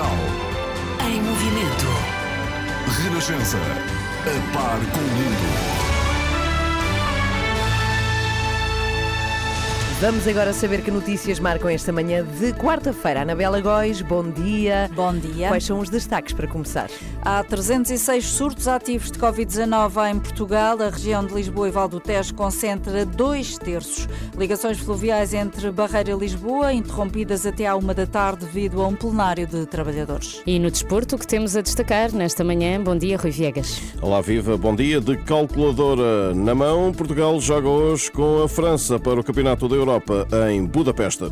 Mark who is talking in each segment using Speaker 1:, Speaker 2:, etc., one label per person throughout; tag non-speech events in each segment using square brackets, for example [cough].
Speaker 1: Em movimento. Renascença. A par com o mundo.
Speaker 2: Vamos agora saber que notícias marcam esta manhã de quarta-feira. Anabela Góis, bom dia.
Speaker 3: Bom dia.
Speaker 2: Quais são os destaques para começar?
Speaker 3: Há 306 surtos ativos de Covid-19 em Portugal. A região de Lisboa e Val do Tejo concentra dois terços. Ligações fluviais entre Barreira e Lisboa interrompidas até à uma da tarde devido a um plenário de trabalhadores.
Speaker 4: E no desporto, o que temos a destacar nesta manhã? Bom dia, Rui Viegas.
Speaker 5: Olá, viva. Bom dia. De calculadora na mão, Portugal joga hoje com a França para o Campeonato da Europa. Europa, em Budapeste.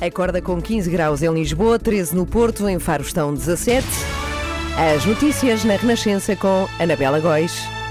Speaker 2: Acorda com 15 graus em Lisboa, 13 no Porto, em Faro estão 17. As notícias na Renascença com Anabela Góis.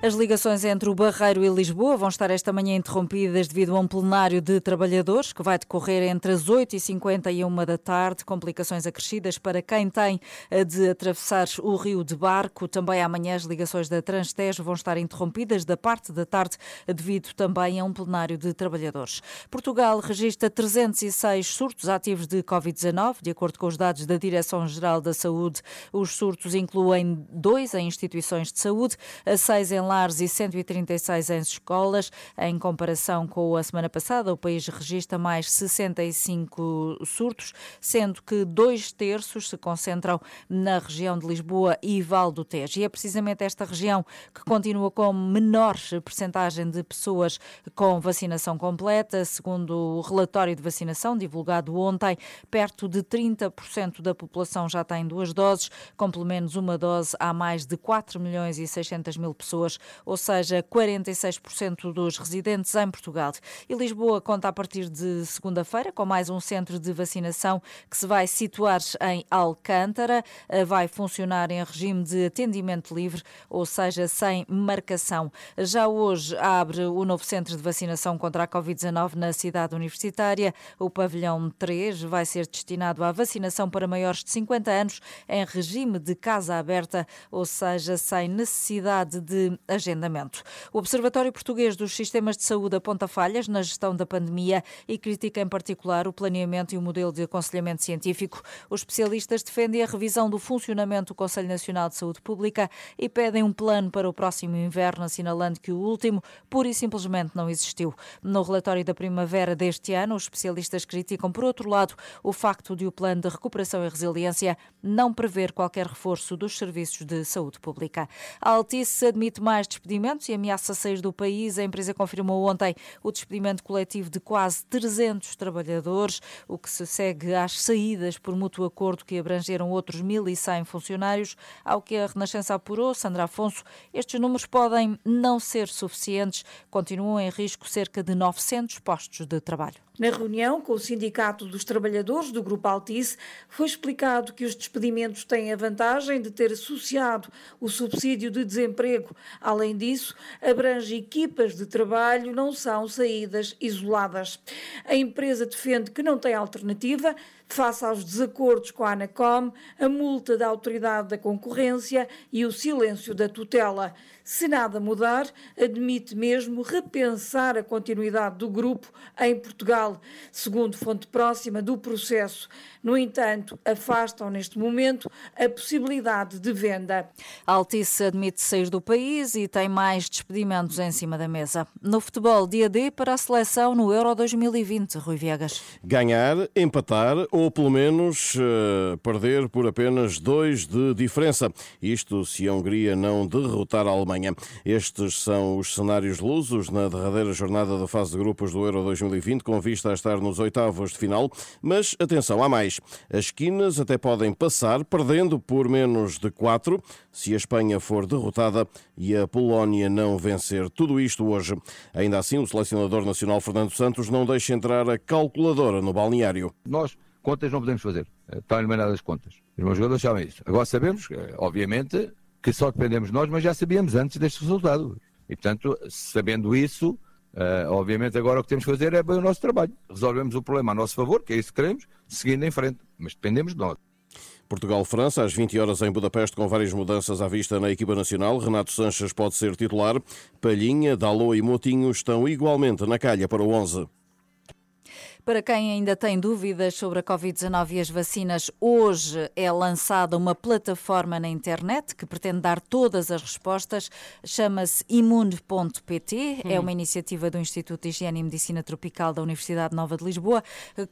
Speaker 3: As ligações entre o Barreiro e Lisboa vão estar esta manhã interrompidas devido a um plenário de trabalhadores que vai decorrer entre as 8h50 e 1 da tarde. Complicações acrescidas para quem tem de atravessar o rio de barco. Também amanhã as ligações da Transtejo vão estar interrompidas da parte da tarde devido também a um plenário de trabalhadores. Portugal registra 306 surtos ativos de Covid-19, de acordo com os dados da Direção-Geral da Saúde. Os surtos incluem dois em instituições de saúde, seis em lares e 136 em escolas. Em comparação com a semana passada, o país registra mais 65 surtos, sendo que dois terços se concentram na região de Lisboa e Val do Tejo. E é precisamente esta região que continua com menor percentagem de pessoas com vacinação completa. Segundo o relatório de vacinação divulgado ontem, perto de 30% da população já tem duas doses, com pelo menos uma dose há mais de 4 milhões e 600 mil pessoas ou seja, 46% dos residentes em Portugal. E Lisboa conta a partir de segunda-feira com mais um centro de vacinação que se vai situar em Alcântara. Eh, vai funcionar em regime de atendimento livre, ou seja, sem marcação. Já hoje abre o novo centro de vacinação contra a Covid-19 na cidade universitária. O pavilhão 3 vai ser destinado à vacinação para maiores de 50 anos em regime de casa aberta, ou seja, sem necessidade de agendamento. O Observatório Português dos Sistemas de Saúde aponta falhas na gestão da pandemia e critica em particular o planeamento e o modelo de aconselhamento científico. Os especialistas defendem a revisão do funcionamento do Conselho Nacional de Saúde Pública e pedem um plano para o próximo inverno, assinalando que o último pura e simplesmente não existiu. No relatório da primavera deste ano, os especialistas criticam, por outro lado, o facto de o plano de recuperação e resiliência não prever qualquer reforço dos serviços de saúde pública. A Altice admite mais mais despedimentos e ameaça sair do país. A empresa confirmou ontem o despedimento coletivo de quase 300 trabalhadores, o que se segue às saídas por mútuo acordo que abrangeram outros 1.100 funcionários. Ao que a Renascença apurou, Sandra Afonso, estes números podem não ser suficientes. Continuam em risco cerca de 900 postos de trabalho.
Speaker 6: Na reunião com o Sindicato dos Trabalhadores do Grupo Altice, foi explicado que os despedimentos têm a vantagem de ter associado o subsídio de desemprego. Além disso, abrange equipas de trabalho, não são saídas isoladas. A empresa defende que não tem alternativa face aos desacordos com a ANACOM, a multa da Autoridade da Concorrência e o silêncio da tutela. Se nada mudar, admite mesmo repensar a continuidade do grupo em Portugal, segundo fonte próxima do processo. No entanto, afastam neste momento a possibilidade de venda.
Speaker 3: A Altice admite sair do país e tem mais despedimentos em cima da mesa. No futebol, dia D para a seleção no Euro 2020, Rui Viegas.
Speaker 5: Ganhar, empatar ou pelo menos uh, perder por apenas dois de diferença. Isto se a Hungria não derrotar a Alemanha. Estes são os cenários lusos na derradeira jornada da fase de grupos do Euro 2020, com vista a estar nos oitavos de final. Mas atenção, há mais. As esquinas até podem passar, perdendo por menos de quatro, se a Espanha for derrotada e a Polónia não vencer. Tudo isto hoje. Ainda assim, o selecionador nacional Fernando Santos não deixa entrar a calculadora no balneário.
Speaker 7: Nós contas não podemos fazer. Estão eliminadas as contas. Os meus jogadores sabem isso. Agora sabemos, obviamente, que só dependemos de nós, mas já sabíamos antes deste resultado. E, portanto, sabendo isso, uh, obviamente agora o que temos que fazer é bem o nosso trabalho. Resolvemos o problema a nosso favor, que é isso que queremos, seguindo em frente. Mas dependemos de nós.
Speaker 5: Portugal-França, às 20 horas em Budapeste, com várias mudanças à vista na equipa nacional. Renato Sanches pode ser titular. Palhinha, Dalot e Motinho estão igualmente na calha para o 11.
Speaker 3: Para quem ainda tem dúvidas sobre a Covid-19 e as vacinas, hoje é lançada uma plataforma na internet que pretende dar todas as respostas. Chama-se imune.pt. Hum. É uma iniciativa do Instituto de Higiene e Medicina Tropical da Universidade Nova de Lisboa.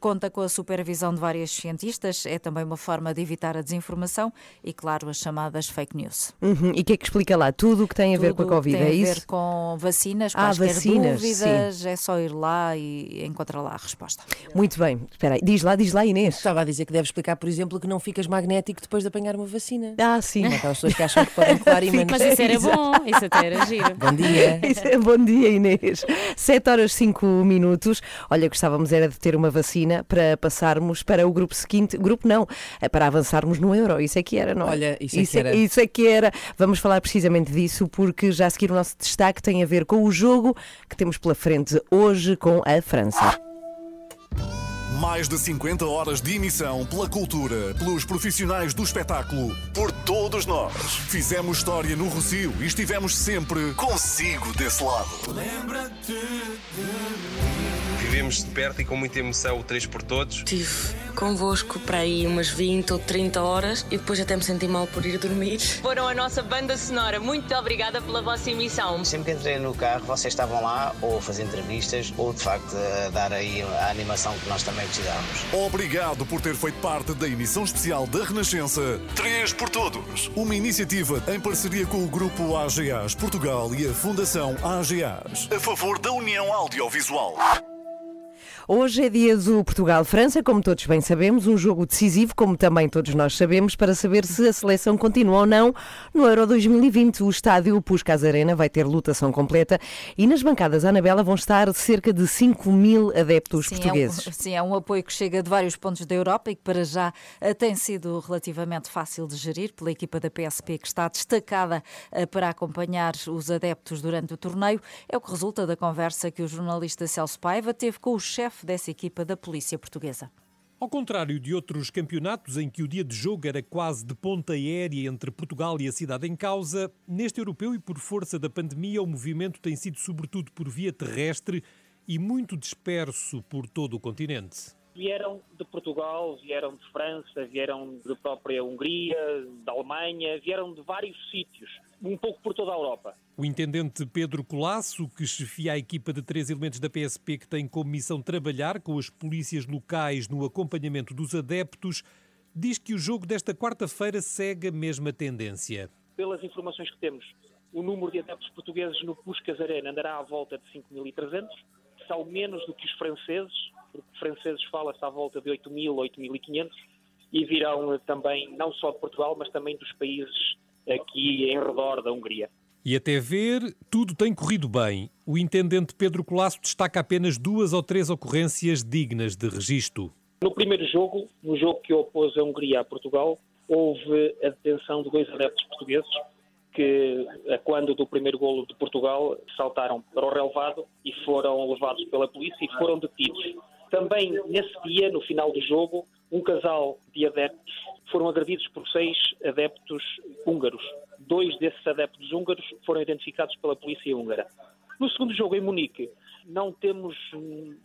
Speaker 3: Conta com a supervisão de vários cientistas. É também uma forma de evitar a desinformação e, claro, as chamadas fake news.
Speaker 2: Uhum. E o que é que explica lá? Tudo o que tem a ver
Speaker 3: Tudo
Speaker 2: com a Covid,
Speaker 3: tem
Speaker 2: é
Speaker 3: isso?
Speaker 2: a
Speaker 3: ver com vacinas,
Speaker 2: ah,
Speaker 3: quaisquer
Speaker 2: vacinas,
Speaker 3: dúvidas,
Speaker 2: sim.
Speaker 3: é só ir lá e encontrar lá a resposta.
Speaker 2: Muito bem. Espera aí. Diz lá, diz lá, Inês.
Speaker 8: Estava a dizer que deve explicar, por exemplo, que não ficas magnético depois de apanhar uma vacina.
Speaker 2: Ah, sim.
Speaker 8: Como aquelas pessoas que acham que podem colar [laughs] ímãs.
Speaker 4: Mas isso era bom, isso até era giro.
Speaker 8: Bom dia. [laughs]
Speaker 2: Isso é- Bom dia, Inês. 7 horas 5 minutos. Olha, gostávamos era de ter uma vacina para passarmos para o grupo seguinte. Grupo não, é para avançarmos no euro. Isso é que era, não é?
Speaker 8: Olha, isso é que era.
Speaker 2: Isso é que era. Vamos falar precisamente disso, porque já a seguir o nosso destaque tem a ver com o jogo que temos pela frente hoje com a França.
Speaker 1: Mais de 50 horas de emissão pela cultura, pelos profissionais do espetáculo, por todos nós. Fizemos história no Rocio e estivemos sempre consigo desse lado.
Speaker 9: Vivemos de perto e com muita emoção o 3 por Todos.
Speaker 10: Estive convosco para aí umas 20 ou 30 horas e depois até me senti mal por ir dormir. [laughs]
Speaker 11: Foram a nossa banda sonora. Muito obrigada pela vossa emissão.
Speaker 12: Sempre que entrei no carro, vocês estavam lá ou a fazer entrevistas ou de facto a dar aí a animação que nós também precisávamos.
Speaker 1: Obrigado por ter feito parte da emissão especial da Renascença 3 por Todos. Uma iniciativa em parceria com o Grupo AGAs Portugal e a Fundação AGAs. A favor da União Audiovisual.
Speaker 2: Hoje é dia do Portugal-França, como todos bem sabemos, um jogo decisivo, como também todos nós sabemos, para saber se a seleção continua ou não no Euro 2020. O estádio Puskas Arena vai ter lotação completa e nas bancadas Anabela vão estar cerca de 5 mil adeptos
Speaker 3: Sim,
Speaker 2: portugueses.
Speaker 3: É um, sim, é um apoio que chega de vários pontos da Europa e que para já eh, tem sido relativamente fácil de gerir pela equipa da PSP, que está destacada eh, para acompanhar os adeptos durante o torneio. É o que resulta da conversa que o jornalista Celso Paiva teve com o chefe dessa equipa da Polícia Portuguesa.
Speaker 13: Ao contrário de outros campeonatos em que o dia de jogo era quase de ponta aérea entre Portugal e a cidade em causa, neste europeu e por força da pandemia, o movimento tem sido sobretudo por via terrestre e muito disperso por todo o continente.
Speaker 14: Vieram de Portugal, vieram de França, vieram da própria Hungria, da Alemanha, vieram de vários sítios, um pouco por toda a Europa.
Speaker 13: O intendente Pedro Colasso, que chefia a equipa de três elementos da PSP que tem como missão trabalhar com as polícias locais no acompanhamento dos adeptos, diz que o jogo desta quarta-feira segue a mesma tendência.
Speaker 14: Pelas informações que temos, o número de adeptos portugueses no Puskas Arena andará à volta de 5.300, são menos do que os franceses, porque franceses fala-se à volta de 8.000, 8.500, e virão também, não só de Portugal, mas também dos países aqui em redor da Hungria.
Speaker 13: E até ver, tudo tem corrido bem. O intendente Pedro Colasso destaca apenas duas ou três ocorrências dignas de registro.
Speaker 14: No primeiro jogo, no jogo que opôs a Hungria a Portugal, houve a detenção de dois adeptos portugueses que, quando do primeiro golo de Portugal, saltaram para o relevado e foram levados pela polícia e foram detidos. Também nesse dia, no final do jogo, um casal de adeptos foram agredidos por seis adeptos húngaros. Dois desses adeptos húngaros foram identificados pela polícia húngara. No segundo jogo, em Munique, não temos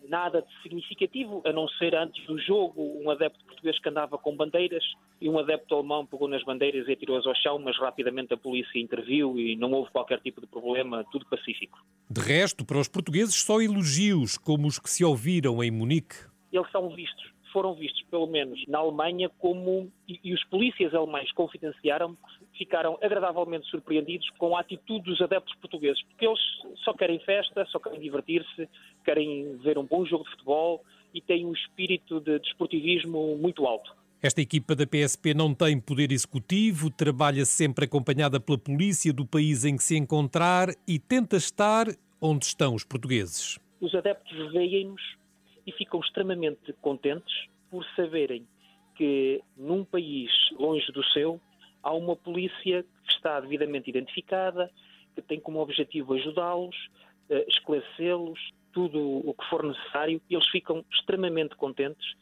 Speaker 14: nada de significativo, a não ser antes do jogo um adepto português que andava com bandeiras e um adepto alemão pegou nas bandeiras e atirou-as ao chão, mas rapidamente a polícia interviu e não houve qualquer tipo de problema, tudo pacífico.
Speaker 13: De resto, para os portugueses, só elogios como os que se ouviram em Munique.
Speaker 14: Eles são vistos, foram vistos, pelo menos na Alemanha, como. E, e os polícias alemães confidenciaram ficaram agradavelmente surpreendidos com a atitude dos adeptos portugueses, porque eles só querem festa, só querem divertir-se, querem ver um bom jogo de futebol e têm um espírito de desportivismo muito alto.
Speaker 13: Esta equipa da PSP não tem poder executivo, trabalha sempre acompanhada pela polícia do país em que se encontrar e tenta estar onde estão os portugueses.
Speaker 14: Os adeptos veem-nos e ficam extremamente contentes por saberem que num país longe do seu há uma polícia que está devidamente identificada, que tem como objetivo ajudá-los, esclarecê-los, tudo o que for necessário, eles ficam extremamente contentes,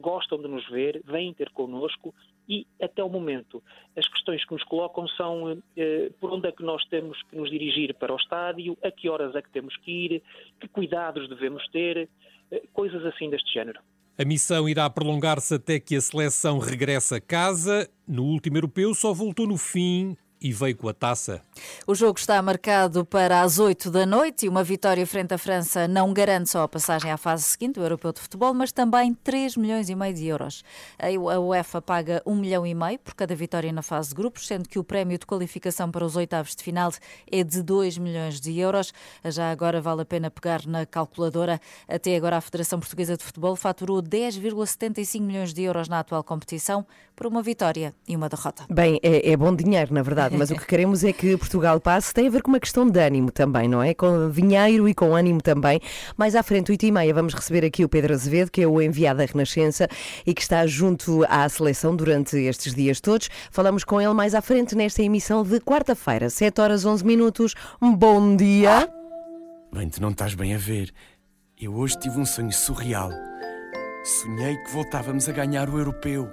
Speaker 14: gostam de nos ver, vêm ter connosco e, até o momento, as questões que nos colocam são eh, por onde é que nós temos que nos dirigir para o estádio, a que horas é que temos que ir, que cuidados devemos ter, eh, coisas assim deste género.
Speaker 13: A missão irá prolongar-se até que a seleção regresse a casa. No último europeu só voltou no fim e veio com a taça.
Speaker 3: O jogo está marcado para as 8 da noite e uma vitória frente à França não garante só a passagem à fase seguinte do Europeu de Futebol, mas também 3 milhões e meio de euros. A UEFA paga 1 milhão e meio por cada vitória na fase de grupos, sendo que o prémio de qualificação para os oitavos de final é de 2 milhões de euros. Já agora vale a pena pegar na calculadora. Até agora a Federação Portuguesa de Futebol faturou 10,75 milhões de euros na atual competição por uma vitória e uma derrota.
Speaker 2: Bem, é, é bom dinheiro, na verdade, mas o que queremos é que Portugal passe. Tem a ver com uma questão de ânimo também, não é? Com dinheiro e com ânimo também. Mais à frente, 8 e meia, vamos receber aqui o Pedro Azevedo, que é o enviado da Renascença e que está junto à seleção durante estes dias todos. Falamos com ele mais à frente nesta emissão de quarta-feira, 7 horas 11 minutos. Um bom dia.
Speaker 15: Bem, tu não estás bem a ver. Eu hoje tive um sonho surreal. Sonhei que voltávamos a ganhar o europeu.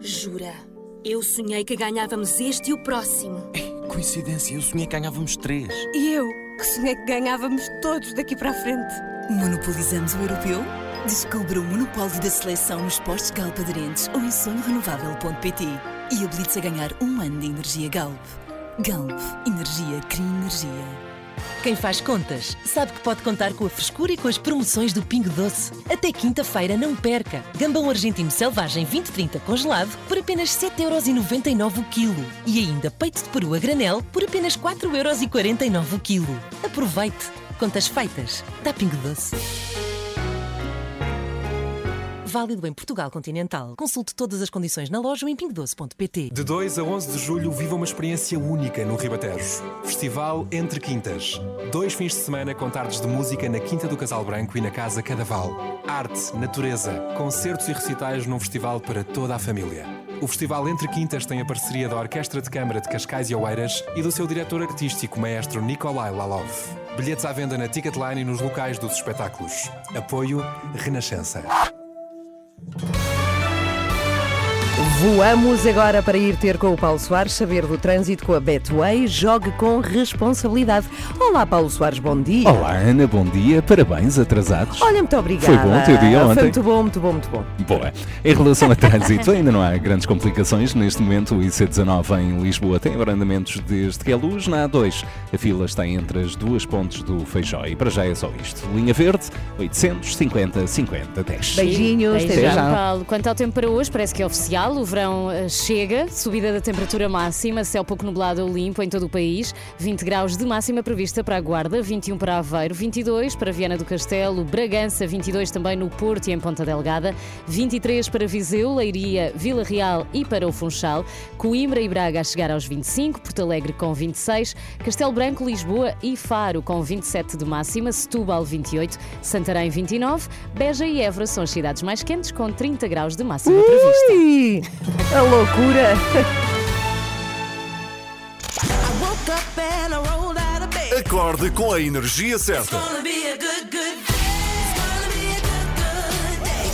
Speaker 16: Jura? Eu sonhei que ganhávamos este e o próximo.
Speaker 15: Coincidência, eu sonhei que ganhávamos três.
Speaker 16: E eu, que sonhei que ganhávamos todos daqui para a frente.
Speaker 17: Monopolizamos o europeu? Descubra o monopólio da seleção nos postos Galp aderentes ou em sonhorenovável.pt e habilite-se a ganhar um ano de energia Galp. Galp. Energia cria energia.
Speaker 18: Quem faz contas sabe que pode contar com a frescura e com as promoções do Pingo Doce. Até quinta-feira não perca. Gambão argentino selvagem 2030 congelado por apenas 7,99€ o quilo. E ainda peito de peru a granel por apenas 4,49€ o quilo. Aproveite. Contas feitas. Da Pingo Doce. Válido em Portugal Continental. Consulte todas as condições na loja ou em pingodoce.pt.
Speaker 19: De 2 a 11 de julho, viva uma experiência única no Ribatejo. Festival Entre Quintas. Dois fins de semana com tardes de música na Quinta do Casal Branco e na Casa Cadaval. Arte, natureza, concertos e recitais num festival para toda a família. O Festival Entre Quintas tem a parceria da Orquestra de Câmara de Cascais e Oeiras e do seu diretor artístico, maestro Nikolai Lalov. Bilhetes à venda na Ticketline e nos locais dos espetáculos. Apoio Renascença.
Speaker 2: Música Voamos agora para ir ter com o Paulo Soares, saber do trânsito com a Betway. Jogue com responsabilidade. Olá, Paulo Soares, bom dia.
Speaker 20: Olá, Ana, bom dia. Parabéns, atrasados.
Speaker 2: Olha, muito obrigada.
Speaker 20: Foi bom o teu dia ontem?
Speaker 2: Foi muito bom, muito bom, muito bom.
Speaker 20: Boa. Em relação a trânsito, ainda não há grandes complicações. Neste momento, o IC19 em Lisboa tem abrandamentos desde que é luz. Na A2, a fila está entre as duas pontes do Feijó. E para já é só isto. Linha Verde, 850 50 10.
Speaker 2: Beijinhos,
Speaker 4: até já. Paulo. Quanto ao tempo para hoje, parece que é oficial. O verão eh, chega, subida da temperatura máxima, céu pouco nublado ou limpo em todo o país, 20 graus de máxima prevista para a Guarda, 21 para Aveiro, 22 para Viana do Castelo, Bragança, 22 também no Porto e em Ponta Delgada, 23 para Viseu, Leiria, Vila Real e para o Funchal, Coimbra e Braga a chegar aos 25, Porto Alegre com 26, Castelo Branco, Lisboa e Faro com 27 de máxima, Setúbal 28, Santarém 29, Beja e Évora são as cidades mais quentes com 30 graus de máxima
Speaker 2: Ui! A loucura!
Speaker 1: Acorde com a energia certa.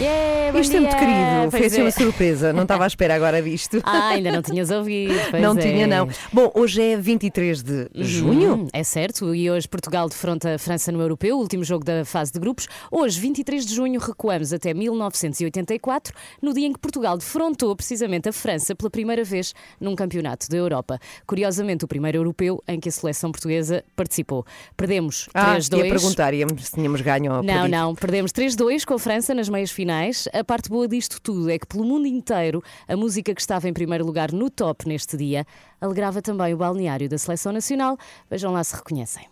Speaker 4: Yeah,
Speaker 2: Isto é muito querido, foi assim
Speaker 4: é.
Speaker 2: uma surpresa. Não estava à espera agora disto.
Speaker 4: Ah, ainda não tinhas ouvido. [laughs]
Speaker 2: não
Speaker 4: é.
Speaker 2: tinha, não. Bom, hoje é 23 de junho.
Speaker 4: Uhum, é certo, e hoje Portugal defronta a França no Europeu, o último jogo da fase de grupos. Hoje, 23 de junho, recuamos até 1984, no dia em que Portugal defrontou precisamente a França pela primeira vez num campeonato da Europa. Curiosamente, o primeiro europeu em que a seleção portuguesa participou. Perdemos
Speaker 2: Ah,
Speaker 4: 3-2.
Speaker 2: ia perguntar íamos se tínhamos ganho ou
Speaker 4: Não,
Speaker 2: perdido.
Speaker 4: não, perdemos 3-2 com a França nas meias finais. A parte boa disto tudo é que pelo mundo inteiro a música que estava em primeiro lugar no top neste dia alegrava também o balneário da seleção nacional. Vejam lá se reconhecem.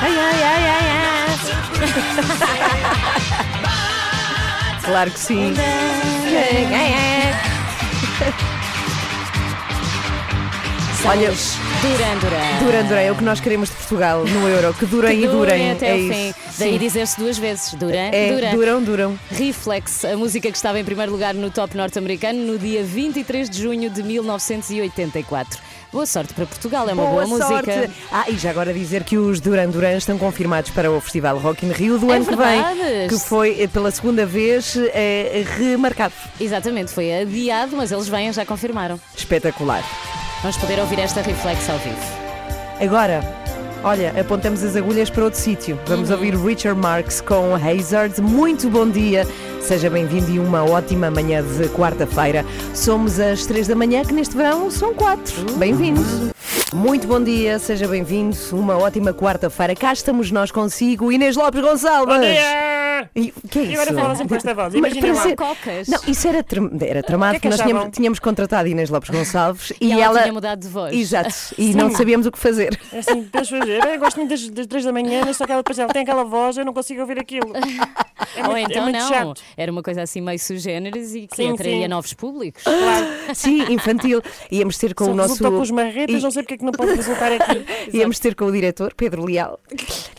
Speaker 2: Ai, ai, ai, ai, ai. [laughs] Claro que sim. Olha,
Speaker 4: Duran Duran.
Speaker 2: Duran Duran é o que nós queremos de Portugal no Euro. Que durem
Speaker 4: Que
Speaker 2: e durem.
Speaker 4: até
Speaker 2: é isso.
Speaker 4: fim. Daí dizer-se duas vezes. Duran,
Speaker 2: É,
Speaker 4: Duran.
Speaker 2: duram, duram.
Speaker 4: Reflex, a música que estava em primeiro lugar no top norte-americano no dia 23 de junho de 1984. Boa sorte para Portugal, é uma boa,
Speaker 2: sorte.
Speaker 4: música.
Speaker 2: Ah, e já agora dizer que os Duran Duran estão confirmados para o Festival Rock in Rio do
Speaker 4: É
Speaker 2: ano que
Speaker 4: verdade.
Speaker 2: vem, que foi eh, pela segunda vez eh, remarcado.
Speaker 4: Exatamente, foi adiado, mas eles vêm, já confirmaram.
Speaker 2: Espetacular.
Speaker 4: Vamos poder ouvir esta Reflex ao vivo.
Speaker 2: Agora, olha, apontamos as agulhas para outro sítio. Vamos
Speaker 4: Uhum.
Speaker 2: ouvir Richard Marx com Hazard. Muito bom dia. Seja bem-vindo e uma ótima manhã de quarta-feira. Somos às três da manhã, que neste verão são quatro.
Speaker 4: Uhum.
Speaker 2: Bem-vindos. Muito bom dia, seja bem-vindo. Uma ótima quarta-feira. Cá estamos nós consigo, Inês Lopes Gonçalves.
Speaker 21: Bom dia!
Speaker 2: E o que é
Speaker 21: E agora
Speaker 2: isso?
Speaker 21: falam sempre com esta voz.
Speaker 2: Mas
Speaker 21: Imagina
Speaker 2: para
Speaker 21: lá.
Speaker 2: ser-
Speaker 4: Cocas.
Speaker 2: Não, isso era, era tramado,
Speaker 21: que é que
Speaker 2: nós tínhamos, tínhamos contratado Inês Lopes Gonçalves
Speaker 4: E
Speaker 2: e,
Speaker 4: ela
Speaker 2: ela.
Speaker 4: tinha mudado de voz.
Speaker 2: Exato, [laughs] e
Speaker 21: Sim.
Speaker 2: não sabíamos o que fazer.
Speaker 21: É assim, depois fazer. Eu gosto muito das, das 3 da manhã, mas só que ela depois ela tem aquela voz, eu não consigo ouvir aquilo. É [laughs]
Speaker 4: Ou
Speaker 21: muito,
Speaker 4: então
Speaker 21: é muito
Speaker 4: não,
Speaker 21: chato.
Speaker 4: era uma coisa assim meio sugêneres e que
Speaker 21: Sim,
Speaker 4: atraía
Speaker 21: sim.
Speaker 4: novos públicos.
Speaker 2: Sim, infantil. Íamos ter com
Speaker 21: Só
Speaker 2: o nosso.
Speaker 21: com os marretas,
Speaker 2: E-
Speaker 21: não sei porque é que não pode resultar aqui. [laughs]
Speaker 2: Íamos ter com o diretor, Pedro Leal,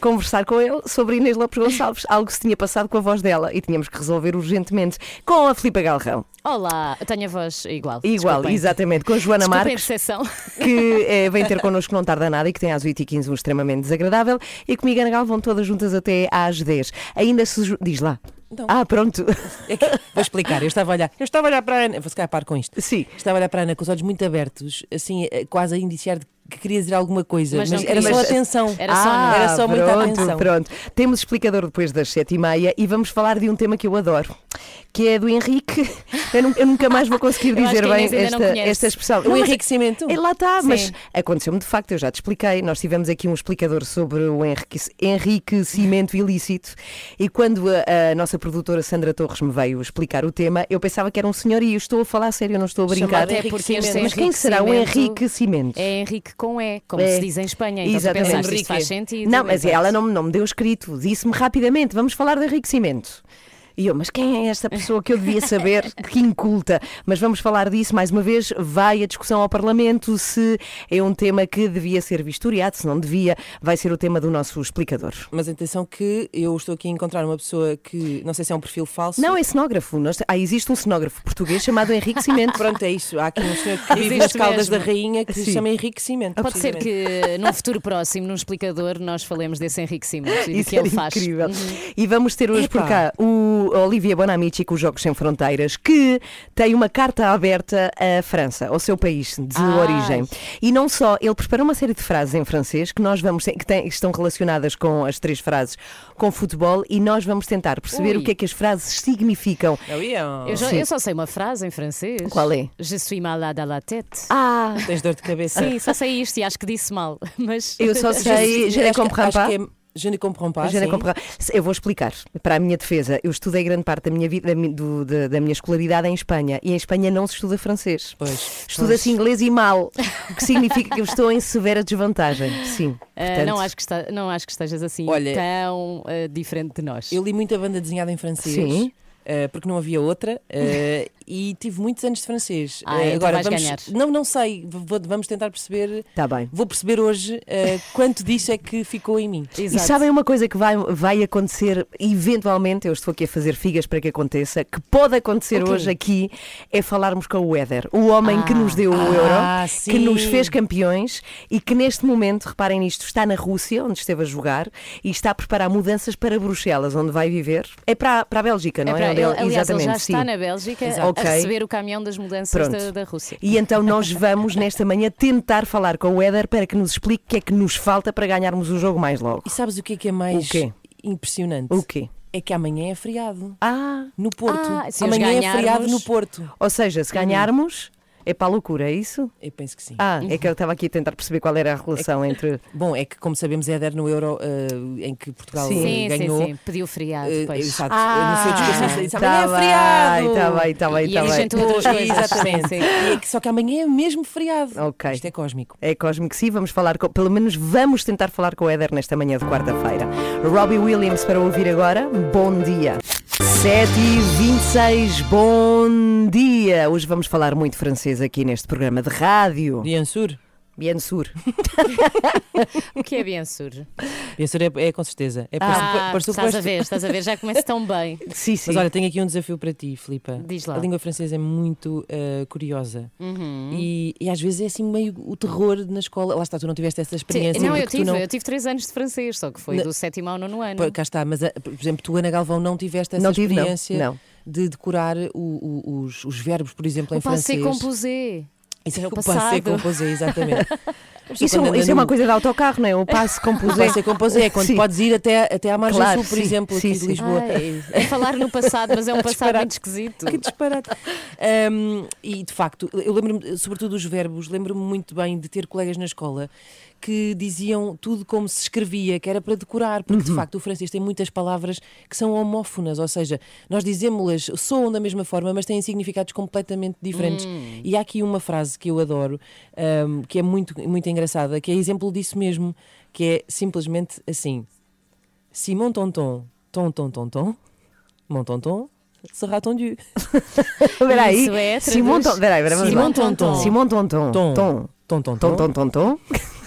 Speaker 2: conversar com ele sobre Inês Lopes Gonçalves, algo que se tinha passado com a voz dela e tínhamos que resolver urgentemente com a Filipa Galrão.
Speaker 4: Olá, eu tenho a voz igual.
Speaker 2: Igual,
Speaker 4: desculpem.
Speaker 2: exatamente, com a Joana
Speaker 4: Desculpem a
Speaker 2: Marques,
Speaker 4: decepção.
Speaker 2: que eh, vem ter connosco não tarda nada e que tem às 8h15 um extremamente desagradável, e comigo Ana Gal vão todas juntas até às 10. Ainda se. Diz lá.
Speaker 21: Então.
Speaker 2: Ah, pronto.
Speaker 21: É que- vou explicar, eu estava a olhar, eu estava a olhar para a Ana, vou se calhar par com isto.
Speaker 2: Sim.
Speaker 21: Estava a olhar para a Ana com os olhos muito abertos, assim, eh, quase a indiciar de que queria dizer alguma coisa,
Speaker 4: Mas
Speaker 21: mas, era só atenção.
Speaker 4: Era só,
Speaker 2: ah,
Speaker 21: Era só muita
Speaker 2: pronto,
Speaker 21: atenção.
Speaker 2: Pronto, temos explicador depois das sete e meia e vamos falar de um tema que eu adoro, que é do Henrique. Eu, eu nunca mais vou conseguir [laughs] dizer bem esta, esta expressão.
Speaker 21: O
Speaker 2: Não, mas-
Speaker 21: enriquecimento.
Speaker 2: Lá está,
Speaker 4: Sim.
Speaker 2: mas aconteceu-me de facto, eu já te expliquei. Nós tivemos aqui um explicador sobre o enriquecimento ilícito e quando a, a nossa produtora Sandra Torres me veio explicar o tema, eu pensava que era um senhor e eu estou a falar a sério, eu não estou a brincar.
Speaker 21: Chamado
Speaker 4: Até porque este
Speaker 2: Mas quem será o enriquecimento?
Speaker 4: É Henrique com E, como
Speaker 2: É.
Speaker 4: se diz em Espanha. Então tu
Speaker 2: Exatamente.
Speaker 4: pensaste, faz sentido.
Speaker 2: Não, mas ela não, não me deu escrito, disse-me rapidamente: vamos falar de enriquecimento. E eu, mas quem é esta pessoa que eu devia saber? que inculta. Mas vamos falar disso mais uma vez. Vai a discussão ao Parlamento se é um tema que devia ser vistoriado, se não devia. Vai ser o tema do nosso explicador.
Speaker 21: Mas atenção que eu estou aqui a encontrar uma pessoa que não sei se é um perfil falso.
Speaker 2: Não, é cenógrafo. Nós- ah, existe um cenógrafo português chamado enriquecimento. [laughs]
Speaker 21: Pronto, é isso. Há aqui um senhor que vive nas caldas
Speaker 4: mesmo.
Speaker 21: da rainha que se
Speaker 2: Sim.
Speaker 21: chama enriquecimento.
Speaker 4: Pode ser que num futuro próximo, num explicador, nós falemos desse enriquecimento e do
Speaker 2: Isso
Speaker 4: que ele faz.
Speaker 2: incrível.
Speaker 4: Uhum.
Speaker 2: E vamos ter hoje por
Speaker 21: Epá.
Speaker 2: cá o Olivia Bonamici com os Jogos Sem Fronteiras, que tem uma carta aberta à França, ao seu país de
Speaker 4: Ai.
Speaker 2: origem. E não só, ele preparou uma série de frases em francês que nós vamos que, têm- que estão relacionadas com as três frases com futebol e nós vamos tentar perceber
Speaker 4: Ui.
Speaker 2: o que é que as frases significam.
Speaker 21: Oui, ah.
Speaker 4: Eu, já- eu só sei uma frase em francês.
Speaker 2: Qual é?
Speaker 4: Je suis malade à la tête.
Speaker 2: Ah,
Speaker 21: Tens dor de cabeça.
Speaker 4: Sim, só sei isto e acho que disse mal. [laughs] Mas
Speaker 2: eu só [laughs] sei, je ne comprends pas.
Speaker 21: Je ne comprends pas.
Speaker 2: Je ne comprends- Eu vou explicar. Para a minha defesa, eu estudei grande parte da minha vida, da, do- da- da minha escolaridade em Espanha e em Espanha não se estuda francês.
Speaker 21: Pois.
Speaker 2: Estuda-se inglês e mal, o que significa que eu estou em severa desvantagem. Sim.
Speaker 4: ah,
Speaker 2: Portanto,
Speaker 4: não, acho que está- não acho que estejas assim
Speaker 21: Olha,
Speaker 4: tão ah, diferente de nós.
Speaker 21: Eu li muita banda desenhada em francês.
Speaker 2: Sim.
Speaker 21: eh, porque não havia outra eh, e tive muitos anos de francês.
Speaker 4: Ah, então vais
Speaker 21: vamos,
Speaker 4: ganhar.
Speaker 21: Não, não sei. Vou- vamos tentar perceber.
Speaker 2: Está bem.
Speaker 21: Vou perceber hoje eh, quanto disso é que ficou em mim.
Speaker 2: E sabem uma coisa que vai, vai acontecer eventualmente, eu estou aqui a fazer figas para que aconteça, que pode acontecer
Speaker 21: Ok.
Speaker 2: hoje aqui, é falarmos com o Éder, o homem que
Speaker 4: Ah.
Speaker 2: nos deu o
Speaker 21: Ah,
Speaker 2: Euro,
Speaker 21: sim.
Speaker 2: que nos fez campeões e que neste momento, reparem nisto, está na Rússia, onde esteve a jogar, e está a preparar mudanças para Bruxelas, onde vai viver. É para, para a Bélgica, não é?
Speaker 4: para-
Speaker 2: Onde
Speaker 4: ele- aliás, ele já
Speaker 2: sim.
Speaker 4: está na Bélgica
Speaker 2: Exato.
Speaker 4: A
Speaker 2: Ok.
Speaker 4: receber o caminhão das mudanças da, da Rússia.
Speaker 2: E então nós [laughs] vamos nesta manhã tentar falar com o Éder para que nos explique o que é que nos falta para ganharmos o jogo mais logo.
Speaker 21: E sabes o que é que é mais
Speaker 2: O quê?
Speaker 21: impressionante?
Speaker 2: O quê?
Speaker 21: É que amanhã é feriado.
Speaker 2: Ah,
Speaker 21: No Porto.
Speaker 4: Ah,
Speaker 21: amanhã é feriado no Porto.
Speaker 2: ou seja, se ganharmos, é para a loucura, é isso?
Speaker 21: Eu penso que sim.
Speaker 2: Ah, é que eu estava aqui a tentar perceber qual era a relação entre.
Speaker 21: Bom, é que, como sabemos, Éder no Euro eh, em que Portugal
Speaker 2: Sim.
Speaker 4: Sim,
Speaker 21: ganhou.
Speaker 4: sim, sim. Pediu feriado depois.
Speaker 21: exato,
Speaker 2: Ah,
Speaker 21: no seu discurso disse
Speaker 2: tá
Speaker 21: é feriado.
Speaker 2: tá bem, tá bem,
Speaker 4: E
Speaker 2: tá bem.
Speaker 4: acrescentou outras coisas.
Speaker 21: Exatamente.
Speaker 4: Sim, sim.
Speaker 21: E é que- só que amanhã é mesmo feriado.
Speaker 2: Ok.
Speaker 21: Isto é cósmico.
Speaker 2: É cósmico, sim. Vamos falar, com, pelo menos vamos tentar falar com o Éder nesta manhã de quarta-feira. Robbie Williams para ouvir agora. Bom dia. 7 e 26 bom dia! Hoje vamos falar muito francês aqui neste programa de rádio.
Speaker 21: Bien sûr.
Speaker 2: Bien sûr. [laughs]
Speaker 4: o que é bien sûr?
Speaker 21: Bien sûr é, é com certeza. É
Speaker 4: ah, pareço, estás a ver, estás a ver, já começa tão bem. [laughs]
Speaker 2: Sim, sim.
Speaker 21: Mas olha, tenho aqui um desafio para ti, Filipa.
Speaker 4: Diz lá.
Speaker 21: A língua francesa é muito uh, curiosa
Speaker 4: uhum.
Speaker 21: e, e, às vezes é assim meio o terror na escola. Lá está, tu não tiveste essa experiência.
Speaker 4: Sim, não, eu tive,
Speaker 21: não...
Speaker 4: eu tive três anos de francês, só que foi do sétimo ao nono ano.
Speaker 21: Pô, cá está, mas por exemplo, tu, Ana Galvão, não tiveste essa
Speaker 2: não
Speaker 21: experiência
Speaker 2: tive, não. Não.
Speaker 21: de decorar o, o, os, os verbos, por exemplo,
Speaker 4: o
Speaker 21: em francês.
Speaker 4: Passé composé.
Speaker 21: Isso é o
Speaker 4: passado.
Speaker 21: passé composé, exatamente. [laughs]
Speaker 2: Isso, isso é uma coisa de autocarro, não é? O passe [laughs] composé.
Speaker 21: O passe composé, quando sim. podes ir até, até à margem
Speaker 2: claro,
Speaker 21: sul, por
Speaker 2: sim,
Speaker 21: exemplo,
Speaker 2: sim,
Speaker 21: aqui de Lisboa.
Speaker 4: Ai, é falar no passado, mas é um [laughs] passado muito esquisito.
Speaker 21: Que disparate. Um, e de facto, eu lembro-me, sobretudo dos verbos, lembro-me muito bem de ter colegas na escola que diziam tudo como se escrevia, que era para decorar, porque uhum. de facto o francês tem muitas palavras que são homófonas, ou seja, nós dizemos-las, soam da mesma forma, mas têm significados completamente diferentes.
Speaker 4: Hum.
Speaker 21: E há aqui uma frase que eu adoro, um, que é muito, muito engraçada, que é exemplo disso mesmo, que é simplesmente assim: Simon Tonton, Ton Ton Ton Ton, Mon Tonton, sera tendu. [laughs]
Speaker 2: Peraí,
Speaker 4: Isso é
Speaker 2: Simon Tonton. Peraí, peraí,
Speaker 21: Simon Tonton.
Speaker 2: Simon Tonton.
Speaker 21: Tom.
Speaker 2: Tom.
Speaker 21: Tom, tom,
Speaker 2: Tom, tom, tom, tom. [laughs]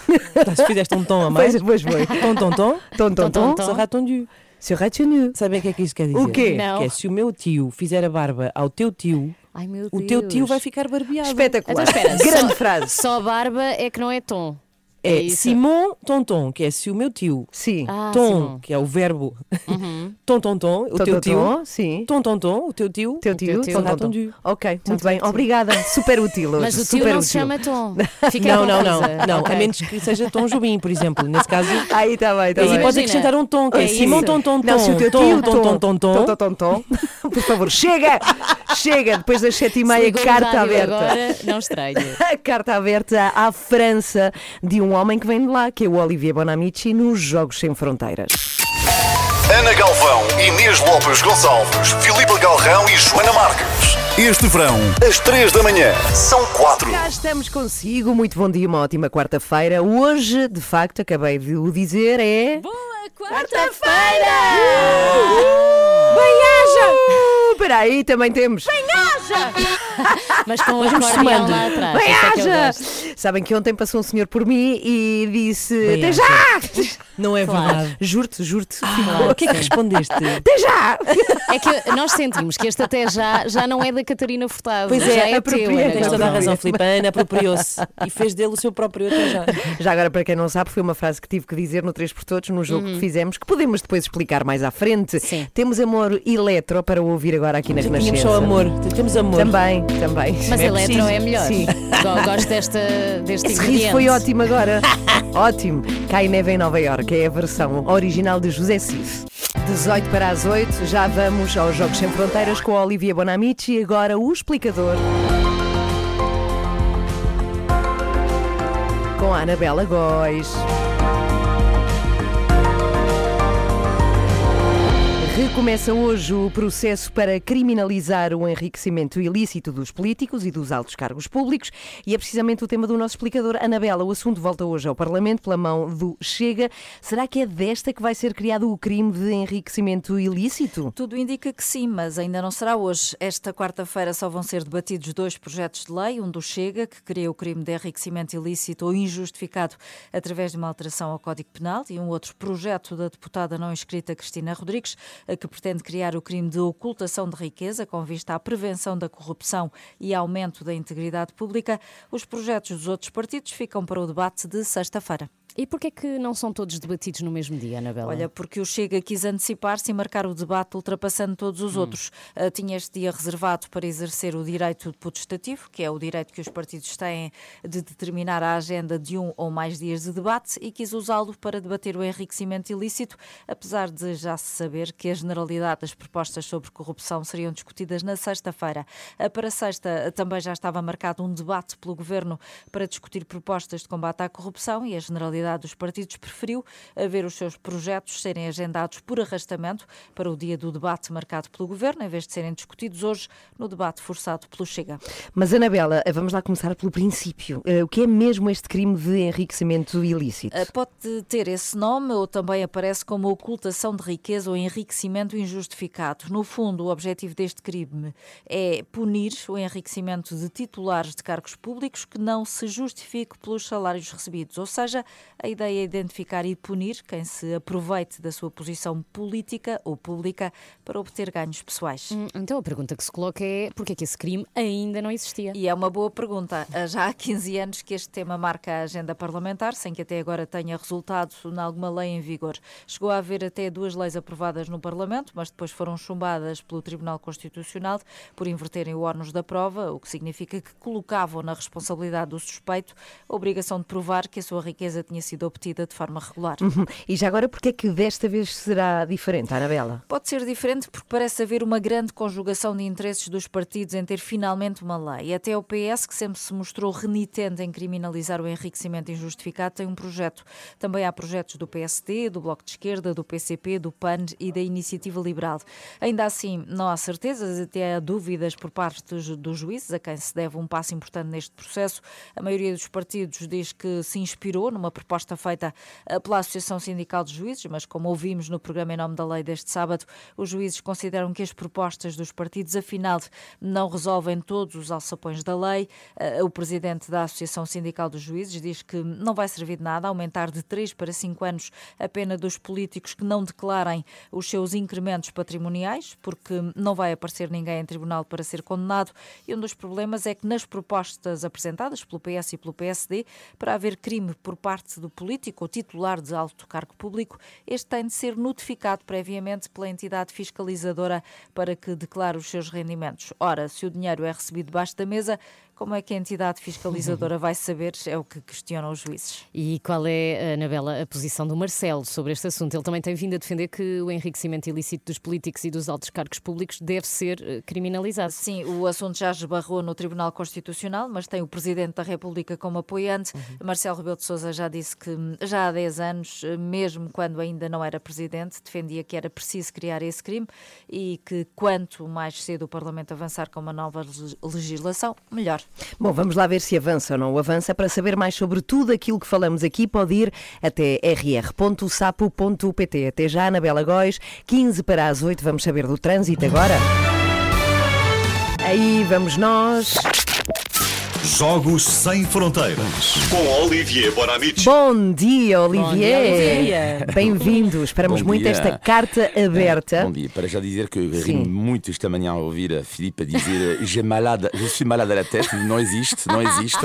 Speaker 21: Se fizeste um tom a mais.
Speaker 2: Pois, pois foi.
Speaker 21: Tom, tom, tom.
Speaker 2: Tom, tom, tom.
Speaker 21: Sera tendu.
Speaker 2: Sera tenu.
Speaker 21: Sabem o que é que isso quer dizer?
Speaker 2: O quê?
Speaker 4: Não.
Speaker 21: Que é se o meu tio fizer a barba ao teu tio,
Speaker 4: Ai, meu
Speaker 21: o
Speaker 4: Deus.
Speaker 21: teu tio vai ficar barbeado.
Speaker 2: Espetacular.
Speaker 4: Então espera,
Speaker 2: Grande
Speaker 4: só,
Speaker 2: frase.
Speaker 4: Só barba é que não é tom.
Speaker 21: É
Speaker 4: isso.
Speaker 21: Simon Tonton, que é se o meu tio.
Speaker 2: Sim.
Speaker 4: Ah,
Speaker 21: Tom,
Speaker 4: Simon.
Speaker 21: que é o verbo.
Speaker 4: Uhum. [laughs]
Speaker 21: Tom, tom, tom, o
Speaker 2: Tom,
Speaker 21: teu
Speaker 2: tom,
Speaker 21: tio.
Speaker 2: tom, Sim.
Speaker 21: Tom, tom, tom, o teu tio.
Speaker 2: Teu tio. Tom, tom, tom. Ok, muito bem. Obrigada. Super útil hoje.
Speaker 4: Mas o tio
Speaker 2: Super
Speaker 4: não
Speaker 2: útil.
Speaker 4: se chama tom. [laughs] Fica
Speaker 21: Não, não, não. Não,
Speaker 4: Ok.
Speaker 21: a menos que seja Tom Jobim, por exemplo. Nesse caso.
Speaker 2: Aí está bem, está
Speaker 21: E
Speaker 2: bem.
Speaker 21: podes acrescentar um tom, que é
Speaker 4: É
Speaker 21: Simon
Speaker 4: isso.
Speaker 21: Tom, tom,
Speaker 2: Não, se o
Speaker 21: tom.
Speaker 2: teu
Speaker 21: Tom,
Speaker 2: tio,
Speaker 21: tom, tom, tom, tom.
Speaker 2: tom, tom, tom. [laughs] Por favor, chega! Chega, depois das sete e meia, carta aberta.
Speaker 4: Agora, não estranho.
Speaker 2: A carta aberta à França de um homem que vem de lá, que é o Olivier Bonamici, nos Jogos Sem Fronteiras.
Speaker 1: Ana Galvão, Inês Lopes Gonçalves, Filipe Galrão e Joana Marques. Este verão, às três da manhã, são quatro.
Speaker 2: Já estamos consigo, muito bom dia, uma ótima quarta-feira. Hoje, de facto, acabei de o dizer, é.
Speaker 4: Boa
Speaker 2: Quarta-feira! Bem-aja! Espera aí, também temos. Bem-aja! [laughs]
Speaker 4: Mas com o acordeão lá atrás. Isso é gosto.
Speaker 2: Sabem que ontem passou um senhor por mim e disse: Até já! [laughs]
Speaker 21: Não é
Speaker 4: Claro.
Speaker 21: verdade.
Speaker 2: Juro-te, juro-te.
Speaker 21: Ah, o que é que respondeste? [laughs]
Speaker 2: Até já!
Speaker 4: É que nós sentimos que este até já, já não é da Catarina Furtado.
Speaker 21: Pois
Speaker 4: já
Speaker 21: é,
Speaker 4: é teu.
Speaker 2: apropriei.
Speaker 4: Ana
Speaker 21: Tens toda a razão, Filipe. A Ana apropriou-se e fez dele o seu próprio até já.
Speaker 2: Já agora, para quem não sabe, foi uma frase que tive que dizer no 3 por Todos, no jogo que fizemos, que podemos depois explicar mais à frente.
Speaker 4: Sim.
Speaker 2: Temos amor eletro para ouvir agora aqui na
Speaker 21: Tínhamos
Speaker 2: Renascença.
Speaker 21: só amor. Temos amor.
Speaker 2: Também, também.
Speaker 4: Mas
Speaker 21: É
Speaker 4: eletro
Speaker 21: preciso.
Speaker 4: é melhor.
Speaker 2: Sim.
Speaker 4: Go- Gosto desta, deste
Speaker 2: Esse riso
Speaker 4: ingrediente.
Speaker 2: foi ótimo agora. [laughs] ótimo. Cai neve em Nova Iorque, é a versão original de José Cid. 18 para as 8, já vamos aos Jogos Sem Fronteiras com a Olivia Bonamici e agora o explicador. Com a Anabela Góis. Recomeça hoje o processo para criminalizar o enriquecimento ilícito dos políticos e dos altos cargos públicos e é precisamente o tema do nosso explicador. Anabela, o assunto volta hoje ao Parlamento pela mão do Chega. Será que é desta que vai ser criado o crime de enriquecimento ilícito?
Speaker 3: Tudo indica que sim, mas ainda não será hoje. Esta quarta-feira só vão ser debatidos dois projetos de lei, um do Chega, que cria o crime de enriquecimento ilícito ou injustificado através de uma alteração ao Código Penal, e um outro projeto da deputada não inscrita Cristina Rodrigues, que pretende criar o crime de ocultação de riqueza com vista à prevenção da corrupção e aumento da integridade pública. Os projetos dos outros partidos ficam para o debate de sexta-feira.
Speaker 4: E porquê que não são todos debatidos no mesmo dia, Anabela?
Speaker 3: Olha, porque o Chega quis antecipar-se e marcar o debate ultrapassando todos os outros. Uh, tinha este dia reservado para exercer o direito de putestativo, que é o direito que os partidos têm de determinar a agenda de um ou mais dias de debate, e quis usá-lo para debater o enriquecimento ilícito, apesar de já se saber que a generalidade das propostas sobre corrupção seriam discutidas na sexta-feira. Uh, para sexta também já estava marcado um debate pelo Governo para discutir propostas de combate à corrupção e a generalidade dos partidos, preferiu ver os seus projetos serem agendados por arrastamento para o dia do debate marcado pelo Governo, em vez de serem discutidos hoje no debate forçado pelo Chega.
Speaker 2: Mas, Anabela, vamos lá começar pelo princípio. Eh, o que é mesmo este crime de enriquecimento ilícito?
Speaker 3: Eh, pode ter esse nome ou também aparece como ocultação de riqueza ou enriquecimento injustificado. No fundo, o objetivo deste crime é punir o enriquecimento de titulares de cargos públicos que não se justifique pelos salários recebidos. Ou seja, a ideia é identificar e punir quem se aproveite da sua posição política ou pública para obter ganhos pessoais.
Speaker 4: Hum, então a pergunta que se coloca é porquê é que esse crime ainda não existia?
Speaker 3: E é uma boa pergunta. Já há 15 anos que este tema marca a agenda parlamentar, sem que até agora tenha resultado em alguma lei em vigor. Chegou a haver até duas leis aprovadas no Parlamento, mas depois foram chumbadas pelo Tribunal Constitucional por inverterem o ónus da prova, o que significa que colocavam na responsabilidade do suspeito a obrigação de provar que a sua riqueza tinha sido obtida de forma regular.
Speaker 2: Uhum. E já agora, porquê é que desta vez será diferente, Anabela?
Speaker 3: Pode ser diferente porque parece haver uma grande conjugação de interesses dos partidos em ter finalmente uma lei. Até o PS, que sempre se mostrou renitente em criminalizar o enriquecimento injustificado, tem um projeto. Também há projetos do PSD, do Bloco de Esquerda, do PCP, do PAN e da Iniciativa Liberal. Ainda assim, não há certezas, até há dúvidas por parte dos juízes, a quem se deve um passo importante neste processo. A maioria dos partidos diz que se inspirou numa proposta feita eh, pela Associação Sindical de Juízes, mas como ouvimos no programa Em Nome da Lei deste sábado, os juízes consideram que as propostas dos partidos, afinal, não resolvem todos os alçapões da lei. Eh, o presidente da Associação Sindical dos Juízes diz que não vai servir de nada aumentar de 3 para 5 anos a pena dos políticos que não declarem os seus incrementos patrimoniais, porque não vai aparecer ninguém em tribunal para ser condenado. E um dos problemas é que nas propostas apresentadas pelo PS e pelo PSD, para haver crime por parte do político ou titular de alto cargo público, este tem de ser notificado previamente pela entidade fiscalizadora para que declare os seus rendimentos. Ora, se o dinheiro é recebido debaixo da mesa, como é que a entidade fiscalizadora [laughs] vai saber? É o que questionam os juízes.
Speaker 4: E qual é, Anabela, a posição do Marcelo sobre este assunto? Ele também tem vindo a defender que o enriquecimento ilícito dos políticos e dos altos cargos públicos deve ser eh, criminalizado.
Speaker 3: Sim, o assunto já esbarrou no Tribunal Constitucional, mas tem o Presidente da República como apoiante. Uhum. Marcelo Rebelo de Sousa já disse que hum, já há 10 anos, eh, mesmo quando ainda não era Presidente, defendia que era preciso criar esse crime e que quanto mais cedo o Parlamento avançar com uma nova legislação, melhor.
Speaker 2: Bom, vamos lá ver se avança ou não avança. Para saber mais sobre tudo aquilo que falamos aqui, pode ir até rr.sapo.pt. Até já, Anabela Góis, 15 para as 8. Vamos saber do trânsito agora. Aí vamos nós.
Speaker 1: Jogos Sem Fronteiras com Olivier Bonamici.
Speaker 2: Bom dia, Olivier. Bem-vindo. Esperamos
Speaker 22: Bom
Speaker 2: muito
Speaker 22: dia.
Speaker 2: esta carta aberta.
Speaker 22: Bom dia. Para já dizer que ri muito esta manhã a ouvir a Filipe a dizer "J'ai malade, je suis malade à la tête. Não existe, não existe,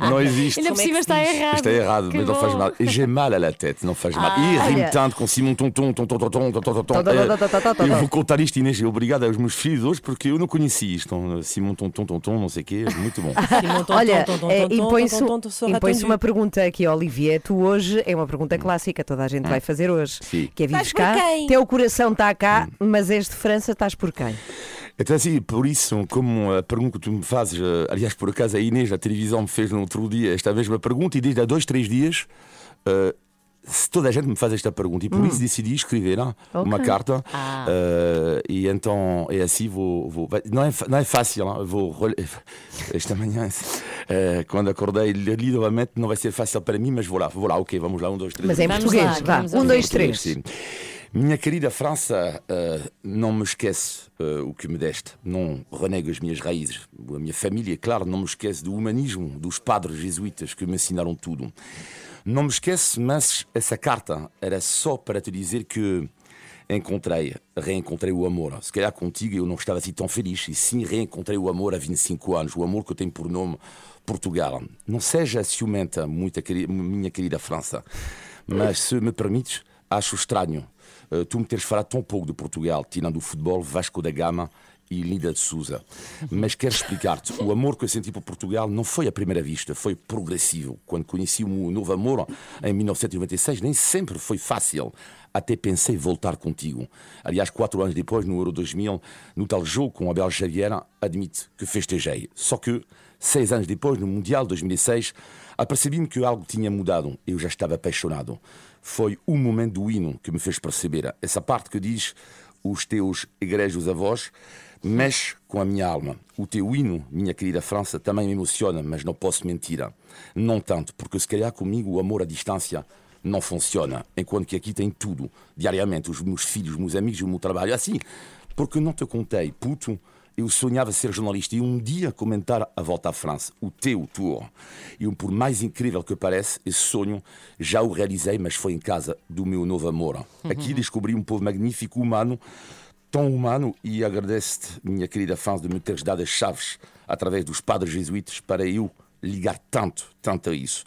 Speaker 22: não existe.
Speaker 4: Ainda por cima está errado.
Speaker 22: Está errado,
Speaker 4: Que
Speaker 22: mas não faz
Speaker 4: bom.
Speaker 22: mal. J'ai mal à la tête, não faz mal.
Speaker 2: Ah,
Speaker 22: e rime tanto com Simon Tonton, Tonton, Tonton, Tonton, Tonton.
Speaker 2: Tó.
Speaker 22: Eu vou contar isto, Inês. Obrigado aos meus filhos hoje, porque eu não conheci isto. Simon Tonton, Tonton, não sei o quê. Muito bom.
Speaker 2: Olha, impõe-se uma pergunta aqui, Olivier. Tu hoje, é uma pergunta clássica, toda a gente vai fazer hoje.
Speaker 22: Sim.
Speaker 2: Que é vives
Speaker 21: por
Speaker 2: cá,
Speaker 21: quem?
Speaker 2: teu coração está cá, mas és de França, estás por quem?
Speaker 22: Então, assim, por isso, como a pergunta que tu me fazes, eh, aliás, por acaso a Inês da televisão me fez no outro dia esta mesma pergunta, e desde há dois, três dias, eh, se toda a gente me faz esta pergunta, e por
Speaker 2: Hum.
Speaker 22: isso decidi escrever ah, uma
Speaker 2: Ok.
Speaker 22: carta,
Speaker 4: Ah.
Speaker 22: eh, e então, é assim, vou. vou não, é, não é fácil, ah, vou. role- [laughs] Esta manhã, eh, quando acordei, li novamente, não vai ser fácil para mim, mas vou lá, vou lá, ok, vamos lá, um, dois, três.
Speaker 2: Mas é em português,
Speaker 4: lá,
Speaker 2: vá. Um, dois, três.
Speaker 22: Sim. Minha querida França, eh, não me esquece eh, o que me deste. Não renego as minhas raízes. A minha família, claro, não me esquece do humanismo dos padres jesuítas que me ensinaram tudo. Não me esquece, mas essa carta era só para te dizer que encontrei, reencontrei o amor. Se calhar contigo eu não estava assim tão feliz. E sim, reencontrei o amor há 25 anos. O amor que eu tenho por nome Portugal. Não seja ciumenta, muita minha querida França, mas se me permites, acho estranho eh, tu me teres falado tão pouco de Portugal, tirando o futebol, Vasco da Gama e Linda de Souza. Mas quero explicar-te: o amor que eu senti por Portugal não foi à primeira vista, foi progressivo. Quando conheci o novo amor em 1996, nem sempre foi fácil. Até pensei voltar contigo. Aliás, quatro anos depois, no Euro 2000, no tal jogo com Abel Xavier, admito que festejei. Só que, seis anos depois, no Mundial 2006, apercebi-me que algo tinha mudado. Eu já estava apaixonado. Foi o momento do hino que me fez perceber. Essa parte que diz os teus egrejos avós mexe com a minha alma. O teu hino, minha querida França, também me emociona, mas não posso mentir. Não tanto, porque se calhar comigo o amor à distância não funciona, enquanto que aqui tem tudo, diariamente, os meus filhos, os meus amigos, o meu trabalho. Assim, porque não te contei, puto, eu sonhava ser jornalista e um dia comentar a volta à França, o teu tour. E por mais incrível que pareça, esse sonho já o realizei, mas foi em casa do meu novo amor. Aqui descobri um povo magnífico, humano, tão humano, e agradeço-te, minha querida França, de me teres dado as chaves através dos padres jesuítas para eu ligar tanto, tanto a isso.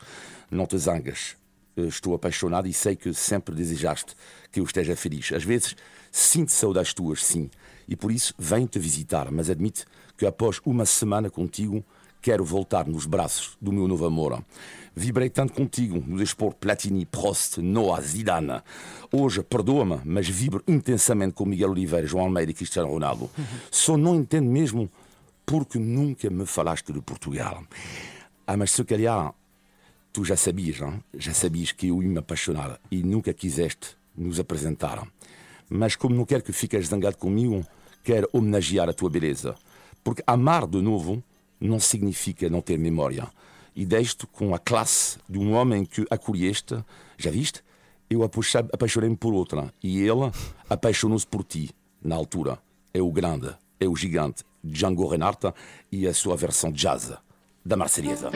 Speaker 22: Não te zangas, estou apaixonado e sei que sempre desejaste que eu esteja feliz. Às vezes sinto saudades tuas, sim, e por isso venho-te visitar, mas admite que após uma semana contigo quero voltar nos braços do meu novo amor. Vibrei tanto contigo no desporto Platini, Prost, Noah, Zidane. Hoje, perdoa-me, mas vibro intensamente com Miguel Oliveira, João Almeida e Cristiano Ronaldo. [laughs] Só não entendo mesmo porque nunca me falaste de Portugal. Ah, mas se calhar tu já sabias, já sabias que eu ia me apaixonar e nunca quiseste nos apresentar. Mas como não quero que fiques zangado comigo, quero homenagear a tua beleza. Porque amar de novo não significa não ter memória. E deixo-te com a classe de um homem que acolheste, já viste? Eu apaixonei-me por outra e ele apaixonou-se por ti, na altura. É o grande, é o gigante Django Reinhardt e a sua versão jazz da Marselhesa.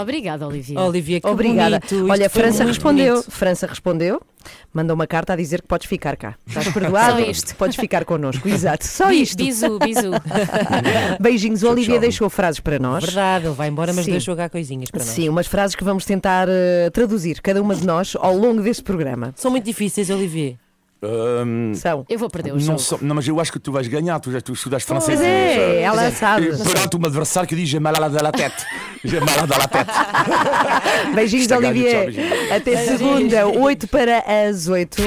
Speaker 4: Obrigada, Olivia.
Speaker 21: Olivia, que
Speaker 2: Obrigada.
Speaker 21: bonito.
Speaker 2: Olha,
Speaker 21: foi
Speaker 2: França respondeu.
Speaker 21: bonito.
Speaker 2: França respondeu. Mandou uma carta a dizer que podes ficar cá. Estás [laughs] perdoado?
Speaker 4: Só isto.
Speaker 2: Podes ficar connosco. Exato. Só isto.
Speaker 4: bisu, bisu. [laughs]
Speaker 2: Beijinhos. O Olivia deixou frases para nós.
Speaker 21: Verdade, ele vai embora, mas
Speaker 2: Sim.
Speaker 21: deixou cá coisinhas para nós.
Speaker 2: Sim, umas frases que vamos tentar eh, traduzir, cada uma de nós, ao longo deste programa.
Speaker 21: São muito difíceis, Olivier.
Speaker 22: Hum,
Speaker 2: São.
Speaker 4: Eu vou perder o
Speaker 22: não,
Speaker 4: jogo.
Speaker 22: não, mas eu acho que tu vais ganhar, tu já tu estudaste francês.
Speaker 2: Pois é,
Speaker 22: já-
Speaker 2: ela
Speaker 22: já-
Speaker 2: sabe.
Speaker 22: Perante um adversário que diz j'ai malade à la tête. J'ai malade à la tête. [laughs]
Speaker 2: Beijinhos,
Speaker 22: ganho,
Speaker 2: Olivier. Até
Speaker 4: Beijinhos.
Speaker 2: segunda, 8 para as 8.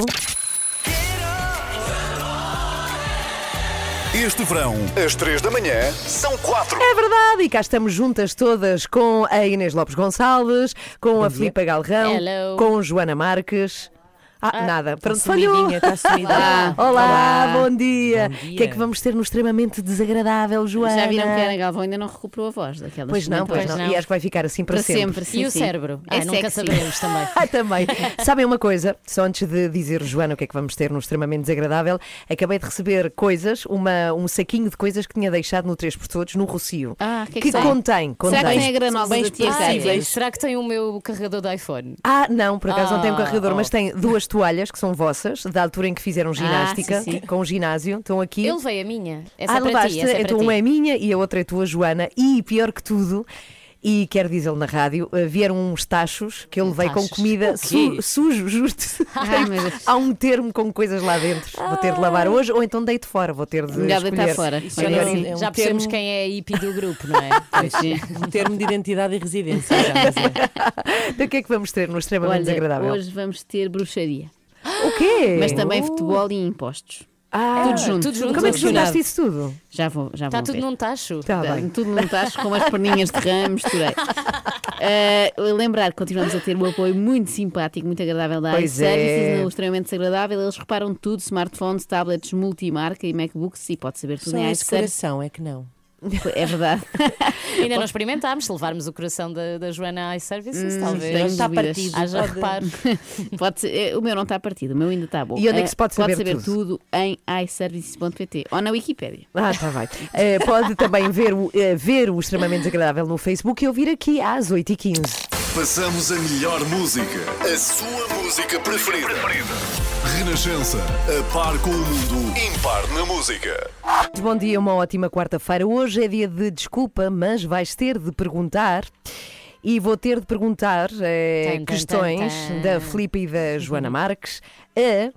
Speaker 1: Este verão, às 3 da manhã, são 4.
Speaker 2: É verdade, e cá estamos juntas todas com a Inês Lopes Gonçalves, com a
Speaker 21: dia.
Speaker 2: Filipa Galrão,
Speaker 4: Hello.
Speaker 2: com Joana Marques. Ah, nada, pronto, falhou.
Speaker 21: sumidinha, está sumida.
Speaker 2: Ah, Olá,
Speaker 21: Olá.
Speaker 2: bom dia.
Speaker 21: Bom
Speaker 2: O
Speaker 21: dia.
Speaker 2: que é que vamos ter no extremamente desagradável, Joana?
Speaker 23: Já viram que a Ana Galvão ainda não recuperou a voz daquelas
Speaker 2: Pois não, pois
Speaker 23: comentários.
Speaker 2: não. E acho que vai ficar assim para,
Speaker 23: Para sempre, sim,
Speaker 4: E o
Speaker 23: sim.
Speaker 4: cérebro?
Speaker 23: É
Speaker 4: Ah, nunca saberemos também. [laughs]
Speaker 2: Ah, também. Sabem uma coisa? Só antes de dizer, Joana, o que é que vamos ter no extremamente desagradável, acabei de receber coisas, uma, um saquinho de coisas que tinha deixado no 3 por Todos, no Rocio.
Speaker 23: Ah, o que é que, tem?
Speaker 2: contém, contém.
Speaker 23: Será que tem a granola
Speaker 21: Bens possíveis.
Speaker 4: Será que tem o meu carregador de iPhone?
Speaker 2: Ah, não, por acaso não tem um
Speaker 4: Ah,
Speaker 2: carregador,
Speaker 4: oh.
Speaker 2: mas tem duas toalhas que são vossas, da altura em que fizeram ginástica,
Speaker 23: sim, sim.
Speaker 2: com o ginásio. Estão aqui.
Speaker 4: Eu levei a minha. Essa
Speaker 2: ah,
Speaker 4: é
Speaker 2: levaste,
Speaker 4: ti. Essa é
Speaker 2: então
Speaker 4: ti.
Speaker 2: uma é minha e a outra é tua, Joana. E pior que tudo. E quero dizê-lo na rádio, eh, vieram uns tachos que eu levei com
Speaker 4: Tachos?
Speaker 2: comida
Speaker 21: O quê?
Speaker 2: su sujo, justo. [laughs]
Speaker 23: Ai.
Speaker 2: Há um termo com coisas lá dentro. Vou ter de lavar hoje ou então deito fora. Vou ter de
Speaker 23: Melhor deitar fora.
Speaker 21: Isso
Speaker 23: Olha,
Speaker 21: é
Speaker 23: assim.
Speaker 21: um
Speaker 4: Já percebemos
Speaker 21: termo-
Speaker 4: quem é a hippie do grupo, não é? [laughs]
Speaker 23: Pois sim.
Speaker 21: Um termo de identidade e residência. é.
Speaker 2: Então o que é que vamos ter no extremamente
Speaker 23: Olha,
Speaker 2: desagradável?
Speaker 23: hoje vamos ter bruxaria.
Speaker 2: O quê?
Speaker 23: Mas também futebol e impostos.
Speaker 2: Ah,
Speaker 23: tudo junto.
Speaker 4: tudo junto.
Speaker 2: Como é que juntaste isso tudo?
Speaker 23: Já vou, já
Speaker 4: Está
Speaker 23: vão
Speaker 4: tudo
Speaker 23: ver.
Speaker 4: num tacho.
Speaker 2: Tá
Speaker 23: Tá,
Speaker 2: bem.
Speaker 23: Tudo num tacho com as perninhas de ramo, misturei. [laughs] Eh, lembrar que continuamos a ter um apoio muito simpático, muito agradável da
Speaker 2: Pois
Speaker 23: iServices,
Speaker 2: é.
Speaker 23: no extremamente desagradável. Eles reparam tudo: smartphones, tablets, multimarca e MacBooks e pode saber tudo
Speaker 21: Só
Speaker 23: em iServices.
Speaker 21: coração é que não.
Speaker 23: É verdade. [laughs]
Speaker 4: Ainda não experimentámos, se levarmos o coração da, da Joana iServices,
Speaker 23: Hum,
Speaker 4: talvez.
Speaker 21: está partido.
Speaker 4: Haja
Speaker 21: Pode-
Speaker 4: reparo. [laughs]
Speaker 23: Pode ser- eh, o meu não está partido, o meu ainda está bom.
Speaker 2: E onde é que
Speaker 23: Eh,
Speaker 2: se pode saber
Speaker 23: tudo? em iServices.pt ou na Wikipédia.
Speaker 2: Ah, está bem. Eh, pode também ver o, eh, ver o extremamente desagradável no Facebook e ouvir aqui às 8h15.
Speaker 1: Passamos a melhor música. A sua música preferida. Renascença. A par com o mundo. Impar na música.
Speaker 2: Bom dia, uma ótima quarta-feira. Hoje é dia de desculpa, mas vais ter de perguntar. E vou ter de perguntar eh, questões
Speaker 4: tan, tan.
Speaker 2: da Filipe e da Joana Marques a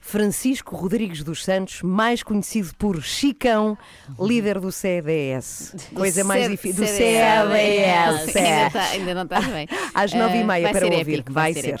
Speaker 2: Francisco Rodrigues dos Santos, mais conhecido por Chicão, líder do CDS. Coisa mais
Speaker 23: C-
Speaker 2: difícil. Do
Speaker 23: CDS.
Speaker 2: CDS.
Speaker 23: Ainda, tá- ainda não estás bem.
Speaker 2: Às nove e
Speaker 23: Eh,
Speaker 2: meia para ouvir.
Speaker 23: épico,
Speaker 2: vai
Speaker 23: ser.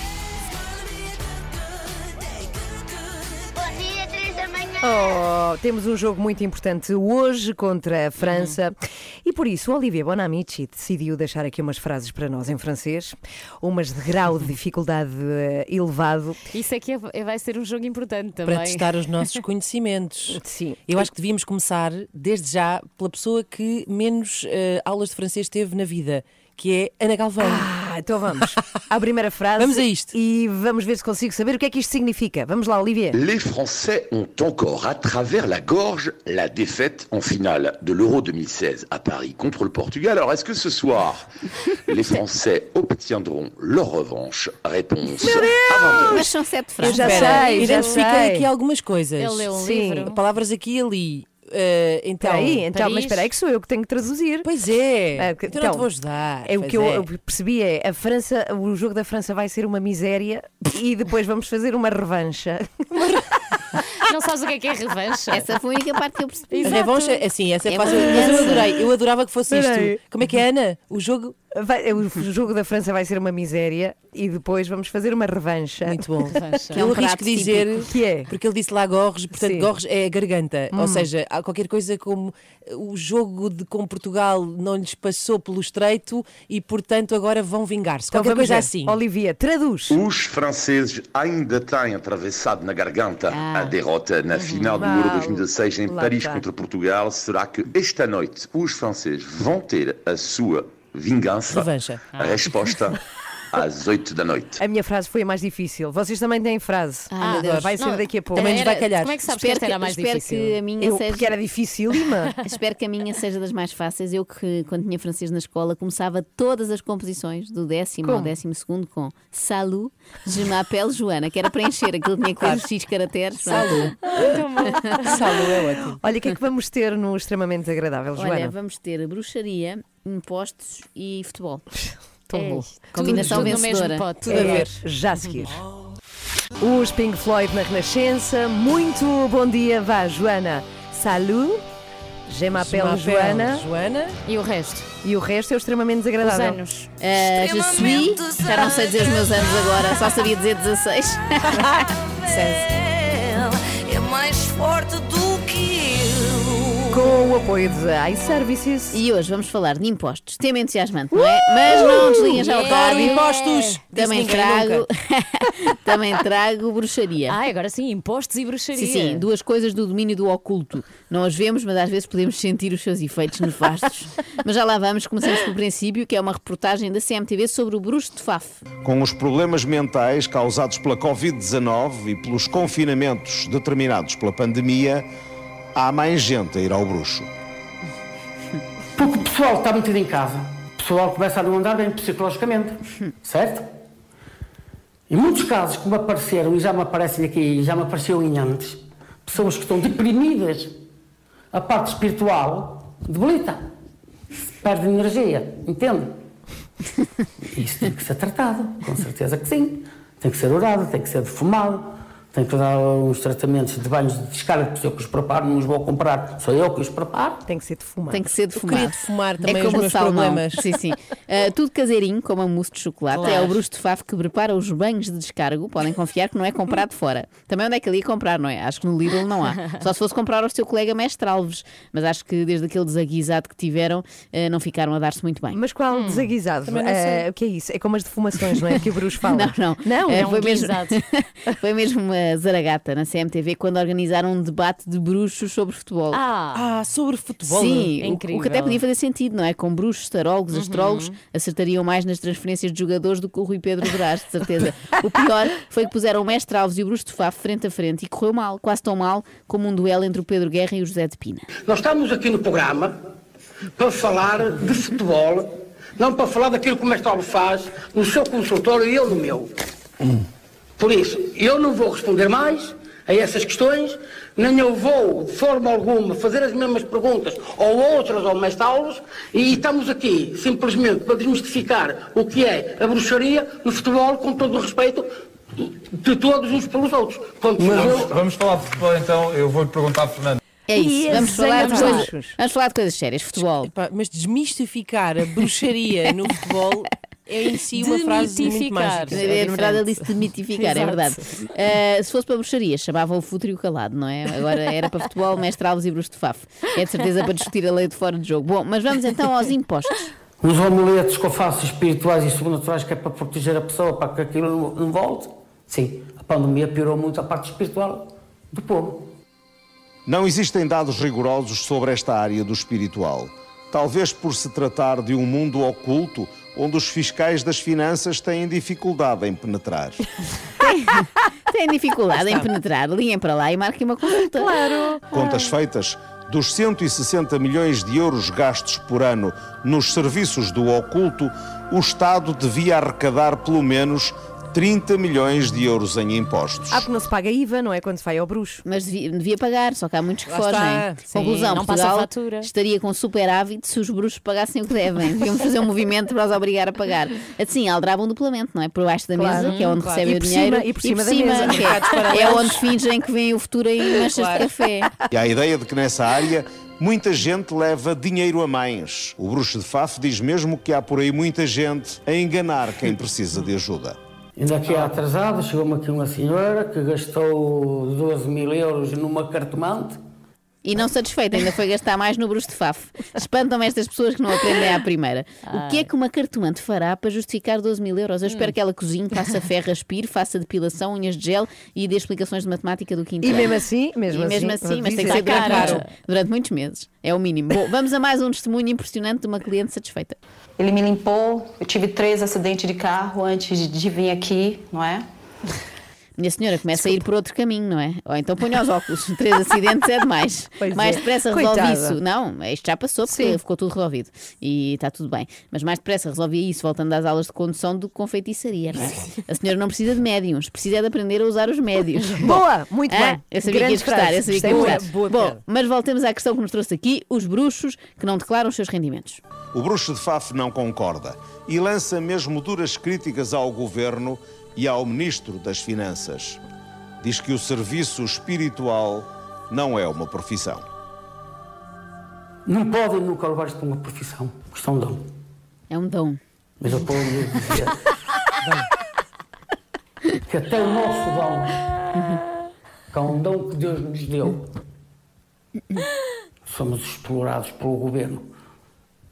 Speaker 24: dia, três da manhã.
Speaker 2: Oh, temos um jogo muito importante hoje contra a França e por isso Olivier Bonamici decidiu deixar aqui umas frases para nós em francês, umas de grau de dificuldade eh, elevado.
Speaker 4: Isso é que é- vai ser um jogo importante também.
Speaker 21: Para testar os nossos [laughs] conhecimentos.
Speaker 2: Sim.
Speaker 21: Eu acho que devíamos começar, desde já, pela pessoa que menos eh, aulas de francês teve na vida, que é Ana Galvão.
Speaker 2: Ah, então vamos [laughs] à primeira frase.
Speaker 21: Vamos a isto.
Speaker 2: E vamos ver se consigo saber o que é que isto significa. Vamos lá, Olivier.
Speaker 25: Les Français ont encore à travers la gorge la défaite en finale de l'Euro 2016 à Paris contre le Portugal. Alors est-ce que ce soir, [laughs] les Français obtiendront leur revanche Réponse à 20
Speaker 23: Mas são sete frases.
Speaker 2: já
Speaker 21: Espera,
Speaker 2: sei, já
Speaker 21: identifiquei
Speaker 2: sei.
Speaker 21: aqui algumas coisas.
Speaker 4: Ele leu um
Speaker 2: Sim.
Speaker 4: livro.
Speaker 21: Palavras aqui e ali. Eh, então,
Speaker 2: Espera aí, então,
Speaker 4: Paris.
Speaker 2: mas espera aí que sou eu que tenho que traduzir.
Speaker 21: Pois é.
Speaker 2: Ah,
Speaker 21: então,
Speaker 2: então,
Speaker 21: não te vou ajudar.
Speaker 2: É o que eu,
Speaker 21: é.
Speaker 2: eu percebi é a França, o jogo da França vai ser uma miséria e depois vamos fazer uma revancha. [laughs]
Speaker 4: Não sabes o que é que é revanche?
Speaker 23: Essa foi a única parte que eu percebi.
Speaker 21: A revanche, assim, essa é,
Speaker 23: É
Speaker 21: fácil. Mas eu adorei. Eu adorava que fosse
Speaker 2: Espera aí.
Speaker 21: isto. Como é que é, Ana? O jogo.
Speaker 2: Vai- o jogo da França vai ser uma miséria e depois vamos fazer uma revancha.
Speaker 21: Muito bom.
Speaker 4: Revanche.
Speaker 21: Eu
Speaker 23: um
Speaker 21: arrisco dizer.
Speaker 2: Que é?
Speaker 21: Porque ele disse lá gorges, portanto,
Speaker 2: Sim.
Speaker 21: gorges é a garganta.
Speaker 2: Hum.
Speaker 21: Ou seja, qualquer coisa como o jogo de, com Portugal não lhes passou pelo estreito e, portanto, agora vão vingar-se.
Speaker 2: Então
Speaker 21: Qualquer coisa
Speaker 2: ver.
Speaker 21: assim.
Speaker 2: Olivia, traduz.
Speaker 25: Os franceses ainda têm atravessado na garganta a derrota na final do Euro
Speaker 2: Ah,
Speaker 25: 2016 em
Speaker 2: lá
Speaker 25: Paris
Speaker 2: está.
Speaker 25: contra Portugal. Será que esta noite os franceses vão ter a sua vingança?
Speaker 21: Revancha.
Speaker 25: A resposta [laughs] às 8 da noite.
Speaker 2: A minha frase foi a mais difícil. Vocês também têm frase.
Speaker 23: Ah, meu Deus.
Speaker 2: vai ser
Speaker 4: Não,
Speaker 2: daqui a pouco.
Speaker 21: Também nos vai
Speaker 4: Era-
Speaker 21: calhar.
Speaker 4: Como é que sabes que
Speaker 23: Espero
Speaker 4: esta
Speaker 23: que,
Speaker 4: era a mais
Speaker 23: espero
Speaker 4: difícil?
Speaker 23: que a minha
Speaker 2: Eu,
Speaker 23: seja.
Speaker 2: porque era dificílima. [laughs]
Speaker 23: Espero que a minha seja das mais fáceis. Eu que, quando tinha francês na escola, começava todas as composições, do décimo ao
Speaker 2: Como?
Speaker 23: décimo segundo, com Salut, je m'appelle Joana, que era para encher aquilo que tinha que ter os X caracteres.
Speaker 21: Salut. [laughs] Salu é ótimo.
Speaker 2: Olha, o que é que vamos ter no extremamente agradável,
Speaker 23: Olha,
Speaker 2: Joana?
Speaker 23: vamos ter bruxaria, impostos e futebol. [laughs]
Speaker 2: Tão
Speaker 23: É. Combinação
Speaker 4: tudo mesmo
Speaker 23: vencedora.
Speaker 4: pote.
Speaker 21: Tudo a ver.
Speaker 2: Já a seguir. Os Pink Floyd na Renascença. Muito bom dia, vá, Joana. Salut. Je m'appelle Joana.
Speaker 21: Joana.
Speaker 4: E o resto?
Speaker 2: E o resto é extremamente
Speaker 4: Os
Speaker 2: desagradável.
Speaker 4: anos.
Speaker 23: Uh, je suis, já não sei dizer os meus anos agora, só sabia dizer 16. [laughs]
Speaker 26: É mais forte do.
Speaker 2: Com o apoio de iServices.
Speaker 23: E hoje vamos falar de impostos. Tema entusiasmante, não é? Mas não desliguem já o
Speaker 21: Adoro
Speaker 23: rádio.
Speaker 21: impostos. Disse [laughs]
Speaker 23: Também
Speaker 21: ninguém
Speaker 23: trago, [laughs] também trago bruxaria.
Speaker 4: Ah, agora sim, impostos e bruxaria.
Speaker 23: Sim, sim, duas coisas do domínio do oculto. Não as vemos, mas às vezes podemos sentir os seus efeitos nefastos. [laughs] mas já lá vamos, começamos pelo princípio, que é uma reportagem da CMTV sobre o bruxo de Faf.
Speaker 27: Com os problemas mentais causados pela Covid-19 e pelos confinamentos determinados pela pandemia, há mais gente a ir ao bruxo.
Speaker 28: Porque o pessoal está metido em casa, o pessoal começa a não andar bem psicologicamente, certo? Em muitos casos, como apareceram, e já me aparecem aqui, já me apareceu em antes, pessoas que estão deprimidas, a parte espiritual debilita, perde energia, entende? Isso tem que ser tratado, com certeza que sim. Tem que ser orado, tem que ser defumado, Tenho que dar uns tratamentos de banhos de descarga, porque eu que os preparo, não os vou comprar, sou eu que os preparo.
Speaker 2: Tem que ser defumado.
Speaker 23: Tem que ser
Speaker 21: Eu queria
Speaker 23: defumado.
Speaker 21: defumar também
Speaker 23: é
Speaker 21: os meus
Speaker 23: salmão.
Speaker 21: problemas.
Speaker 23: Sim, sim. Uh, tudo caseirinho, como a mousse de chocolate.
Speaker 21: Claro.
Speaker 23: É o bruxo de favo que prepara os banhos de descargo. Podem confiar que não é comprado fora. Também onde é que ele ia comprar, não é? Acho que no Lidl não há. Só se fosse comprar ao seu colega mestre Alves. Mas acho que desde aquele desaguisado que tiveram, uh, não ficaram a dar-se muito bem.
Speaker 2: Mas qual desaguisado?
Speaker 23: Não sei.
Speaker 2: Eh, o que é isso? É como as defumações, não é? Que o Bruce fala. [laughs]
Speaker 23: Não, não.
Speaker 2: Não, é um
Speaker 23: foi, mesmo, [laughs] foi mesmo uma zaragata na CMTV quando organizaram um debate de bruxos sobre futebol.
Speaker 21: Ah, sobre futebol.
Speaker 23: Sim,
Speaker 21: É
Speaker 23: o- o, que até podia fazer sentido, não é? Com bruxos, tarólogos,
Speaker 21: Uhum.
Speaker 23: astrólogos, acertariam mais nas transferências de jogadores do que o Rui Pedro Brás, de certeza. o pior foi que puseram o Mestre Alves e o Bruxo de Faf frente a frente e correu mal, quase tão mal como um duelo entre o Pedro Guerra e o José de Pina.
Speaker 28: Nós estamos aqui no programa para falar de futebol, não para falar daquilo que o mestre Alves faz no seu consultório e eu no meu. Por isso, eu não vou responder mais a essas questões, nem eu vou, de forma alguma, fazer as mesmas perguntas ou outras ao mestre Alves, e estamos aqui simplesmente para desmistificar o que é a bruxaria no futebol, com todo o respeito de todos uns pelos outros. Ponto final.
Speaker 29: Vamos, vamos falar de futebol então. Eu vou-lhe perguntar, Fernando.
Speaker 23: É isso, vamos falar, de coisas, vamos falar de coisas sérias, futebol.
Speaker 21: Mas desmistificar a bruxaria no futebol é em si uma frase muito mágica.
Speaker 23: É, na verdade, ele disse demitificar, é verdade. Uh, se fosse para bruxaria, chamava o futuro e o calado, não é? Agora era para futebol, mestre Alves e Bruxo de Faf. É de certeza para discutir a lei de fora de jogo. Bom, mas vamos então aos impostos.
Speaker 28: Os amuletos que eu faço espirituais e sobrenaturais que é para proteger a pessoa, para que aquilo não, não volte. Sim, a pandemia piorou muito a parte espiritual do povo.
Speaker 27: Não existem dados rigorosos sobre esta área do espiritual. Talvez por se tratar de um mundo oculto onde os fiscais das finanças têm dificuldade em penetrar.
Speaker 23: Tem [laughs] dificuldade em penetrar, liguem para lá e marquem uma consulta. Claro.
Speaker 27: Contas feitas, dos 160 milhões de euros gastos por ano nos serviços do oculto, o Estado devia arrecadar pelo menos 30 milhões de euros em impostos.
Speaker 2: Ah, porque não se paga IVA, não é? Quando se vai ao bruxo.
Speaker 23: Mas devia, devia pagar, só que há muitos que
Speaker 2: Lá
Speaker 23: fogem.
Speaker 2: está. Sim,
Speaker 23: Conclusão,
Speaker 2: não passa
Speaker 23: Portugal
Speaker 2: fatura.
Speaker 23: estaria com superávit se os bruxos pagassem o que devem. [laughs] Devíamos fazer um movimento para os obrigar a pagar. Assim, aldrabam duplamente, não é? Por baixo da
Speaker 2: Claro.
Speaker 23: mesa, que é onde
Speaker 2: Claro.
Speaker 23: recebem
Speaker 2: E
Speaker 23: o
Speaker 2: por
Speaker 23: dinheiro.
Speaker 2: cima- e por cima da mesa.
Speaker 23: que
Speaker 2: Mercados
Speaker 23: é, é
Speaker 2: paralelos.
Speaker 23: onde fingem que vem o futuro em manchas
Speaker 27: Claro.
Speaker 23: de café.
Speaker 27: E há a ideia de que nessa área muita gente leva dinheiro a mais. O bruxo de Faf diz mesmo que há por aí muita gente a enganar quem precisa de ajuda.
Speaker 28: Ainda aqui atrasado, chegou-me aqui uma senhora que gastou 12 mil euros numa cartomante.
Speaker 23: E não satisfeita, ainda foi gastar mais no bruxo de Faf. Espantam-me estas pessoas que não aprendem à primeira. O que é que uma cartomante fará para justificar 12 mil euros? Eu espero que ela cozinhe, faça ferro, aspire, faça depilação, unhas de gel e dê explicações de matemática do quinto
Speaker 2: E
Speaker 23: ano.
Speaker 2: mesmo assim, mesmo
Speaker 23: e mesmo
Speaker 2: assim,
Speaker 23: assim, mas tem que ser durante,
Speaker 2: Caro.
Speaker 23: muitos, durante muitos meses. É o mínimo. Bom, vamos a mais um testemunho impressionante de uma cliente satisfeita.
Speaker 30: Ele me limpou, eu tive três acidentes de carro antes de- vir aqui, não é?
Speaker 23: Minha senhora começa a ir por outro caminho, não é? Ou então ponha os óculos. [laughs] Três acidentes é demais. [laughs]
Speaker 2: Pois
Speaker 23: mais
Speaker 2: é.
Speaker 23: depressa resolve
Speaker 2: Coitada.
Speaker 23: isso. Não, isto já passou porque ficou tudo resolvido. E está tudo bem. Mas mais depressa resolvia isso voltando às aulas de condução do que com feitiçaria, não é? A senhora não precisa de médiums, precisa de aprender a usar os médios. [laughs]
Speaker 2: Boa, muito
Speaker 23: Ah,
Speaker 2: bem.
Speaker 23: Eu sabia que
Speaker 2: Grande
Speaker 23: ias gostar,
Speaker 2: frase.
Speaker 23: eu sabia que
Speaker 2: Gostei muito.
Speaker 23: gostar.
Speaker 2: Boa
Speaker 23: Bom,
Speaker 2: piada.
Speaker 23: mas voltemos à questão que nos trouxe aqui: os bruxos que não declaram os seus rendimentos.
Speaker 27: O bruxo de Faf não concorda e lança mesmo duras críticas ao governo e ao ministro das Finanças. Diz que o serviço espiritual não é uma profissão.
Speaker 28: Não podem nunca levar isto para uma profissão, isto é um dom.
Speaker 23: É um dom.
Speaker 28: Mas eu posso lhe dizer que até o nosso dom, que é um dom que Deus nos deu, somos explorados pelo governo,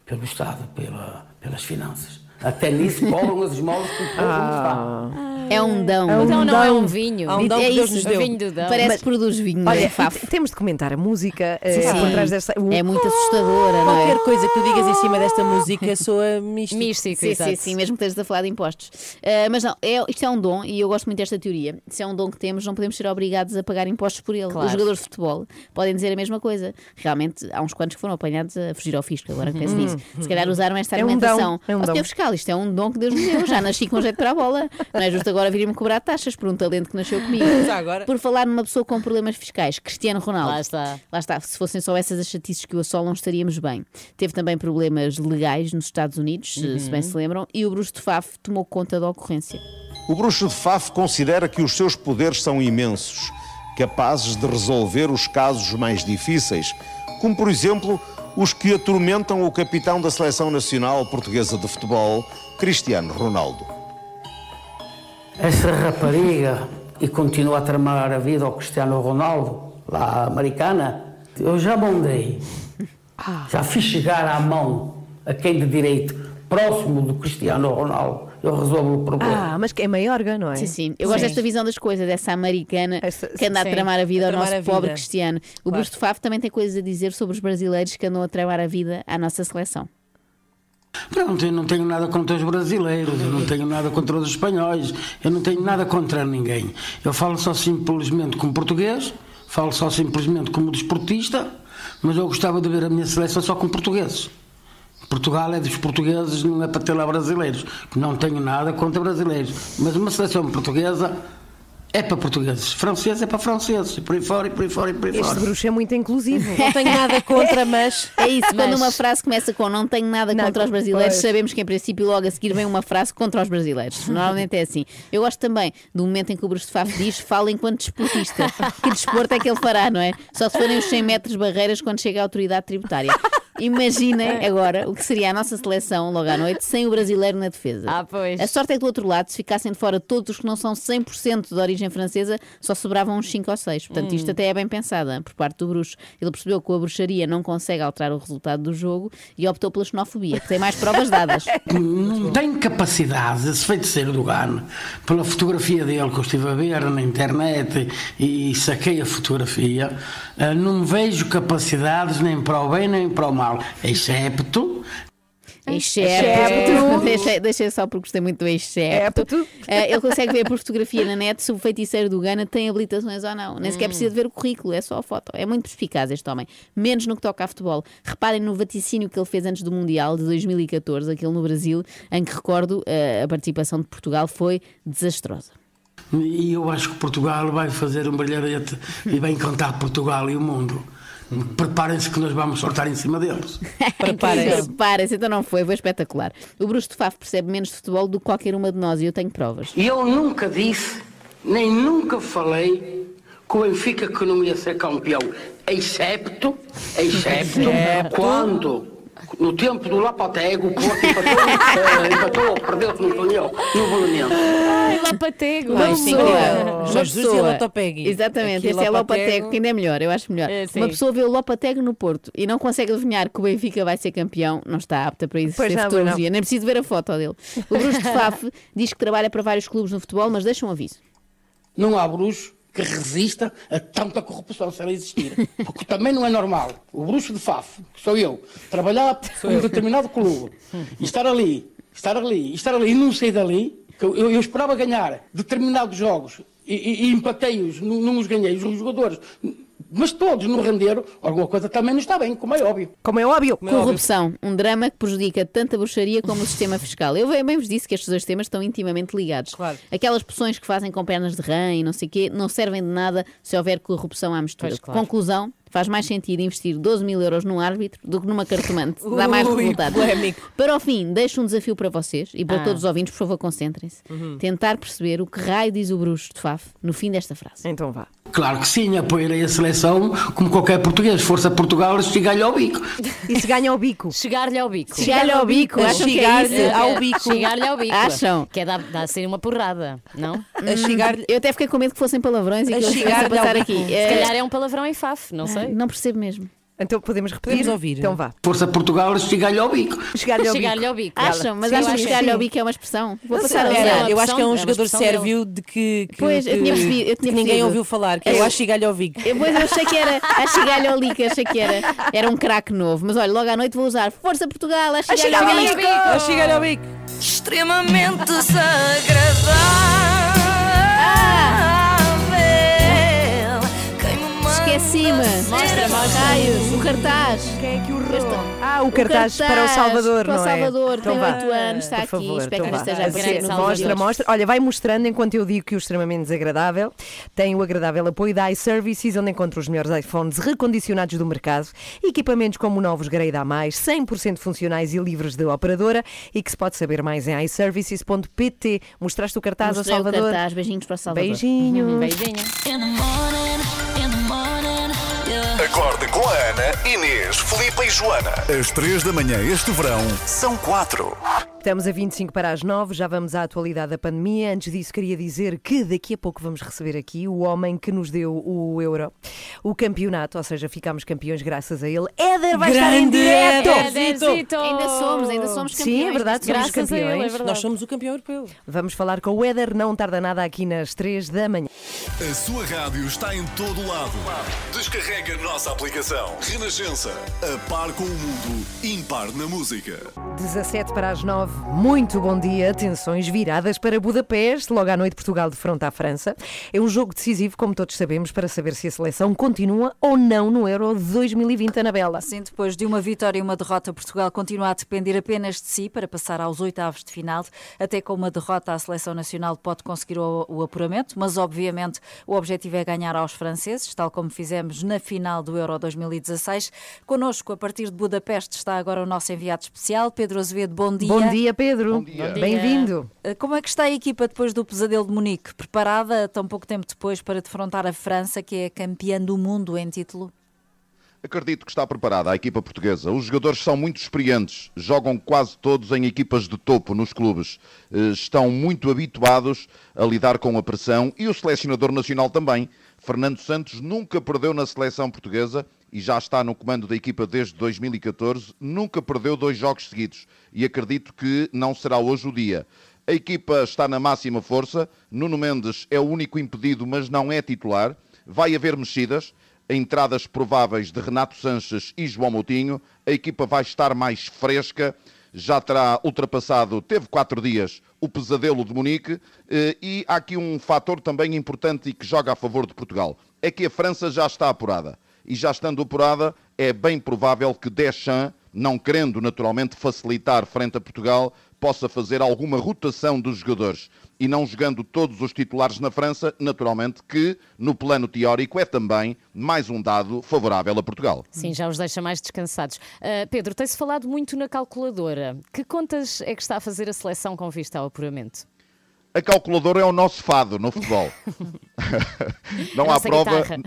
Speaker 28: pelo Estado, pela, pelas finanças. Até nisso cobram as esmolas que o povo nos dá.
Speaker 23: É um dão.
Speaker 2: É um
Speaker 23: Então
Speaker 2: não é um
Speaker 23: vinho.
Speaker 2: É um dom
Speaker 23: é
Speaker 2: que Deus nos deu.
Speaker 23: vinho do dão. Parece que produz vinho,
Speaker 2: Olha,
Speaker 23: é
Speaker 2: temos de comentar a música
Speaker 23: Sim,
Speaker 2: eh,
Speaker 23: sim.
Speaker 2: por trás desta. o-
Speaker 23: É muito assustadora, não é?
Speaker 21: Qualquer coisa que tu digas em cima desta [laughs] música soa místico.
Speaker 23: Místico, sim, sim, sim, mesmo que estejas a falar de impostos. Ah, mas não, é, isto é um dom e eu gosto muito desta teoria. Se é um dom que temos, não podemos ser obrigados a pagar impostos por ele.
Speaker 2: Claro.
Speaker 23: Os jogadores de futebol podem dizer a mesma coisa. Realmente, há uns quantos que foram apanhados a fugir ao fisco, agora que penso nisso. Se calhar usaram esta
Speaker 2: É um
Speaker 23: argumentação.
Speaker 2: dom, é um dom.
Speaker 23: fiscal, isto é um dom que Deus me deu. Já nasci com jeito para a bola. Não é justo agora vir-me cobrar taxas por um talento que nasceu comigo. [laughs]
Speaker 21: Agora.
Speaker 23: Por falar numa pessoa com problemas fiscais, Cristiano Ronaldo.
Speaker 4: Lá está.
Speaker 23: Lá está. Se fossem só essas as chatices que o assolam, estaríamos bem. Teve também problemas legais nos Estados Unidos, se- se bem se lembram, e o Bruce de Faf tomou conta da ocorrência.
Speaker 27: O bruxo de Faf considera que os seus poderes são imensos, capazes de resolver os casos mais difíceis, como por exemplo os que atormentam o capitão da seleção nacional portuguesa de futebol, Cristiano Ronaldo.
Speaker 28: Essa rapariga, e continua a tramar a vida ao Cristiano Ronaldo, lá americana, eu já mandei, já fiz chegar à mão a quem de direito, próximo do Cristiano Ronaldo, eu resolvo o problema.
Speaker 2: Ah, mas que é maiorga, não é?
Speaker 23: Sim, sim. Eu gosto
Speaker 2: Sim.
Speaker 23: desta visão das coisas, dessa americana que anda a
Speaker 2: sim,
Speaker 23: tramar a vida
Speaker 2: a
Speaker 23: ao nosso
Speaker 2: a vida.
Speaker 23: pobre Cristiano. O Busto Favo também tem coisas a dizer sobre os brasileiros que andam a tramar a vida à nossa seleção.
Speaker 28: Pronto, eu não tenho nada contra os brasileiros, eu não tenho nada contra os espanhóis, eu não tenho nada contra ninguém. Eu falo só simplesmente como português, falo só simplesmente como desportista, mas eu gostava de ver a minha seleção só com portugueses. Portugal é dos portugueses, não é para ter lá brasileiros. Não tenho nada contra brasileiros, mas uma seleção portuguesa é para portugueses, francês é para franceses, e por aí fora, e por aí fora, e por aí
Speaker 2: Este
Speaker 28: fora.
Speaker 2: bruxo é muito inclusivo. Não tenho nada contra, mas.
Speaker 23: É isso, quando
Speaker 2: Mas-
Speaker 23: uma frase começa com não tenho nada
Speaker 2: Nada
Speaker 23: contra os brasileiros,
Speaker 2: pois.
Speaker 23: sabemos que em princípio logo a seguir vem uma frase contra os brasileiros. Normalmente é assim. Eu gosto também do momento em que o Bruce de Fafo diz fala enquanto desportista. Que desporto é que ele fará, não é? Só se forem os 100 metros barreiras quando chega a autoridade tributária. Imaginem [laughs] agora o que seria a nossa seleção logo à noite sem o brasileiro na defesa.
Speaker 4: Ah, pois.
Speaker 23: A sorte é que do outro lado, se ficassem de fora todos os que não são 100% de origem francesa, só sobravam uns 5 ou 6. Portanto, isto
Speaker 4: Hum.
Speaker 23: até é bem pensada por parte do bruxo. Ele percebeu que a bruxaria não consegue alterar o resultado do jogo e optou pela xenofobia, que tem mais provas dadas. [laughs]
Speaker 28: Não tenho capacidade, esse feiticeiro do Gano, pela fotografia dele que eu estive a ver na internet e saquei a fotografia, eh, não vejo capacidades nem para o bem nem para o mal, excepto.
Speaker 23: Excepto. Deixei, deixei só porque gostei muito do excepto. Eh, ele consegue ver por fotografia na net se o feiticeiro do Gana tem habilitações ou não. Nem sequer
Speaker 2: Hum.
Speaker 23: precisa de ver o currículo, é só a foto. É muito perspicaz este homem. Menos no que toca a futebol. Reparem no vaticínio que ele fez antes do Mundial de 2014, aquele no Brasil, em que recordo eh, a participação de Portugal foi desastrosa.
Speaker 28: E eu acho que Portugal vai fazer um brilharete e vai encantar Portugal e o mundo. Preparem-se que nós vamos sortar em cima deles. [laughs]
Speaker 23: Preparem-se. Preparem-se, então não foi, foi espetacular. O Bruce de Fafo percebe menos de futebol do que qualquer uma de nós e eu tenho provas.
Speaker 28: E eu nunca disse, nem nunca falei que o Benfica que não ia ser campeão, excepto, excepto,
Speaker 23: Excepto.
Speaker 28: quando no tempo do Lapotego o Porto empatou, empatou perdeu se não estou eu, no Bolonense.
Speaker 4: Ai, Lapatego.
Speaker 23: Uma
Speaker 4: Ai,
Speaker 23: pessoa,
Speaker 21: e
Speaker 23: pessoa-
Speaker 21: Lopatego.
Speaker 23: Exatamente,
Speaker 21: Aqui,
Speaker 23: este é
Speaker 21: Lopatego.
Speaker 23: Lopatego, que ainda é melhor, eu acho melhor.
Speaker 4: É, sim.
Speaker 23: Uma pessoa vê o Lopatego no Porto e não consegue adivinhar que o Benfica vai ser campeão, não está apta para isso
Speaker 2: Pois não,
Speaker 23: nem preciso ver a foto dele. O Bruce de Faf [laughs] diz que trabalha para vários clubes no futebol, mas deixa um aviso.
Speaker 28: Não há bruxo que resista a tanta corrupção se ela existir. Porque também não é normal o bruxo de Faf, que sou eu, trabalhar para um determinado clube e estar ali, estar ali, estar ali e não sair dali. eu- eu esperava ganhar determinados jogos e, e, e empatei-os, não, não os ganhei, os jogadores, mas todos não renderam. Alguma coisa também não está bem, como é óbvio.
Speaker 2: Como é óbvio.
Speaker 23: Corrupção, um drama que prejudica tanto a bruxaria como o sistema fiscal. Eu bem bem vos disse que estes dois temas estão intimamente ligados. Aquelas poções que fazem com pernas de rã e não sei o quê não servem de nada se houver corrupção à mistura.
Speaker 21: Pois, claro.
Speaker 23: Conclusão, faz mais sentido investir 12 mil euros num árbitro do que numa cartomante. [laughs] Dá mais
Speaker 21: Ui,
Speaker 23: resultados.
Speaker 21: polémico.
Speaker 23: Para o fim, deixo um desafio para vocês e para
Speaker 21: Ah.
Speaker 23: todos os ouvintes, por favor, concentrem-se.
Speaker 21: Uhum.
Speaker 23: Tentar perceber o que raio diz o bruxo de Faf no fim desta frase.
Speaker 2: Então vá.
Speaker 28: Claro que sim, apoiarei a seleção como qualquer português. Força Portugal, chega-lhe ao bico.
Speaker 2: E se ganha ao bico? [laughs]
Speaker 4: Chegar-lhe ao bico.
Speaker 23: Chegar-lhe ao bico, é?
Speaker 4: É,
Speaker 23: Ao bico.
Speaker 4: Chegar-lhe ao bico.
Speaker 23: Acham?
Speaker 4: Que é dar, dar a ser uma porrada, não?
Speaker 23: Hum, Eu até fiquei com medo que fossem palavrões e que
Speaker 4: A
Speaker 23: eles fossem
Speaker 4: chegar-lhe
Speaker 23: passar aqui.
Speaker 4: Se calhar é um palavrão em Faf, não sei.
Speaker 23: Não percebo mesmo.
Speaker 2: Então podemos repetir?
Speaker 21: Podemos ouvir.
Speaker 2: Então vá.
Speaker 28: Força Portugal, chega-lhe ao bico.
Speaker 2: Chegar-lhe ao
Speaker 4: Chegar-lhe
Speaker 2: bico.
Speaker 4: ao bico.
Speaker 23: Acham? Mas
Speaker 4: Sim, eu
Speaker 23: que
Speaker 4: acho que
Speaker 23: chegar-lhe ao bico é uma expressão? Vou
Speaker 2: Não
Speaker 23: passar a
Speaker 2: sei.
Speaker 23: usar.
Speaker 21: Era, eu acho que é um
Speaker 4: uma
Speaker 21: jogador sérvio de que, que,
Speaker 23: Pois, eu
Speaker 21: que-
Speaker 23: tinha percebido, eu
Speaker 21: que
Speaker 23: tinha
Speaker 21: ninguém
Speaker 23: percebido.
Speaker 21: ouviu falar, que é
Speaker 23: Eu-
Speaker 21: o Achigalho ao.
Speaker 23: Eu, pois, eu achei que era a chegar-lhe ao Lica, achei que era, era um craque novo. Mas olha, logo à noite vou usar Força Portugal, a chegar-lhe ao bico.
Speaker 21: Vigo! Achigalho ao Vigo!
Speaker 24: Extremamente desagradável. Quem
Speaker 23: Esqueci-me. Mostra, mostra. Raios, o cartaz.
Speaker 2: Quem é que o Ah, o cartaz, para o Salvador,
Speaker 23: para o
Speaker 2: não é?
Speaker 23: Salvador,
Speaker 2: Então
Speaker 23: tem
Speaker 2: vá.
Speaker 23: 8 anos, está
Speaker 2: Por
Speaker 23: aqui.
Speaker 2: favor,
Speaker 23: Espero que
Speaker 2: então
Speaker 23: não
Speaker 2: vá.
Speaker 23: esteja a aparecer.
Speaker 2: Mostra, mostra. Olha, vai mostrando enquanto eu digo que o extremamente desagradável tem o agradável apoio da iServices, onde encontra os melhores iPhones recondicionados do mercado, equipamentos como novos Grade A+, 100% funcionais e livres de operadora e que se pode saber mais em iServices.pt. Mostraste o cartaz
Speaker 23: Mostrei
Speaker 2: ao
Speaker 23: o
Speaker 2: Salvador?
Speaker 23: cartaz. Beijinhos para o Salvador.
Speaker 2: Beijinho.
Speaker 23: Beijinho.
Speaker 1: Acorde com a Ana, Inês, Filipe e Joana. Às três da manhã este verão são quatro.
Speaker 2: Estamos a 25 para as 9, já vamos à atualidade da pandemia. Antes disso, queria dizer que daqui a pouco vamos receber aqui o homem que nos deu o Euro, o campeonato, ou seja, ficámos campeões graças a ele. Éder vai estar em
Speaker 21: Grande
Speaker 2: direto!
Speaker 21: Éderzito!
Speaker 23: Ainda somos, ainda somos campeões.
Speaker 2: Sim, é verdade, somos
Speaker 21: Graças a ele, é
Speaker 2: campeões.
Speaker 21: verdade. Nós somos o campeão europeu.
Speaker 2: Vamos falar com o Éder, não tarda nada aqui nas 3 da manhã.
Speaker 1: A sua rádio está em todo lado. Descarrega a nossa aplicação. Renascença. A par com o mundo. Impar na música.
Speaker 2: 17 para as 9, muito bom dia. Atenções viradas para Budapeste, logo à noite Portugal de fronte à França. É um jogo decisivo, como todos sabemos, para saber se a seleção continua ou não no Euro 2020, Anabela.
Speaker 3: Sim, depois de uma vitória e uma derrota, Portugal continua a depender apenas de si para passar aos oitavos de final. Até com uma derrota, a seleção nacional pode conseguir o, o apuramento, mas obviamente o objetivo é ganhar aos franceses, tal como fizemos na final do Euro 2016. Connosco, a partir de Budapeste, está agora o nosso enviado especial, Pedro Azevedo. Bom dia.
Speaker 2: Bom dia, Pedro.
Speaker 3: Bom dia.
Speaker 2: Bem-vindo.
Speaker 3: Eh, Como é que está a equipa depois do pesadelo de Munique? Preparada tão pouco tempo depois para defrontar a França, que é campeã do mundo em título?
Speaker 31: Acredito que está preparada a equipa portuguesa. Os jogadores são muito experientes, jogam quase todos em equipas de topo nos clubes. Eh, Estão muito habituados a lidar com a pressão e o selecionador nacional também. Fernando Santos nunca perdeu na seleção portuguesa e já está no comando da equipa desde 2014. Nunca perdeu dois jogos seguidos e acredito que não será hoje o dia. A equipa está na máxima força. Nuno Mendes é o único impedido, mas não é titular. Vai haver mexidas entradas prováveis de Renato Sanches e João Moutinho. A equipa vai estar mais fresca, já terá ultrapassado, teve quatro dias, o pesadelo de Munique. eh, E há aqui um fator também importante e que joga a favor de Portugal: é que a França já está apurada. E já estando apurada, é bem provável que Deschamps, não querendo naturalmente facilitar frente a Portugal, possa fazer alguma rotação dos jogadores e não jogando todos os titulares na França, naturalmente que, no plano teórico, é também mais um dado favorável a Portugal.
Speaker 4: Sim, já os deixa mais descansados. Ah, Pedro, tem-se falado muito na calculadora. Que contas é que está a fazer a seleção com vista ao apuramento?
Speaker 31: A calculadora é o nosso fado no futebol. [laughs] não há prova.
Speaker 4: guitarra.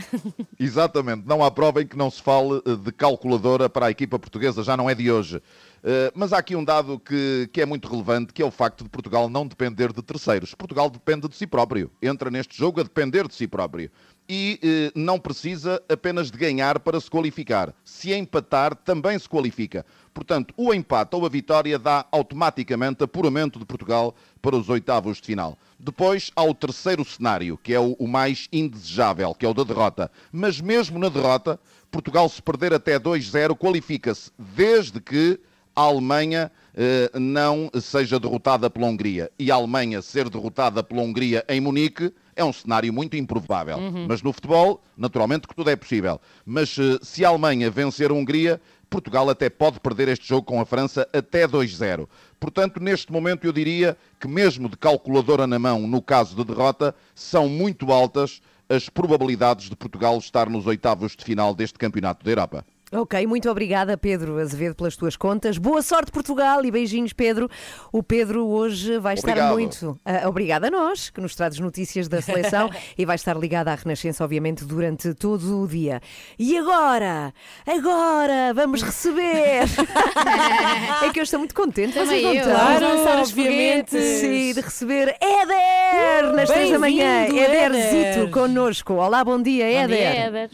Speaker 31: Exatamente, não há prova em que não se fale eh, de calculadora para a equipa portuguesa, já não é de hoje. Eh, Mas há aqui um dado que, que é muito relevante, que é o facto de Portugal não depender de terceiros. Portugal depende de si próprio. Entra neste jogo a depender de si próprio. E eh, não precisa apenas de ganhar para se qualificar. Se empatar, também se qualifica. Portanto, o empate ou a vitória dá automaticamente apuramento de Portugal para os oitavos de final. Depois há o terceiro cenário, que é o, o mais indesejável, que é o da derrota. Mas mesmo na derrota, Portugal, se perder até 2-0, qualifica-se, desde que a Alemanha eh, não seja derrotada pela Hungria. E a Alemanha ser derrotada pela Hungria em Munique é um cenário muito improvável.
Speaker 32: Uhum.
Speaker 31: Mas no futebol, naturalmente que tudo é possível. Mas eh, se a Alemanha vencer a Hungria, Portugal até pode perder este jogo com a França até 2-0. Portanto, neste momento eu diria que mesmo de calculadora na mão, no caso de derrota, são muito altas as probabilidades de Portugal estar nos oitavos de final deste Campeonato da Europa.
Speaker 2: Ok, muito obrigada, Pedro Azevedo, pelas tuas contas. Boa sorte, Portugal, e beijinhos, Pedro. O Pedro hoje vai estar
Speaker 31: Obrigado.
Speaker 2: muito. ah, obrigada a nós, que nos traz notícias da seleção [laughs] e vai estar ligada à Renascença, obviamente, durante todo o dia. E agora, agora, vamos [laughs] receber. [laughs] é que eu estou muito contente, vocês
Speaker 23: Também
Speaker 2: não
Speaker 23: eu.
Speaker 2: estão?
Speaker 21: Os
Speaker 2: Obviamente, sim, de receber Éder nas três da manhã. Éderzito
Speaker 21: Éder.
Speaker 2: connosco. Olá, bom dia,
Speaker 4: Bom dia,
Speaker 2: Éder.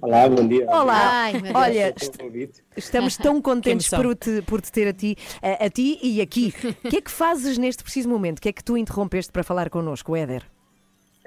Speaker 33: Olá, bom dia.
Speaker 2: Olá,
Speaker 23: Deus.
Speaker 2: olha,
Speaker 33: Obrigado pelo convite.
Speaker 2: Estamos tão [laughs] contentes por te, por te ter a ti, a, a ti e aqui. O [laughs] que é que fazes neste preciso momento? O que é que tu interrompeste para falar connosco, Éder?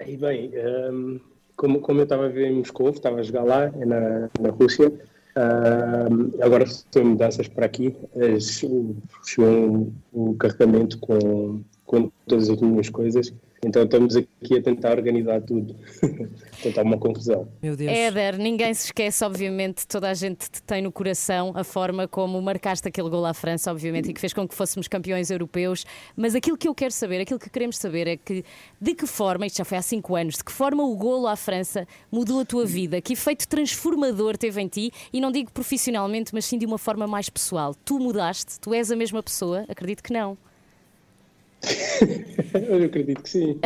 Speaker 33: E bem, hum, como, como eu estava a ver em Moscou, estava a jogar lá, na, na Rússia, hum, agora estou em mudanças para aqui, chegou um, um carregamento com, com todas as minhas coisas Então estamos aqui a tentar organizar tudo. [laughs] tentar uma confusão.
Speaker 21: Meu Deus.
Speaker 4: Éder, ninguém se esquece, obviamente, toda a gente te tem no coração a forma como marcaste aquele gol à França, obviamente, e que fez com que fôssemos campeões europeus. Mas aquilo que eu quero saber, aquilo que queremos saber é que de que forma, isto já foi há cinco anos, de que forma o golo à França mudou a tua vida? Que efeito transformador teve em ti? E não digo profissionalmente, mas sim de uma forma mais pessoal. Tu mudaste? Tu és a mesma pessoa? Acredito que não. [laughs]
Speaker 33: Eu acredito que sim.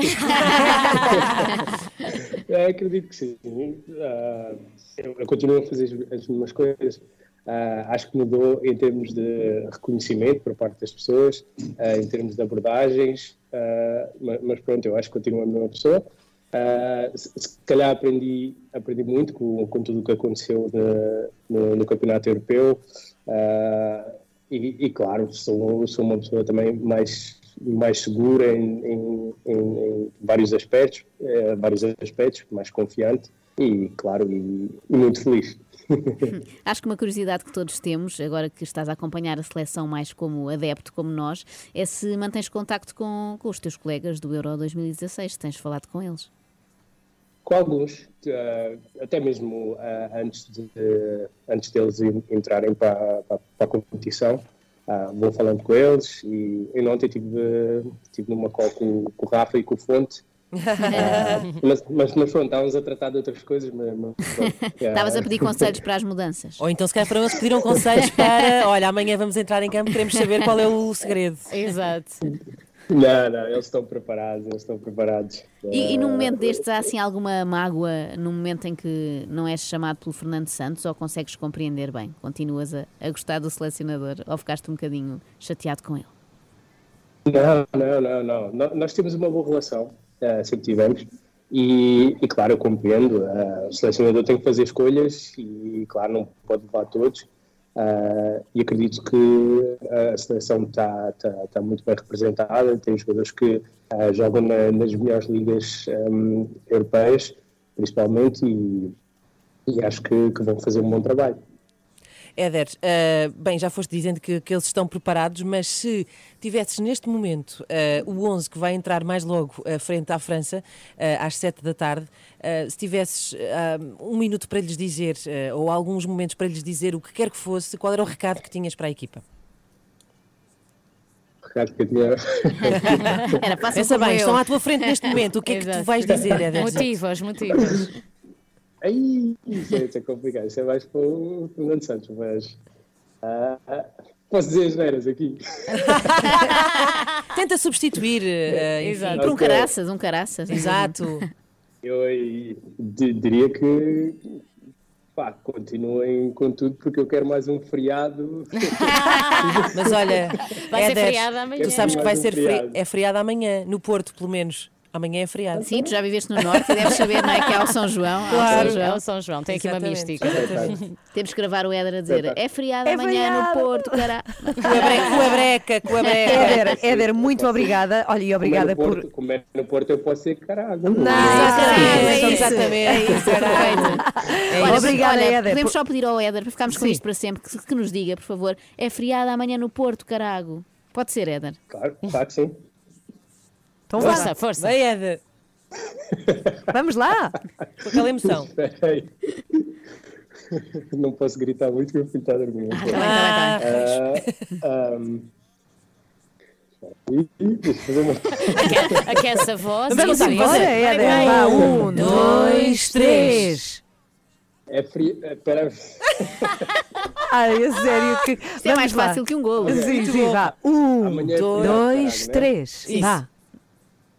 Speaker 33: eu [laughs] acredito que sim. Uh, eu, continuo a fazer as mesmas coisas. Uh, acho que mudou em termos de reconhecimento por parte das pessoas, uh, em termos de abordagens, mas, mas, pronto, eu acho que continuo a mesma pessoa. Se, se, calhar aprendi, aprendi muito com, com tudo o que aconteceu no, no, Campeonato Europeu. E, e, claro, sou, sou uma pessoa também mais mais segura em, em, em vários aspectos, eh, vários aspectos, mais confiante e, claro, e, e muito feliz. [laughs]
Speaker 23: Acho que uma curiosidade que todos temos, agora que estás a acompanhar a seleção mais como adepto, como nós, é se mantens contacto com, com os teus colegas do Euro 2016, se tens falado com eles.
Speaker 33: Com alguns, uh, até mesmo uh, antes, de, antes deles entrarem para, para, para a competição, ah, vou falando com eles e, e ontem estive, estive numa call com, com o Rafa e com o Fonte. [laughs] Ah, mas, mas, mas pronto, estávamos a tratar de outras coisas. Mas, mas, [laughs]
Speaker 23: Estavas a pedir [laughs] conselhos para as mudanças.
Speaker 21: Ou então, se calhar, foram eles que pediram conselhos para: olha, amanhã vamos entrar em campo, queremos saber qual é o segredo.
Speaker 4: Exato.
Speaker 33: Não, não, eles estão preparados, eles estão preparados.
Speaker 23: E, e num momento destes há assim alguma mágoa no momento em que não és chamado pelo Fernando Santos ou consegues compreender bem? Continuas a, a gostar do selecionador ou ficaste um bocadinho chateado com ele?
Speaker 33: Não, não, não, não. Nós temos uma boa relação, uh, sempre tivemos. E, e, claro, eu compreendo, uh, o selecionador tem que fazer escolhas e, claro, não pode levar todos. Uh, e acredito que a seleção está tá, tá muito bem representada, tem jogadores que uh, jogam na, nas melhores ligas um, europeias, principalmente, e, e acho que, que, vão fazer um bom trabalho.
Speaker 21: Éder, uh, bem, já foste dizendo que, que, eles estão preparados, mas se tivesses neste momento uh, o 11 que vai entrar mais logo uh, frente à França, às 7 da tarde, se tivesses um minuto para lhes dizer, ou alguns momentos para lhes dizer o que quer que fosse, qual era o recado que tinhas para a equipa?
Speaker 33: recado que eu tinha. [laughs]
Speaker 23: Era
Speaker 21: Pensa bem, eu. estão à tua frente neste momento. O que é que tu vais dizer, Éder?
Speaker 4: Motivos, motivos.
Speaker 33: Aí, isso é, isso é complicado. Isso é mais para o Fernando Santos, mas. Uh, posso dizer as veras aqui. [laughs]
Speaker 21: Tenta substituir. Uh, Exato.
Speaker 23: Por um caraças, um caraças.
Speaker 21: Exato.
Speaker 33: Eu diria que pá, continuem com tudo porque eu quero mais um feriado. [laughs]
Speaker 21: Mas olha,
Speaker 4: vai ser feriado amanhã.
Speaker 21: Tu sabes que vai ser feriado. é feriado amanhã, no Porto, pelo menos. Amanhã é feriado.
Speaker 23: Sim, tu já viveste no Norte e deves saber, não é? Que é o São João.
Speaker 4: Claro, São João. é o São João. Tem aqui uma mística.
Speaker 23: Temos que gravar o Éder a dizer é feriado é amanhã feriado. no Porto, caralho.
Speaker 21: Com a breca, com a breca.
Speaker 2: Éder, Éder, muito obrigada. Olha, e obrigada
Speaker 33: como
Speaker 2: é por.
Speaker 33: Como é no Porto eu posso ser caralho.
Speaker 2: Não,
Speaker 21: é isso. Exatamente. É isso,
Speaker 23: é Olha, obrigada, olha, Éder. Podemos só pedir ao Éder, para ficarmos com isto para sempre, que, que nos diga, por favor, é feriado amanhã no Porto, carago. Pode ser, Éder?
Speaker 33: Claro, claro que sim.
Speaker 4: Então força, força.
Speaker 21: Vai, [laughs] Éder.
Speaker 2: Vamos lá!
Speaker 21: Com aquela emoção.
Speaker 33: Não posso gritar muito porque o filho está a dormir.
Speaker 23: Ah, tá bem,
Speaker 4: tá Aquece a voz.
Speaker 2: Vamos embora, é, Um, dois, três.
Speaker 33: É frio. Espera. [laughs]
Speaker 2: Ai, é sério que.
Speaker 23: Isso é mais fácil que um golo.
Speaker 2: Sim, sim, vá. Um, é dois, três. Vá.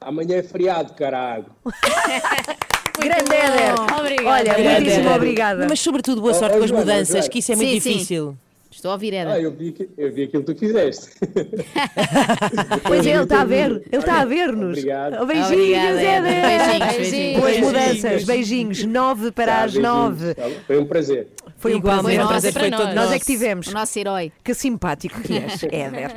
Speaker 33: Amanhã é feriado, caralho. [laughs]
Speaker 2: Grande Éder.
Speaker 4: Obrigada.
Speaker 2: Olha, muitíssimo obrigada.
Speaker 21: Mas sobretudo boa sorte com as mudanças, que isso é muito
Speaker 23: Sim,
Speaker 21: difícil.
Speaker 23: Estou a ouvir, Éder.
Speaker 33: Ah, eu vi, que- eu vi aquilo que tu fizeste. [laughs]
Speaker 2: Pois é, ele está a ver, ele está a ver-nos.
Speaker 33: Obrigado.
Speaker 2: Beijinhos,
Speaker 23: Obrigada,
Speaker 2: Éder.
Speaker 23: Éder. Beijinhos, beijinhos.
Speaker 2: Boas
Speaker 33: Beijinhos.
Speaker 2: mudanças, beijinhos. Nove para
Speaker 33: Tá,
Speaker 2: as
Speaker 33: beijinhos.
Speaker 2: nove.
Speaker 33: Tá bom? Foi um prazer.
Speaker 2: Foi Foi um prazer.
Speaker 21: o prazer foi todo
Speaker 2: Nós
Speaker 21: nosso.
Speaker 2: é que tivemos.
Speaker 23: O nosso herói.
Speaker 2: Que simpático que és, [laughs] Éder.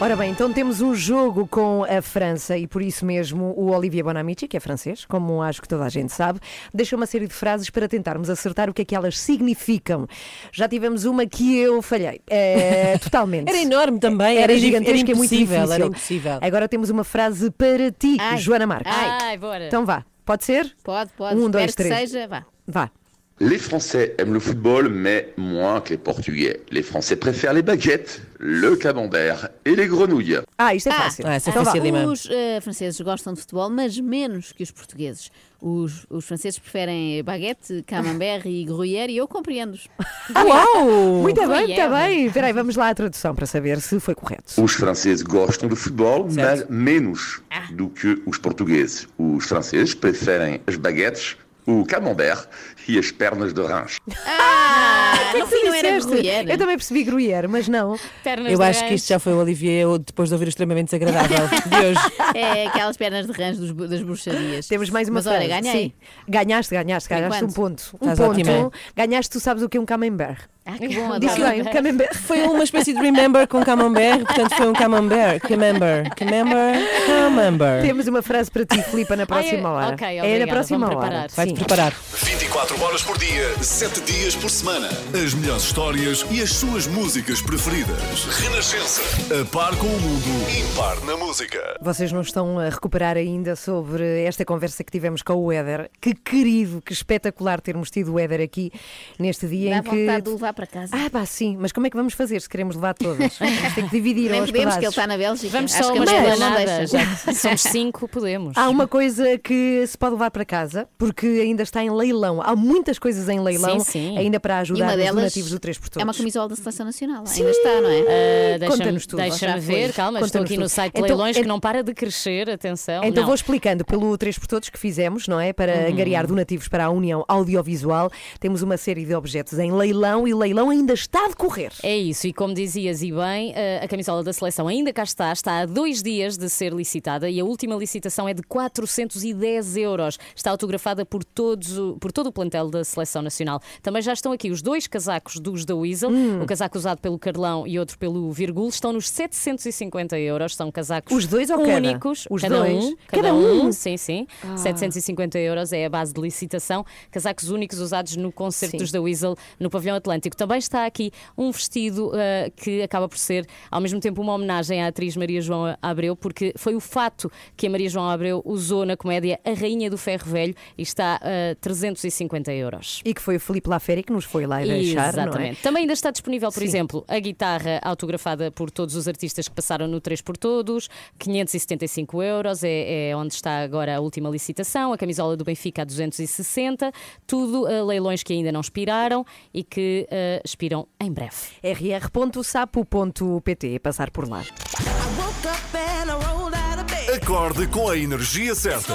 Speaker 2: Ora bem, então temos um jogo com a França e por isso mesmo o Olivier Bonamici, que é francês, como acho que toda a gente sabe, deixa uma série de frases para tentarmos acertar o que é que elas significam. Já tivemos uma que eu falhei. É, [laughs] totalmente.
Speaker 21: Era enorme também,
Speaker 2: Era
Speaker 21: era,
Speaker 2: gigantesca
Speaker 21: era
Speaker 2: e muito difícil.
Speaker 21: Era impossível.
Speaker 2: Agora temos uma frase para ti,
Speaker 23: Ai.
Speaker 2: Joana Marques.
Speaker 4: Ai, bora.
Speaker 2: Então vá, pode ser?
Speaker 23: Pode, pode.
Speaker 2: Um,
Speaker 23: Espero
Speaker 2: dois,
Speaker 23: que
Speaker 2: três.
Speaker 23: seja. Vá.
Speaker 2: Vá.
Speaker 22: Les Français aiment le football, mais moins que les Portugais. Les Français préfèrent les baguettes, le camembert et les grenouilles.
Speaker 2: Ah, isto é
Speaker 23: Ah,
Speaker 2: fácil.
Speaker 21: Ah, essa é
Speaker 2: Então vá.
Speaker 21: facilima.
Speaker 23: Os eh, franceses gostam de futebol, mas menos que os portugueses. Os, os franceses preferem baguete, camembert e gruyère e eu compreendo-os. [laughs]
Speaker 21: Uau!
Speaker 2: Muito bem, muito bem. Espera aí, vamos lá à tradução para saber se foi correto.
Speaker 22: Os franceses gostam de futebol,
Speaker 21: Certo.
Speaker 22: mas menos do que os portugueses. Os franceses preferem as baguetes, o camembert e as pernas de rãs.
Speaker 23: Ah, no
Speaker 2: Tu
Speaker 23: fim não era gruyère.
Speaker 2: Eu também percebi gruyère, mas não.
Speaker 4: Pernas
Speaker 21: Eu
Speaker 4: de
Speaker 21: acho que
Speaker 4: rãs.
Speaker 21: isto já foi o Olivier depois de ouvir o extremamente desagradável [laughs] de hoje.
Speaker 23: É aquelas pernas de rãs dos, das bruxarias.
Speaker 2: Temos mais uma
Speaker 23: Mas olha,
Speaker 2: frase.
Speaker 23: ganhei.
Speaker 2: Sim. Ganhaste, ganhaste, ganhaste um ponto. Um
Speaker 21: Estás
Speaker 2: ponto.
Speaker 21: ótima.
Speaker 2: Ganhaste, tu sabes o que é um camembert.
Speaker 23: Ah, que bom,
Speaker 2: Disse bem, camembert.
Speaker 21: Foi uma espécie de remember com camembert, portanto foi um camembert. Camembert, camembert, camembert.
Speaker 2: Temos uma frase para ti, Filipa, na próxima
Speaker 4: Ai,
Speaker 2: hora.
Speaker 4: ok,
Speaker 2: é na
Speaker 4: obrigada,
Speaker 2: próxima hora.
Speaker 21: Vai-te preparar.
Speaker 1: 24 horas por dia, 7 dias por semana. As melhores histórias e as suas músicas preferidas. Renascença. A par com o mundo, impar na música.
Speaker 2: Vocês não estão a recuperar ainda sobre esta conversa que tivemos com o Éder. Que querido, que espetacular termos tido o Éder aqui neste dia
Speaker 23: Dá
Speaker 2: em que.
Speaker 23: Levar para casa.
Speaker 2: Ah, pá, sim, mas como é que vamos fazer se queremos levar todas? [laughs] Vamos ter que dividir
Speaker 23: Nem podemos, que ele
Speaker 2: pedaços.
Speaker 23: está na Bélgica.
Speaker 4: Vamos
Speaker 23: Acho
Speaker 4: só
Speaker 23: que
Speaker 4: uma esplanada,
Speaker 23: deixa.
Speaker 4: já que [laughs] somos [laughs] cinco, podemos.
Speaker 2: Há uma coisa que se pode levar para casa, porque ainda está em leilão. Há muitas coisas em leilão,
Speaker 4: Sim, sim.
Speaker 2: ainda para ajudar os
Speaker 23: delas
Speaker 2: donativos do 3 por todos.
Speaker 23: é uma camisola da Seleção Nacional. Ainda está, não é?
Speaker 4: Deixa-me
Speaker 2: Conta-nos tudo.
Speaker 4: deixa
Speaker 23: Já
Speaker 4: ver,
Speaker 23: foi.
Speaker 4: calma, estou aqui no
Speaker 2: tudo.
Speaker 4: site de
Speaker 2: Então,
Speaker 4: leilões
Speaker 2: é-
Speaker 4: que não para de crescer, atenção.
Speaker 2: Então
Speaker 4: Não.
Speaker 2: vou explicando pelo 3 por todos que fizemos, não é? Para angariar donativos para a União Audiovisual. Temos uma série de objetos em leilão e leilão ainda está a decorrer.
Speaker 4: É isso, e como dizias e bem, eh, a camisola da seleção ainda cá está, está há dois dias de ser licitada e a última licitação é de 410 euros. Está autografada por, todos, por todo o plantel da seleção nacional. Também já estão aqui os dois casacos dos da Weasel,
Speaker 2: Hum.
Speaker 4: o casaco usado pelo Carlão e outro pelo Virgul, estão nos 750 euros. São casacos
Speaker 2: Os dois ou cada?
Speaker 4: únicos,
Speaker 2: Os
Speaker 4: cada
Speaker 2: dois?
Speaker 4: um,
Speaker 2: Cada
Speaker 4: cada
Speaker 2: um?
Speaker 4: um, sim, sim. 750 euros é a base de licitação. Casacos únicos usados no concertos
Speaker 2: Sim.
Speaker 4: da Weasel no Pavilhão Atlântico. Também está aqui um vestido ah, que acaba por ser, ao mesmo tempo, uma homenagem à atriz Maria João Abreu, porque foi o fato que a Maria João Abreu usou na comédia A Rainha do Ferro Velho e está a 350 euros.
Speaker 2: E que foi o Filipe Laferi que nos foi lá deixar, é?
Speaker 4: Exatamente. Também ainda está disponível, por
Speaker 2: Sim.
Speaker 4: exemplo, a guitarra autografada por todos os artistas que passaram no 3 por Todos, 575 euros, é, é onde está agora a última licitação, a camisola do Benfica a 260, tudo a leilões que ainda não expiraram e que eh, expiram em breve.
Speaker 2: rr.sapo.pt, passar por lá.
Speaker 1: Acorde com a energia certa.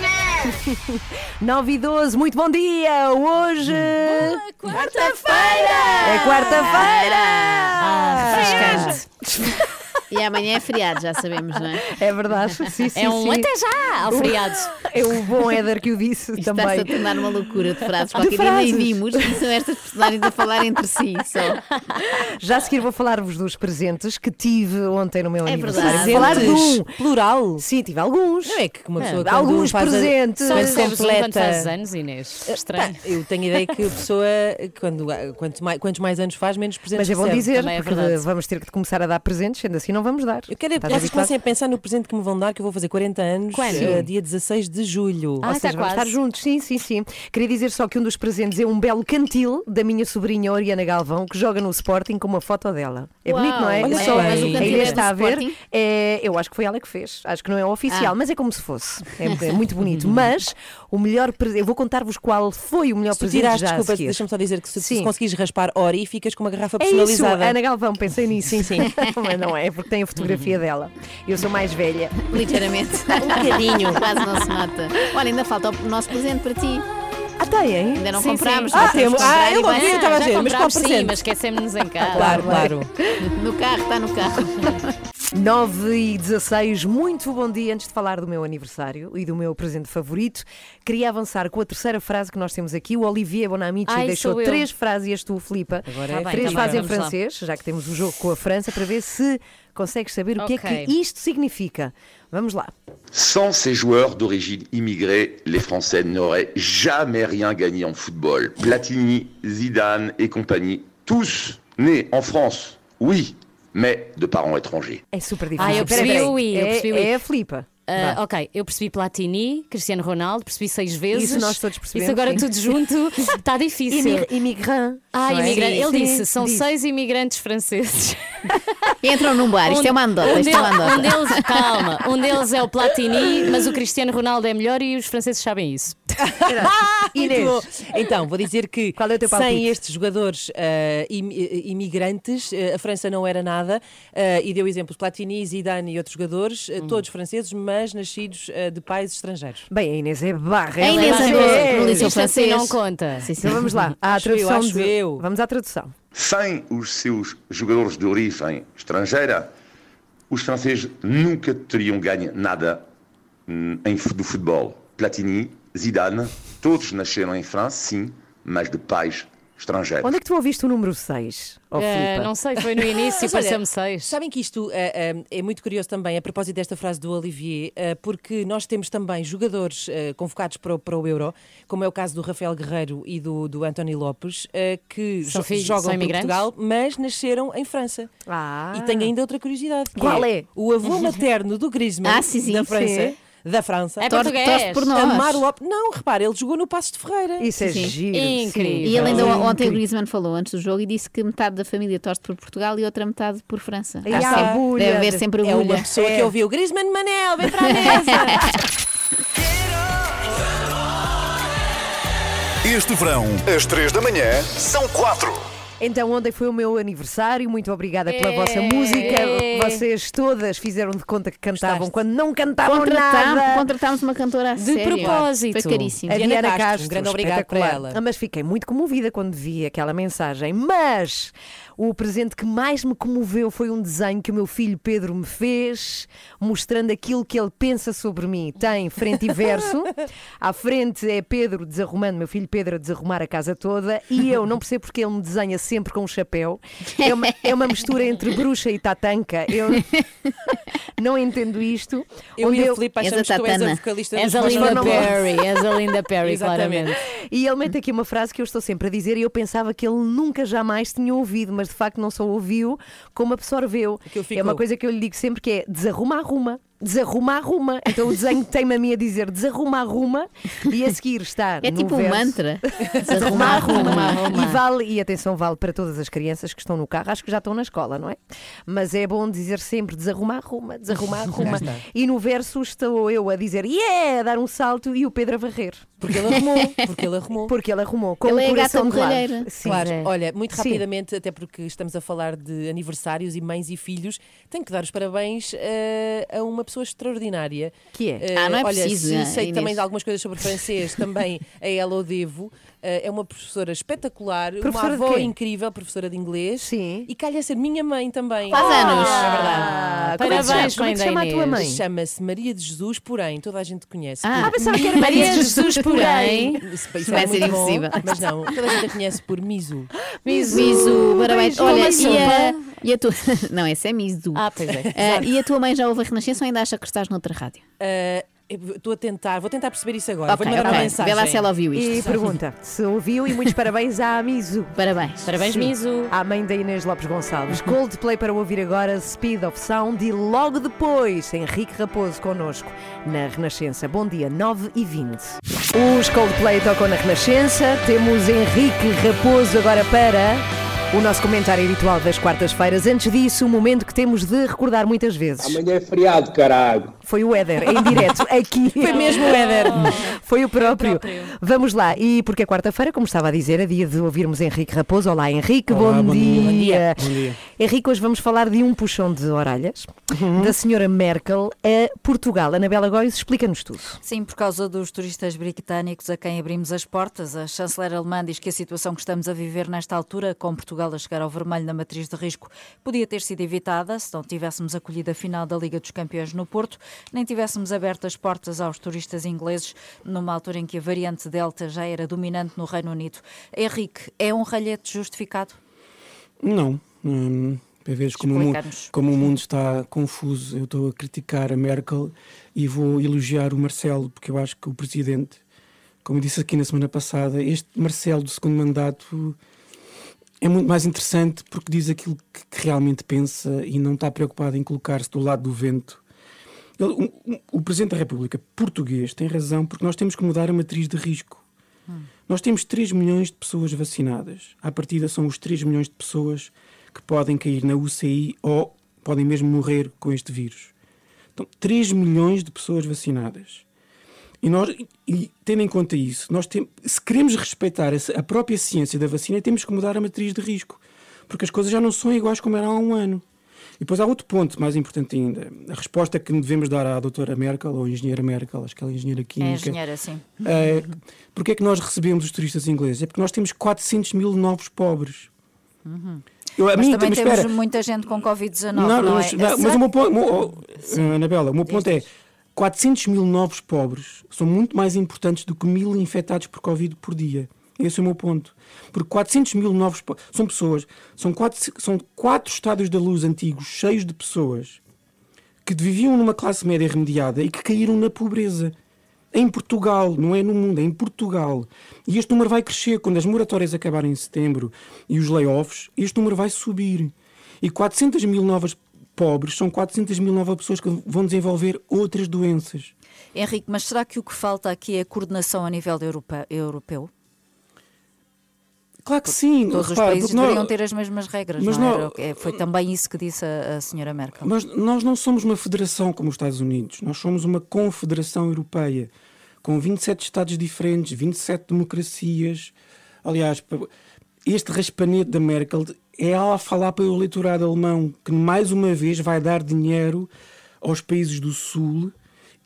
Speaker 24: [laughs]
Speaker 2: 9 e 12, muito bom dia! Hoje.
Speaker 23: Quarta-feira!
Speaker 2: É quarta-feira!
Speaker 4: Ah, refrescante.
Speaker 23: E amanhã é feriado, já sabemos, não é?
Speaker 2: É verdade, sim, sim.
Speaker 4: É um
Speaker 2: sim.
Speaker 4: até já ao feriado. [laughs]
Speaker 2: É o bom Éder que o disse
Speaker 23: Isto está-se a
Speaker 2: também.
Speaker 23: tornar uma loucura de frases.
Speaker 2: De
Speaker 23: Qualquer dia nem
Speaker 2: frases.
Speaker 23: vimos e são estas personagens a falar entre si só.
Speaker 2: Já a seguir vou falar-vos dos presentes que tive ontem no meu
Speaker 23: É
Speaker 2: aniversário.
Speaker 23: verdade.
Speaker 2: Vou falar de um.
Speaker 21: Presentes, plural.
Speaker 2: Sim, tive alguns.
Speaker 21: Não é que uma pessoa
Speaker 2: É,
Speaker 21: quando
Speaker 2: alguns
Speaker 21: faz a-
Speaker 2: presentes.
Speaker 4: Só recebes um
Speaker 21: completa-
Speaker 4: fazes anos, Inês. Estranho.
Speaker 21: Pá, eu tenho a ideia que a pessoa, quando, quanto mais, quantos mais anos faz, menos presentes
Speaker 2: Mas é bom
Speaker 21: recebe.
Speaker 2: dizer,
Speaker 4: Também é
Speaker 2: porque vamos ter que começar a dar presentes, sendo assim não não vamos dar.
Speaker 21: Eu quero é que vocês comecem a pensar no presente que me vão dar, que eu vou fazer 40 anos,
Speaker 2: Quando?
Speaker 21: eh, dia 16 de julho.
Speaker 2: Ou seja, vamos estar juntos, sim, sim, sim. Queria dizer só que um dos presentes é um belo cantil da minha sobrinha Oriana Galvão, que joga no Sporting com uma foto dela. É
Speaker 23: Uau,
Speaker 2: bonito, não é?
Speaker 23: olha
Speaker 2: É
Speaker 23: só,
Speaker 2: bem.
Speaker 23: mas o cantil
Speaker 2: a
Speaker 23: é
Speaker 2: está a ver. É, eu acho que foi ela que fez. Acho que não é oficial,
Speaker 23: Ah.
Speaker 2: mas é como se fosse. É, é muito bonito. [laughs] mas o melhor presente, eu vou contar-vos qual foi o melhor
Speaker 21: Se
Speaker 2: presente
Speaker 21: tirares,
Speaker 2: já a
Speaker 21: desculpa, deixa-me só dizer que se, se
Speaker 2: Sim.
Speaker 21: conseguires raspar Ori, ficas com uma garrafa
Speaker 2: É isso,
Speaker 21: personalizada.
Speaker 2: Ana Galvão, pensei nisso, sim, sim. [laughs] Mas não é, porque tem a fotografia dela. Eu sou mais velha.
Speaker 23: Ligeiramente. [laughs]
Speaker 21: Um bocadinho.
Speaker 23: Quase não se nota. Olha, ainda falta o nosso presente para ti.
Speaker 2: Ah, tem, hein?
Speaker 23: Ainda não
Speaker 4: Sim,
Speaker 23: comprámos.
Speaker 4: sim.
Speaker 21: Ah,
Speaker 23: temos
Speaker 21: Ah, eu ouvi, eu estava a
Speaker 4: já
Speaker 21: dizer, mas qual
Speaker 4: comprámos sim,
Speaker 21: presente?
Speaker 4: mas esquecemos-nos em casa.
Speaker 21: Claro, claro.
Speaker 23: No carro, está no carro. [laughs]
Speaker 2: 9 e 16, muito bom dia. Antes de falar do meu aniversário e do meu presente favorito, queria avançar com a terceira frase que nós temos aqui. O Olivier Bonamici
Speaker 4: Ai,
Speaker 2: deixou
Speaker 4: sou eu.
Speaker 2: três frases e és tu, Filipa.
Speaker 21: Agora
Speaker 4: Tá
Speaker 21: é
Speaker 4: bem,
Speaker 2: três
Speaker 4: tá
Speaker 2: frases em
Speaker 4: vamos lá.
Speaker 2: francês, já que temos o jogo com a França, para ver se consegues saber o que é
Speaker 4: Ok.
Speaker 2: que isto significa. Vamos lá.
Speaker 22: Sans ces joueurs d'origine immigrée, les Français n'auraient jamais rien gagné en football. Platini, Zidane et compagnie, tous nés en France, oui, mais de parents étrangers.
Speaker 2: É super difícil.
Speaker 4: Ah, eu
Speaker 2: Espera,
Speaker 4: percebi o. I, eu
Speaker 2: É-
Speaker 4: percebi o I.
Speaker 2: É a Filipa.
Speaker 4: Ah,
Speaker 2: Vá.
Speaker 4: ok, eu percebi Platini, Cristiano Ronaldo, percebi seis vezes.
Speaker 2: Isso nós todos percebemos,
Speaker 4: Isso agora
Speaker 2: sim.
Speaker 4: tudo junto [laughs] está difícil.
Speaker 2: Imi- Imigrant.
Speaker 4: Ah,
Speaker 2: é?
Speaker 4: imigrante. Ele
Speaker 2: Sim,
Speaker 4: disse: são
Speaker 2: disse.
Speaker 4: seis imigrantes franceses.
Speaker 23: Entram num bar. Isto é uma anedota.
Speaker 4: Um,
Speaker 23: Isto é uma
Speaker 4: um deles, calma, um deles é o Platini, mas o Cristiano Ronaldo é melhor e os franceses sabem isso.
Speaker 2: Inês.
Speaker 21: Muito bom. Então, vou dizer que
Speaker 2: Qual é o teu palpite?
Speaker 21: sem estes jogadores ah, im- eh, imigrantes, ah, a França não era nada. ah, e deu exemplos: Platini, Zidane e outros jogadores,
Speaker 2: Hum.
Speaker 21: ah, todos franceses, mas nascidos ah, de pais estrangeiros.
Speaker 2: Bem, a Inês é barra.
Speaker 23: A
Speaker 2: ela
Speaker 23: Inês
Speaker 2: é
Speaker 4: assim conta.
Speaker 23: Sim, sim.
Speaker 2: Então vamos lá. À
Speaker 21: Acho eu,
Speaker 2: tradução
Speaker 21: acho
Speaker 2: de- Vamos à tradução.
Speaker 22: Sem os seus jogadores de origem estrangeira, os franceses nunca teriam ganho nada hum, em, do futebol. Platini, Zidane, todos nasceram em França, sim, mas de pais estrangeiros.
Speaker 2: Onde é que tu ouviste o número 6? Oh,
Speaker 4: Eh, não sei, foi no [laughs] início, pareceu-me seis.
Speaker 21: Sabem que isto eh, eh, é muito curioso também, a propósito desta frase do Olivier, porque nós temos também jogadores convocados para o, para o Euro, como é o caso do Rafael Guerreiro e do, do António Lopes, que jo-
Speaker 4: filhos-
Speaker 21: jogam
Speaker 4: imigrantes?
Speaker 21: Portugal, mas nasceram em França.
Speaker 2: Ah.
Speaker 21: E tenho ainda outra curiosidade. que
Speaker 2: Qual é?
Speaker 21: O avô materno do Griezmann,
Speaker 23: Ah, sim, sim,
Speaker 21: da França.
Speaker 2: sim.
Speaker 21: Da França.
Speaker 4: É
Speaker 23: Torce-
Speaker 4: português.
Speaker 23: torce por nós.
Speaker 21: Amar Lopes. Não, repara, ele jogou no Passo de Ferreira.
Speaker 2: Isso é
Speaker 23: Sim,
Speaker 2: giro.
Speaker 4: Incrível.
Speaker 23: E ele ainda ontem o Griezmann falou antes do jogo e disse que metade da família torce por Portugal e outra metade por França.
Speaker 2: E
Speaker 23: Há
Speaker 2: agulha.
Speaker 23: Deve haver sempre
Speaker 21: É uma
Speaker 23: agulha.
Speaker 21: pessoa
Speaker 2: É.
Speaker 21: que ouviu Griezmann Manel, vem para a mesa.
Speaker 1: Este verão, às 3 da manhã, são 4.
Speaker 2: Então, ontem foi o meu aniversário. Muito obrigada pela
Speaker 4: É.
Speaker 2: vossa música. Vocês todas fizeram de conta que cantavam
Speaker 21: Gostaste?
Speaker 2: quando não cantavam
Speaker 23: Contratámos,
Speaker 2: nada.
Speaker 23: contratámos uma cantora a
Speaker 4: De
Speaker 23: sério.
Speaker 4: propósito.
Speaker 23: Foi caríssimo.
Speaker 2: A
Speaker 21: Diana
Speaker 2: Diana
Speaker 21: Castro,
Speaker 2: Castro,
Speaker 21: um grande obrigado para
Speaker 2: espetacular.
Speaker 21: ela.
Speaker 2: Ah, Mas fiquei muito comovida quando vi aquela mensagem. Mas o presente que mais me comoveu foi um desenho que o meu filho Pedro me fez, mostrando aquilo que ele pensa sobre mim. Tem frente e verso. À frente é Pedro desarrumando, meu filho Pedro a desarrumar a casa toda. E eu não percebo porque ele me desenha sempre com um chapéu. É uma, é uma mistura entre bruxa e tatanca. Eu não entendo isto.
Speaker 21: Eu
Speaker 2: Onde
Speaker 21: e a
Speaker 2: eu-
Speaker 21: Filipe
Speaker 23: És
Speaker 21: achamos
Speaker 23: a
Speaker 21: que tu és a vocalista
Speaker 4: És a Linda Perry, és a Linda Perry, [laughs]
Speaker 21: Exatamente.
Speaker 4: claramente.
Speaker 2: E ele mete aqui uma frase que eu estou sempre a dizer e eu pensava que ele nunca jamais tinha ouvido, mas de facto não só ouviu, como absorveu. É uma coisa que eu lhe digo sempre que é desarruma, arruma. Desarruma, arruma. Então o desenho tem-me a mim a dizer desarruma, arruma e a seguir está
Speaker 23: É
Speaker 2: no
Speaker 23: tipo um
Speaker 2: verso,
Speaker 23: mantra. [laughs]
Speaker 2: Desarruma, arruma.
Speaker 4: arruma.
Speaker 2: E vale, e atenção, vale para todas as crianças que estão no carro, acho que já estão na escola, não é? Mas é bom dizer sempre desarruma, arruma, desarruma, [laughs] arruma. E no verso estou eu a dizer yeah, a dar um salto e o Pedro a varrer.
Speaker 21: Porque ele arrumou. Porque ele arrumou.
Speaker 2: Porque ele arrumou. Com
Speaker 23: Ele
Speaker 2: o
Speaker 23: é gata borralheira.
Speaker 2: Sim.
Speaker 21: Claro, olha, muito
Speaker 2: Sim.
Speaker 21: rapidamente, até porque estamos a falar de aniversários e mães e filhos, tenho que dar os parabéns eh, a uma pessoa extraordinária.
Speaker 2: Que é?
Speaker 21: Eh,
Speaker 23: Ah, não é
Speaker 21: olha,
Speaker 23: preciso, né,
Speaker 21: sei
Speaker 23: Inês?
Speaker 21: também de algumas coisas sobre francês, também a ela o devo. Eh, é uma professora espetacular,
Speaker 2: Professora de
Speaker 21: uma avó incrível, professora de inglês.
Speaker 2: Sim.
Speaker 21: E calha ser minha mãe também.
Speaker 23: Faz anos.
Speaker 21: É verdade.
Speaker 2: Ah, como é que se
Speaker 4: Parabéns,
Speaker 2: chama- como é que se
Speaker 4: mãe
Speaker 2: chama a tua mãe?
Speaker 21: Chama-se Maria de Jesus, porém, toda a gente conhece.
Speaker 23: Ah,
Speaker 21: por
Speaker 2: pensava que era
Speaker 4: Maria
Speaker 2: Maria
Speaker 4: Jesus, porém.
Speaker 21: Isso, isso
Speaker 23: Vai
Speaker 21: é
Speaker 23: ser
Speaker 21: muito bom,
Speaker 23: impossível.
Speaker 21: Mas não, toda a gente a conhece por Mizu.
Speaker 23: Mizu, parabéns.
Speaker 4: Beijo,
Speaker 23: Olha, e a, e a tua. [laughs] Não, essa é Mizu.
Speaker 4: Ah, pois é.
Speaker 23: Ah, e a tua mãe já ouve a Renascença ou ainda acha que estás noutra rádio?
Speaker 21: Uh, Estou a tentar, vou tentar perceber isso agora.
Speaker 23: Ok,
Speaker 21: vou mandar
Speaker 23: ok.
Speaker 21: uma mensagem.
Speaker 23: Vê lá se ela ouviu isto.
Speaker 2: E pergunta se ouviu e muitos parabéns à Mizu. [laughs]
Speaker 23: Parabéns.
Speaker 4: Parabéns,
Speaker 2: Sim.
Speaker 4: Miso.
Speaker 2: À mãe da Inês Lopes Gonçalves. Coldplay para ouvir agora Speed of Sound e logo depois Henrique Raposo connosco na Renascença. Bom dia, 9 e 20. Os Coldplay tocam na Renascença. Temos Henrique Raposo agora para o nosso comentário habitual das quartas-feiras. Antes disso, o momento que temos de recordar muitas vezes.
Speaker 33: Amanhã é feriado, caralho.
Speaker 2: Foi o Éder, em direto, [laughs] aqui.
Speaker 21: Foi mesmo o Éder. [laughs]
Speaker 2: Foi o próprio. Vamos lá, e porque é quarta-feira, como estava a dizer, é dia de ouvirmos Henrique Raposo. Olá, Henrique,
Speaker 34: Olá,
Speaker 2: bom,
Speaker 34: bom dia. Bom
Speaker 2: dia.
Speaker 34: Bom dia.
Speaker 2: Henrique, hoje vamos falar de um puxão de orelhas
Speaker 34: Uhum.
Speaker 2: da senhora Merkel a Portugal. Anabela Góis, explica-nos tudo.
Speaker 3: Sim, por causa dos turistas britânicos a quem abrimos as portas, a chanceler alemã diz que a situação que estamos a viver nesta altura, com Portugal a chegar ao vermelho na matriz de risco, podia ter sido evitada se não tivéssemos acolhido a final da Liga dos Campeões no Porto, nem tivéssemos aberto as portas aos turistas ingleses numa altura em que a variante Delta já era dominante no Reino Unido. Henrique, é um ralhete justificado?
Speaker 34: Não. Hum, para veres como, o mundo-
Speaker 3: Explica-nos.
Speaker 34: como o mundo está confuso, eu estou a criticar a Merkel e vou elogiar o Marcelo, porque eu acho que o presidente, como eu disse aqui na semana passada, este Marcelo do segundo mandato é muito mais interessante porque diz aquilo que, que realmente pensa e não está preocupado em colocar-se do lado do vento. Ele- o, o- o Presidente da República português tem razão porque nós temos que mudar a matriz de risco. Nós temos 3 milhões de pessoas vacinadas. À partida são os 3 milhões de pessoas que podem cair na UCI ou podem mesmo morrer com este vírus. Então, 3 milhões de pessoas vacinadas. E, nós, e- tendo em conta isso, nós tem, se queremos respeitar a própria ciência da vacina, temos que mudar a matriz de risco. Porque as coisas já não são iguais como eram há um ano. E depois há outro ponto mais importante ainda. A resposta que devemos dar à doutora Merkel, ou engenheira Merkel, acho que ela é engenheira
Speaker 3: É
Speaker 34: química.
Speaker 3: engenheira, sim.
Speaker 34: É, porque é que nós recebemos os turistas ingleses? É porque nós temos 400 mil novos pobres. Eu, a
Speaker 3: Mas
Speaker 34: mim,
Speaker 3: também
Speaker 34: mas
Speaker 3: temos
Speaker 34: espera.
Speaker 3: muita gente com Covid-19, não,
Speaker 34: Não,
Speaker 3: é?
Speaker 34: mas, mas o meu ponto, o Anabela, o meu ponto é 400 mil novos pobres são muito mais importantes do que mil infectados por Covid por dia. Esse é o meu ponto. Porque 400 mil novos são pessoas, são quatro, são quatro estádios da luz antigos cheios de pessoas que viviam numa classe média remediada e que caíram na pobreza. Em Portugal, não é no mundo, é em Portugal. E este número vai crescer quando as moratórias acabarem em setembro e os layoffs, este número vai subir. E 400 mil novas pobres são 400 mil novas pessoas que vão desenvolver outras doenças.
Speaker 3: Henrique, mas será que o que falta aqui é coordenação a nível europeu?
Speaker 34: Claro que sim.
Speaker 3: Todos
Speaker 34: repara,
Speaker 3: os países
Speaker 34: porque nós-
Speaker 3: deveriam ter as mesmas regras,
Speaker 34: Mas
Speaker 3: não era? É, Foi também isso que disse a, a senhora Merkel.
Speaker 34: Mas nós não somos uma federação como os Estados Unidos, nós somos uma confederação europeia com 27 Estados diferentes, 27 democracias. Aliás, este raspanete da Merkel é ela a falar para o eleitorado alemão que mais uma vez vai dar dinheiro aos países do Sul.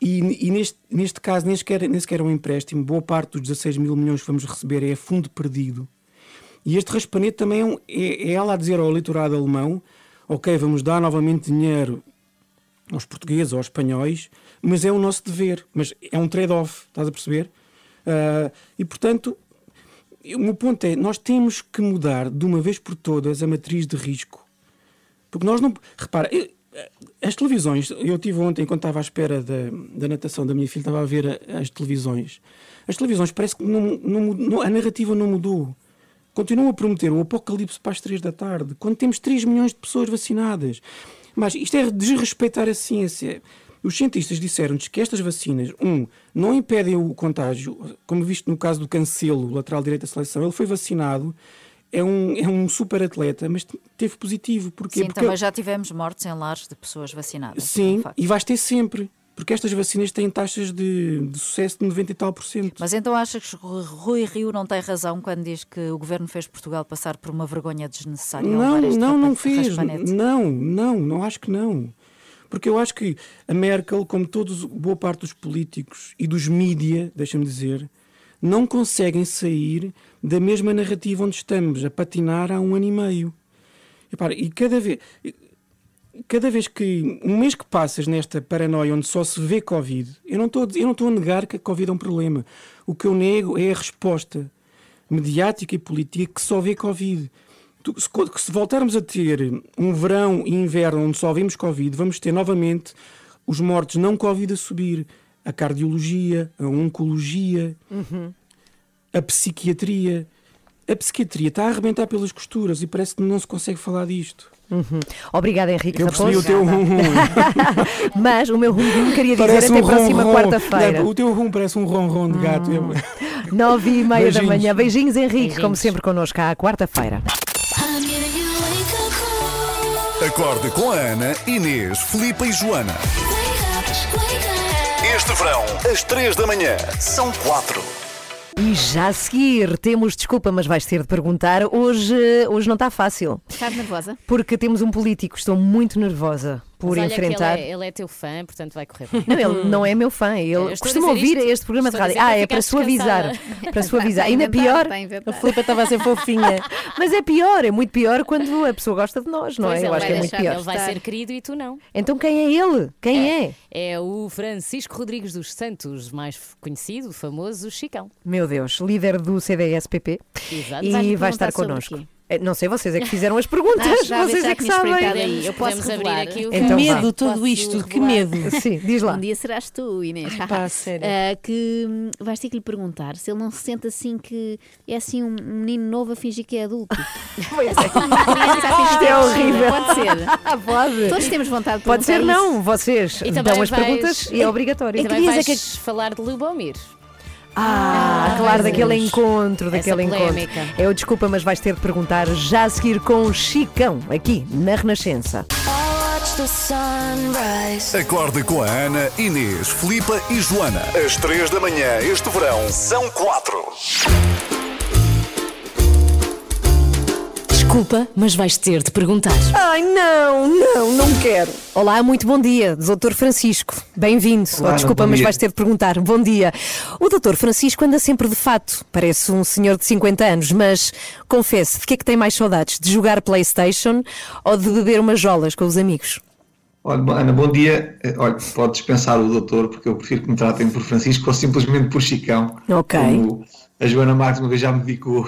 Speaker 34: E, e neste, neste caso, nem sequer, nem sequer é um empréstimo. Boa parte dos 16 mil milhões que vamos receber é fundo perdido. E este raspanete também é, um- é- é ela a dizer ao eleitorado alemão: ok, vamos dar novamente dinheiro aos portugueses, aos espanhóis, mas é o nosso dever. Mas é um trade-off, estás a perceber? Ah, e portanto, o meu ponto é: nós temos que mudar de uma vez por todas a matriz de risco. Porque nós não. Repara, eu- as televisões, eu tive ontem, enquanto estava à espera da, da natação da minha filha, estava a ver as televisões. As televisões parece que não, não a narrativa não mudou. Continuam a prometer o apocalipse para as três da tarde, quando temos 3 milhões de pessoas vacinadas. Mas isto é desrespeitar a ciência. Os cientistas disseram-nos que estas vacinas, um, não impedem o contágio, como visto no caso do Cancelo, lateral direito da seleção. Ele foi vacinado, é um, é um super atleta, mas teve positivo. Porquê?
Speaker 3: Sim,
Speaker 34: Porque
Speaker 3: também já tivemos mortes em lares de pessoas vacinadas.
Speaker 34: Sim, e vais ter sempre. Porque estas vacinas têm taxas de, de sucesso de 90 e tal por cento.
Speaker 3: Mas então achas que Rui Rio não tem razão quando diz que o governo fez Portugal passar por uma vergonha desnecessária?
Speaker 34: Não, não, não fez.
Speaker 3: raspanete?
Speaker 34: Não, não, não acho que não. Porque eu acho que a Merkel, como todos, boa parte dos políticos e dos mídia, deixa-me dizer, não conseguem sair da mesma narrativa onde estamos, a patinar há um ano e meio. E, cada vez, cada vez que um mês que passas nesta paranoia onde só se vê Covid, eu não estou eu não estou a negar que a Covid é um problema. O que eu nego é a resposta mediática e política que só vê Covid. Se, voltarmos a ter um verão e inverno onde só vemos Covid, vamos ter novamente os mortos não Covid a subir,
Speaker 32: a cardiologia, a oncologia,
Speaker 2: Uhum.
Speaker 32: a psiquiatria. A psiquiatria está a arrebentar pelas costuras e parece que não se consegue falar disto.
Speaker 2: Uhum. Obrigada, Henrique
Speaker 32: Eu
Speaker 2: Raposo.
Speaker 32: percebi o teu rum-rum. [laughs]
Speaker 2: Mas o meu rum-rum queria dizer
Speaker 32: Parece
Speaker 2: até
Speaker 32: um
Speaker 2: próxima quarta-feira.
Speaker 32: O teu rum parece um ronron de gato.
Speaker 2: Nove e meia da
Speaker 32: Beijinhos.
Speaker 2: manhã. Beijinhos, Henrique,
Speaker 32: Beijinhos.
Speaker 2: como sempre connosco à quarta-feira.
Speaker 1: Acorde com a Ana, Inês, Filipe e Joana. Este verão, às 3 da manhã, são 4.
Speaker 2: E já a seguir, temos, desculpa, mas vais ter de perguntar. Hoje, hoje não está fácil.
Speaker 23: Estás nervosa?
Speaker 2: Porque temos um político, estou muito nervosa por
Speaker 4: Mas olha que
Speaker 2: enfrentar.
Speaker 4: Ele é, ele é teu fã, portanto vai correr bem.
Speaker 2: Não, ele não é meu fã, [laughs]
Speaker 4: Eu
Speaker 2: ele costuma ouvir
Speaker 4: isto,
Speaker 2: este programa de rádio. Ah, é para suavizar. Para [laughs] suavizar. Ainda pior.
Speaker 23: a
Speaker 2: Filipe estava a ser fofinha. Mas é pior, é muito pior quando a pessoa gosta de nós, não
Speaker 4: Pois
Speaker 2: é? Eu acho que é muito pior.
Speaker 4: Ele vai ser querido e tu não.
Speaker 2: Então quem é ele? Quem é?
Speaker 4: É o Francisco Rodrigues dos Santos, mais conhecido, famoso Chicão.
Speaker 2: Meu Deus, líder do CDS-PP.
Speaker 4: Exato.
Speaker 2: E vai estar connosco. Eh, Não sei, vocês é que fizeram as perguntas. [laughs]
Speaker 23: Ah, já,
Speaker 2: vocês
Speaker 23: já
Speaker 2: é que sabem.
Speaker 23: aí. Eu posso
Speaker 4: Podemos abrir aqui o-
Speaker 21: Que
Speaker 2: Então
Speaker 21: medo
Speaker 2: vá.
Speaker 21: tudo
Speaker 23: Posso
Speaker 21: isto, que medo. [laughs]
Speaker 2: Sim, diz lá.
Speaker 23: Um dia serás tu, Inês.
Speaker 21: Pá, sério. [laughs]
Speaker 23: Ah, que hum, vais ter que lhe perguntar se ele não se sente assim que é assim um menino novo a fingir que é adulto.
Speaker 2: Pois é.
Speaker 23: Uma criança a fingir
Speaker 2: Isto
Speaker 23: que
Speaker 2: é
Speaker 23: é
Speaker 2: horrível.
Speaker 23: Pode ser.
Speaker 2: Pode.
Speaker 23: Todos temos vontade de
Speaker 2: Pode ser
Speaker 23: perguntar
Speaker 2: não, vocês
Speaker 4: E também
Speaker 2: dão as
Speaker 4: vais-
Speaker 2: perguntas e é obrigatório.
Speaker 4: E também
Speaker 2: Querias
Speaker 4: vais
Speaker 2: é que-
Speaker 4: falar de Lubomir.
Speaker 2: Ah,
Speaker 4: Ah,
Speaker 2: claro,
Speaker 4: pois
Speaker 2: daquele
Speaker 4: é.
Speaker 2: encontro,
Speaker 4: Essa
Speaker 2: daquele encontro.
Speaker 4: polémica.
Speaker 2: Eu desculpa, mas vais ter de perguntar já a seguir com Chicão, aqui na Renascença.
Speaker 1: Acorde com a Ana, Inês, Filipa e Joana. Às 3 da manhã, este verão, são 4.
Speaker 4: Desculpa, mas vais ter de perguntar.
Speaker 2: Ai, não, não, não quero. Olá, muito bom dia, Dr. Francisco. Bem-vindo. Oh, desculpa, mas vais ter de perguntar. Bom dia. O Dr. Francisco anda sempre de fato. Parece um senhor de 50 anos, mas confesse, de que é que tem mais saudades? De jogar Playstation ou de beber umas jolas com os amigos?
Speaker 29: Olha, Ana, bom dia. Eh, Olha, pode dispensar o doutor, porque eu prefiro que me tratem por Francisco ou simplesmente por Chicão.
Speaker 2: Ok.
Speaker 29: Como a Joana Marques uma vez já me dedicou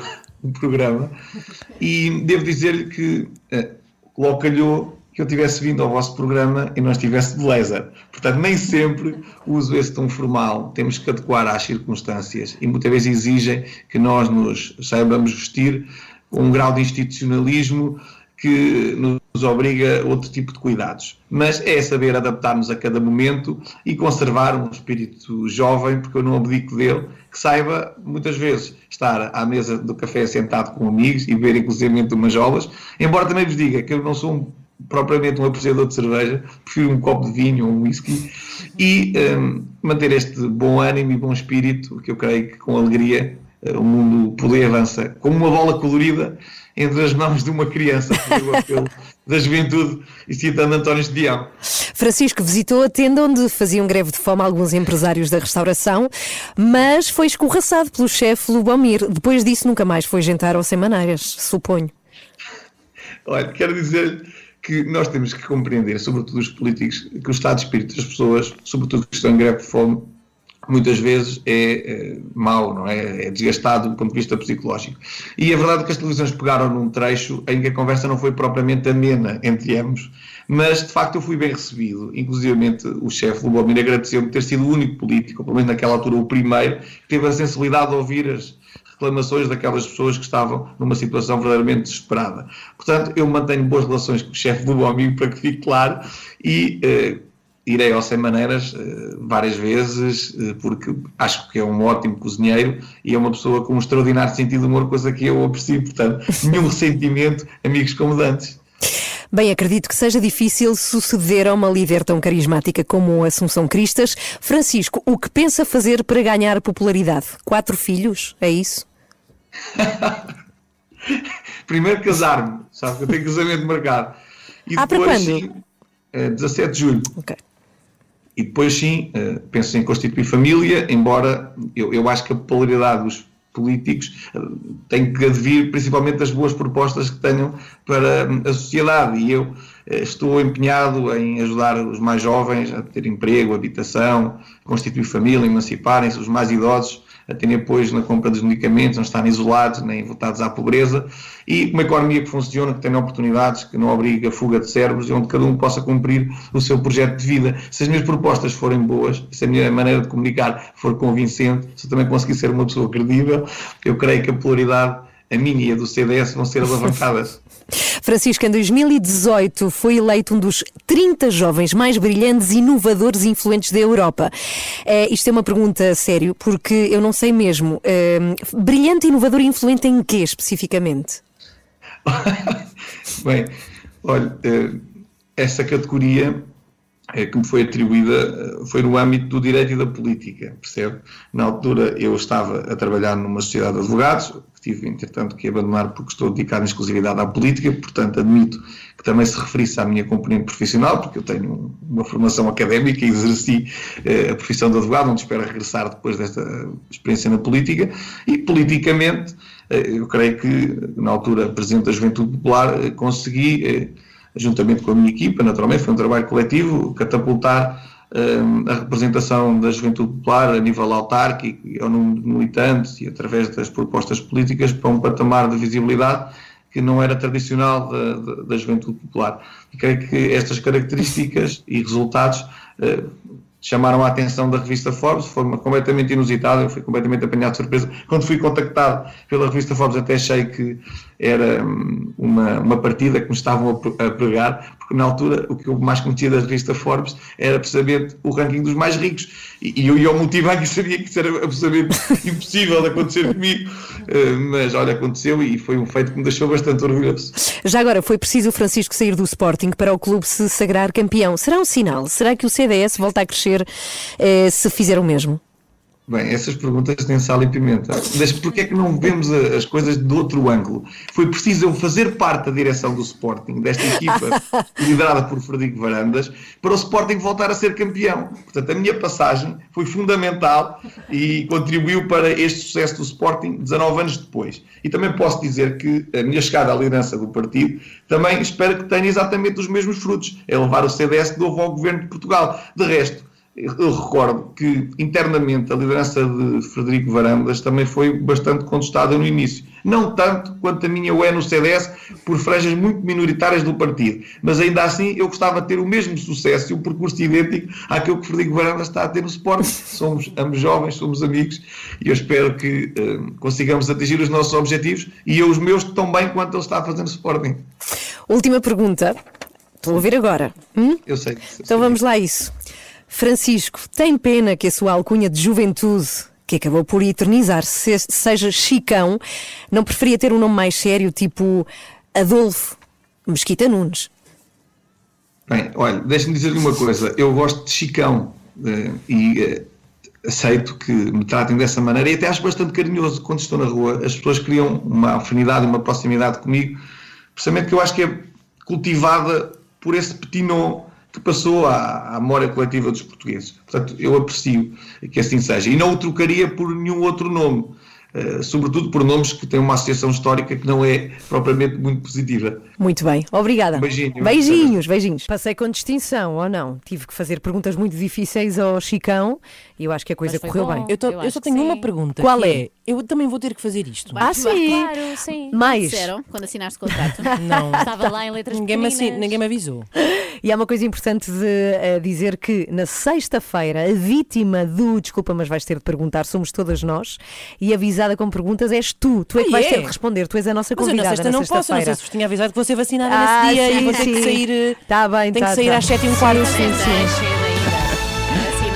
Speaker 29: programa. E devo dizer-lhe que eh, logo calhou que eu tivesse vindo ao vosso programa e não estivesse de laser. Portanto, nem sempre uso esse tom formal. Temos que adequar às circunstâncias e muitas vezes exigem que nós nos saibamos vestir com um grau de institucionalismo que nos obriga a outro tipo de cuidados. Mas é saber adaptar-nos a cada momento e conservar um espírito jovem, porque eu não abdico dele, que saiba, muitas vezes, estar à mesa do café sentado com amigos e beber inclusive umas jolas, embora também vos diga que eu não sou um- propriamente um apreciador de cerveja, prefiro um copo de vinho ou um whisky, e hum, manter este bom ânimo e bom espírito, que eu creio que com alegria o mundo poder avança como uma bola colorida entre as mãos de uma criança, apelo [laughs] da juventude e citando António Estião.
Speaker 2: Francisco visitou a tenda onde faziam greve de fome alguns empresários da restauração, mas foi escorraçado pelo chefe Lubomir. Depois disso, nunca mais foi jantar ao Sem Maneiras, suponho.
Speaker 29: Olha, quero dizer que nós temos que compreender, sobretudo os políticos, que o estado de espírito das pessoas, sobretudo que estão em greve de fome, muitas vezes é, é mau, não é? É desgastado do ponto de vista psicológico. E a verdade é que as televisões pegaram num trecho em que a conversa não foi propriamente amena entre ambos, mas de facto eu fui bem recebido. Inclusive o chefe Lubomir agradeceu-me ter sido o único político, pelo menos naquela altura o primeiro, que teve a sensibilidade de ouvir as reclamações daquelas pessoas que estavam numa situação verdadeiramente desesperada. Portanto, eu mantenho boas relações com o chefe Lubomir, para que fique claro, e eh, irei ao Sem Maneiras eh, várias vezes, eh, porque acho que é um ótimo cozinheiro e é uma pessoa com um extraordinário sentido de humor, coisa que eu aprecio. Portanto, [laughs] nenhum ressentimento, amigos comodantes.
Speaker 2: Bem, acredito que seja difícil suceder a uma líder tão carismática como a Assunção Cristas. Francisco, o que pensa fazer para ganhar popularidade? Quatro filhos? É isso? [laughs]
Speaker 29: Primeiro casar-me, sabe que eu tenho casamento marcado. E
Speaker 2: Ah, para
Speaker 29: depois,
Speaker 2: quando?
Speaker 29: sim, eh, 17 de julho.
Speaker 2: Ok.
Speaker 29: E depois sim, eh, penso em constituir família, embora eu, eu acho que a popularidade dos políticos eh, tem que advir principalmente das boas propostas que tenham para hum, a sociedade. E eu eh, estou empenhado em ajudar os mais jovens a ter emprego, habitação, constituir família, emanciparem-se, os mais idosos terem apoios na compra dos medicamentos, não estarem isolados nem votados à pobreza e uma economia que funciona, que tem oportunidades, que não obriga a fuga de cérebros e onde cada um possa cumprir o seu projeto de vida. Se as minhas propostas forem boas, se a minha maneira de comunicar for convincente, se eu também conseguir ser uma pessoa credível, eu creio que a polaridade, a minha e a do CDS, vão ser alavancadas. [laughs]
Speaker 2: Francisco, em 2018 foi eleito um dos 30 jovens mais brilhantes, inovadores e influentes da Europa. É, isto é uma pergunta sério, porque eu não sei mesmo. É, brilhante, inovador e influente em quê especificamente? [laughs]
Speaker 29: Bem, olha, eh, essa categoria é, que me foi atribuída eh, foi no âmbito do direito e da política, percebe? Na altura eu estava a trabalhar numa sociedade de advogados, que tive, entretanto, que abandonar porque estou dedicado em exclusividade à política, portanto admito que também se referisse à minha componente profissional, porque eu tenho uma formação académica e exerci eh, a profissão de advogado, onde espero regressar depois desta experiência na política, e politicamente eh, eu creio que na altura Presidente da Juventude Popular eh, consegui... Eh, juntamente com a minha equipa, naturalmente, foi um trabalho coletivo, catapultar um, a representação da juventude popular a nível autárquico e ao número de militantes e através das propostas políticas para um patamar de visibilidade que não era tradicional da, da, da juventude popular. E creio que estas características e resultados uh, chamaram a atenção da revista Forbes de forma completamente inusitada, eu fui completamente apanhado de surpresa. Quando fui contactado pela revista Forbes até achei que era hum, uma, uma partida que me estavam a pregar, porque na altura o que eu mais conhecia da revista Forbes era precisamente o ranking dos mais ricos. E, e eu ia ao multibanco e sabia que isso era absolutamente [laughs] impossível de acontecer comigo. Uh, mas olha, aconteceu e foi um feito que me deixou bastante orgulhoso.
Speaker 2: Já agora, foi preciso o Francisco sair do Sporting para o clube se sagrar campeão. Será um sinal? Será que o CDS volta a crescer uh, se fizer o mesmo?
Speaker 29: Bem, essas perguntas têm sal e pimenta. Mas porquê é que não vemos as coisas de outro ângulo? Foi preciso eu fazer parte da direção do Sporting, desta equipa [laughs] liderada por Frederico Varandas, para o Sporting voltar a ser campeão. Portanto, a minha passagem foi fundamental e contribuiu para este sucesso do Sporting 19 anos depois. E também posso dizer que a minha chegada à liderança do partido também espero que tenha exatamente os mesmos frutos. É levar o CDS de novo ao governo de Portugal. De resto, eu recordo que internamente a liderança de Frederico Varandas também foi bastante contestada no início. Não tanto quanto a minha UE no CDS, por franjas muito minoritárias do partido. Mas ainda assim eu gostava de ter o mesmo sucesso e um percurso idêntico àquele que Frederico Varandas está a ter no Sport. Somos ambos jovens, somos amigos e eu espero que uh, consigamos atingir os nossos objetivos e eu os meus tão bem quanto ele está a fazer no Sporting.
Speaker 2: Última pergunta. Estou a ouvir agora. Hum?
Speaker 29: Eu sei. Eu
Speaker 2: então
Speaker 29: sei.
Speaker 2: vamos lá a isso. Francisco, tem pena que a sua alcunha de juventude, que acabou por eternizar-se, seja Chicão, não preferia ter um nome mais sério, tipo Adolfo Mesquita Nunes?
Speaker 29: Bem, olha, deixa-me dizer-lhe uma coisa. Eu gosto de Chicão eh, e eh, aceito que me tratem dessa maneira e até acho bastante carinhoso quando estou na rua. As pessoas criam uma afinidade, uma proximidade comigo, precisamente que eu acho que é cultivada por esse petit nom que passou à, à memória coletiva dos portugueses. Portanto, eu aprecio que assim seja. E não o trocaria por nenhum outro nome. Uh, sobretudo por nomes que têm uma associação histórica que não é propriamente muito positiva.
Speaker 2: Muito bem, obrigada.
Speaker 29: Beijinho.
Speaker 2: Beijinhos, beijinhos. Passei com distinção ou não? Tive que fazer perguntas muito difíceis ao Chicão e eu acho que a coisa correu bom. bem.
Speaker 21: Eu, tô, eu, eu só tenho sim. uma pergunta.
Speaker 2: Qual é?
Speaker 21: é? Eu também vou ter que fazer isto.
Speaker 2: Ah, sim.
Speaker 23: Claro, sim. [laughs]
Speaker 2: Mais.
Speaker 23: Disseram quando assinaste o contrato. [laughs]
Speaker 21: não.
Speaker 23: Estava lá em letras
Speaker 21: ninguém me, assin, ninguém me avisou. [laughs]
Speaker 2: E há uma coisa importante de uh, dizer que na sexta-feira a vítima do desculpa, mas vais ter de perguntar, somos todas nós, e avisada com perguntas és tu. Tu é que
Speaker 21: ah,
Speaker 2: vais
Speaker 21: é?
Speaker 2: ter de responder, tu és a nossa convidada.
Speaker 21: Mas eu na sexta
Speaker 2: não
Speaker 21: posso, não sei se vos tinha avisado que vou ser vacinada
Speaker 2: ah,
Speaker 21: nesse dia
Speaker 2: sim,
Speaker 21: e vou ter
Speaker 2: sim.
Speaker 21: que sair.
Speaker 2: Tá bem,
Speaker 21: Tenho
Speaker 2: tá,
Speaker 21: que sair
Speaker 2: tá.
Speaker 21: às 7 e um quarto.
Speaker 23: Sim, sim.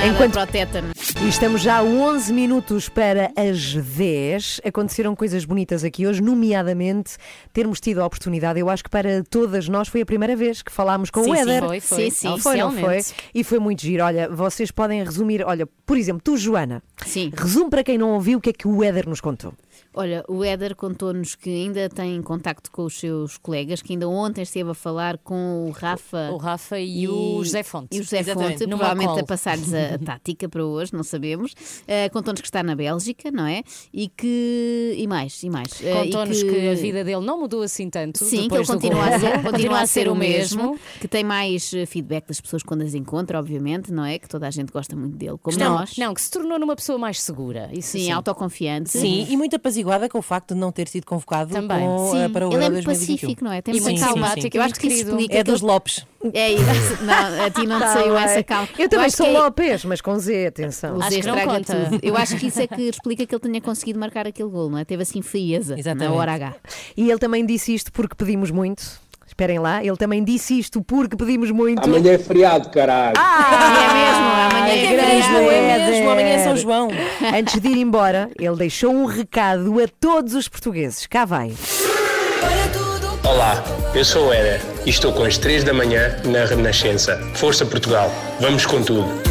Speaker 23: Enquanto... para o tétano.
Speaker 2: E estamos já a 11 minutos para as 10. Aconteceram coisas bonitas aqui hoje, nomeadamente termos tido a oportunidade. Eu acho que para todas nós foi a primeira vez que falámos com
Speaker 23: sim,
Speaker 2: o Éder.
Speaker 23: Sim, foi, foi.
Speaker 2: Sim, sim, foi, não foi? E foi muito giro. Olha, vocês podem resumir. Olha, por exemplo, tu, Joana,
Speaker 23: sim.
Speaker 2: resume para quem não ouviu o que é que o Éder nos contou.
Speaker 23: Olha, o Éder contou-nos que ainda tem contacto com os seus colegas, que ainda ontem esteve a falar com o Rafa.
Speaker 4: O Rafa e, e o José Fonte.
Speaker 23: E o José
Speaker 4: Exatamente.
Speaker 23: Fonte,
Speaker 4: Numa
Speaker 23: provavelmente
Speaker 4: call.
Speaker 23: a passar-lhes a, a, [laughs] tática para hoje, não sabemos. Uh, contou-nos que está na Bélgica, não é? E que. E mais, e mais. Uh,
Speaker 4: Contou-nos que... que... a vida dele não mudou assim tanto.
Speaker 23: Sim, que ele continua a, ser, continua a [laughs] ser o mesmo, que tem mais eh, feedback das pessoas quando as encontra, obviamente, não é? Que toda a gente gosta muito dele, como
Speaker 4: não,
Speaker 23: nós.
Speaker 4: Não, que se tornou numa pessoa pessoa mais segura. Isso
Speaker 23: Sim, autoconfiante.
Speaker 21: Sim, e muito apaziguada com o facto de não ter sido convocado
Speaker 4: Também.
Speaker 21: com,
Speaker 23: Sim,
Speaker 21: eh, para o
Speaker 23: ele
Speaker 21: Euro
Speaker 23: é muito
Speaker 21: 2021.
Speaker 23: pacífico, não é? Tem muita
Speaker 21: muito
Speaker 23: calma.
Speaker 21: simpático,
Speaker 23: Eu acho que isso
Speaker 21: querido.
Speaker 23: explica.
Speaker 21: É dos Lopes.
Speaker 23: É isso. Não, a ti não te
Speaker 2: Ah,
Speaker 23: saiu essa calma.
Speaker 2: Eu também sou
Speaker 23: que é-
Speaker 2: Lopes, mas com Z, atenção.
Speaker 23: O
Speaker 4: Acho
Speaker 23: Zé
Speaker 4: que não
Speaker 23: estraga
Speaker 4: conta.
Speaker 23: tudo. Eu acho que isso é que explica que ele tenha conseguido marcar aquele gol, não é? Teve assim frieza na hora H.
Speaker 2: E ele também disse isto porque pedimos muito. Esperem lá, ele também disse isto porque pedimos muito.
Speaker 33: Amanhã é feriado, caralho.
Speaker 2: Ah,
Speaker 23: é mesmo, amanhã é
Speaker 2: grande
Speaker 23: feriado.
Speaker 21: É mesmo, amanhã é São João.
Speaker 2: Antes de ir embora, ele deixou um recado a todos os portugueses. Cá vai.
Speaker 35: Olá, eu sou o Éder e estou com as 3 da manhã na Renascença. Força Portugal, vamos com tudo.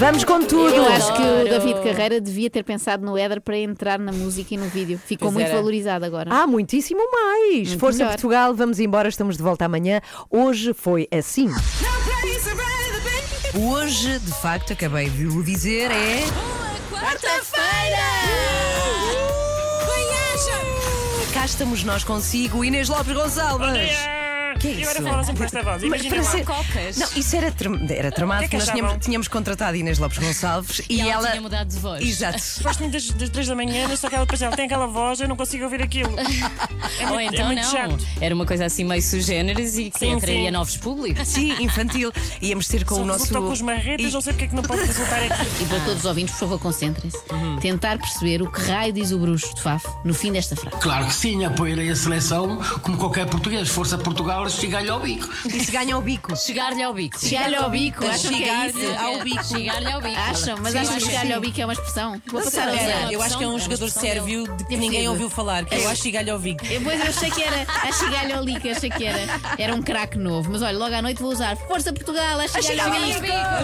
Speaker 2: Vamos com tudo.
Speaker 23: Eu acho que o David Carreira devia ter pensado no Éder para entrar na música e no vídeo. Ficou
Speaker 2: Pois
Speaker 23: muito
Speaker 2: era.
Speaker 23: valorizado agora.
Speaker 2: Ah, muitíssimo mais.
Speaker 23: Muito
Speaker 2: Força
Speaker 23: melhor.
Speaker 2: Portugal, vamos embora, estamos de volta amanhã. Hoje foi assim.
Speaker 36: Hoje, de facto, acabei de o dizer, é. Cá estamos nós consigo, Inês Lopes Gonçalves. Que é
Speaker 37: E
Speaker 36: isso?
Speaker 37: agora assim com esta voz.
Speaker 36: Mas
Speaker 37: Imagina
Speaker 36: para ser-
Speaker 37: cocas.
Speaker 36: Não, isso era, tram- era tramado,
Speaker 37: O que é que
Speaker 36: nós
Speaker 37: achavam?
Speaker 36: tínhamos, tínhamos contratado Inês Lopes Gonçalves e,
Speaker 4: E ela
Speaker 36: ela.
Speaker 4: tinha mudado de voz.
Speaker 36: Exato. [laughs]
Speaker 37: Gosto das, das 3 da manhã, mas só que ela depois ela tem aquela voz, eu não consigo ouvir aquilo. [laughs] É
Speaker 4: Ou
Speaker 37: muito,
Speaker 4: então
Speaker 37: é muito
Speaker 4: não.
Speaker 37: chato.
Speaker 4: Era uma coisa assim meio sugêneres e que
Speaker 37: Sim,
Speaker 4: atraía
Speaker 37: sim.
Speaker 4: novos públicos.
Speaker 36: Sim, infantil. Íamos ter com
Speaker 37: Só
Speaker 36: o nosso.
Speaker 37: resultou com os marretas, não sei porque é que não pode resultar aqui.
Speaker 23: E para todos os ouvintes, por favor, concentrem-se.
Speaker 37: Uhum.
Speaker 23: Tentar perceber o que raio diz o bruxo de Faf no fim desta frase.
Speaker 28: Claro que sim, apoiarei a seleção como qualquer português. Força Portugal, chega-lhe ao bico.
Speaker 36: E se ganha ao bico?
Speaker 4: Chegar-lhe ao bico.
Speaker 23: Chegar-lhe ao bico, acham que é
Speaker 4: Chegar-lhe
Speaker 23: isso?
Speaker 4: ao bico. Chegar-lhe ao bico.
Speaker 23: Acham, mas acham que
Speaker 4: acho
Speaker 23: chegar-lhe ao bico é uma expressão. Vou passar a usar.
Speaker 21: eu acho que é um jogador sérvio de que ninguém ouviu falar, que é o Achigalhovic.
Speaker 23: Depois eu achei que era a Chigalho Olica, achei que era. Era um craque novo. Mas olha, logo à noite vou usar Força Portugal, a Chigalho Olica.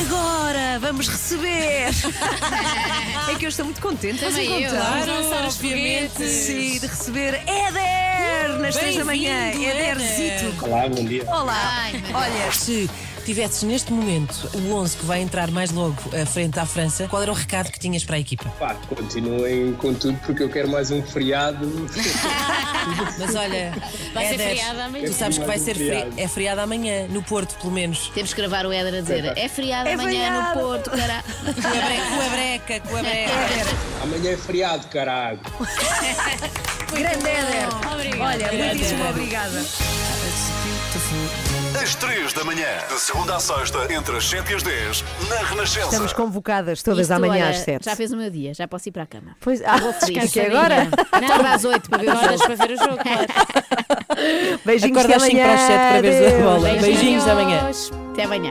Speaker 36: Agora vamos receber. [laughs] é que eu estou muito contente.
Speaker 23: Também
Speaker 36: Vamos
Speaker 23: eu.
Speaker 36: obviamente. Sim, de receber Éder nas três da manhã.
Speaker 21: Bem-vindo,
Speaker 36: Éderzito.
Speaker 33: Olá, bom dia.
Speaker 36: Olá.
Speaker 21: Olha, se tivesses neste momento o 11 que vai entrar mais logo à frente à França, qual era o recado que tinhas para a equipa?
Speaker 33: Pá, continuem com tudo porque eu quero mais um feriado. [laughs]
Speaker 21: Mas olha,
Speaker 23: Vai ser
Speaker 21: Éder,
Speaker 23: feriado amanhã.
Speaker 21: Tu sabes que vai ser feri
Speaker 33: Feriado.
Speaker 21: é feriado amanhã, no Porto, pelo menos.
Speaker 23: Temos que gravar o Éder a dizer é feriado
Speaker 21: É
Speaker 23: amanhã
Speaker 21: feriado.
Speaker 23: no Porto, caralho.
Speaker 21: Cuebreca, cuebreca. [laughs]
Speaker 33: Amanhã é feriado, caralho. [laughs]
Speaker 36: Grande Éder.
Speaker 23: Obrigada.
Speaker 36: Olha,
Speaker 23: Grande
Speaker 36: muitíssimo
Speaker 23: Éder.
Speaker 36: obrigada.
Speaker 1: Às 3 da manhã, de segunda à sexta, entre as 7 e as 10, na Renascença.
Speaker 2: Estamos convocadas todas
Speaker 23: Isto,
Speaker 2: amanhã
Speaker 23: olha,
Speaker 2: às 7.
Speaker 23: Já fez o meu dia, já posso ir para a cama.
Speaker 2: Pois, ah,
Speaker 23: Vou feliz.
Speaker 2: que agora?
Speaker 23: Acorda às 8 para ver o jogo.
Speaker 4: para ver o jogo, claro. [laughs]
Speaker 2: Beijinhos
Speaker 21: Acorda às
Speaker 2: até
Speaker 21: 5 para as 7
Speaker 2: amanhã.
Speaker 21: para veres a bola. Beijinhos amanhã.
Speaker 23: Até amanhã.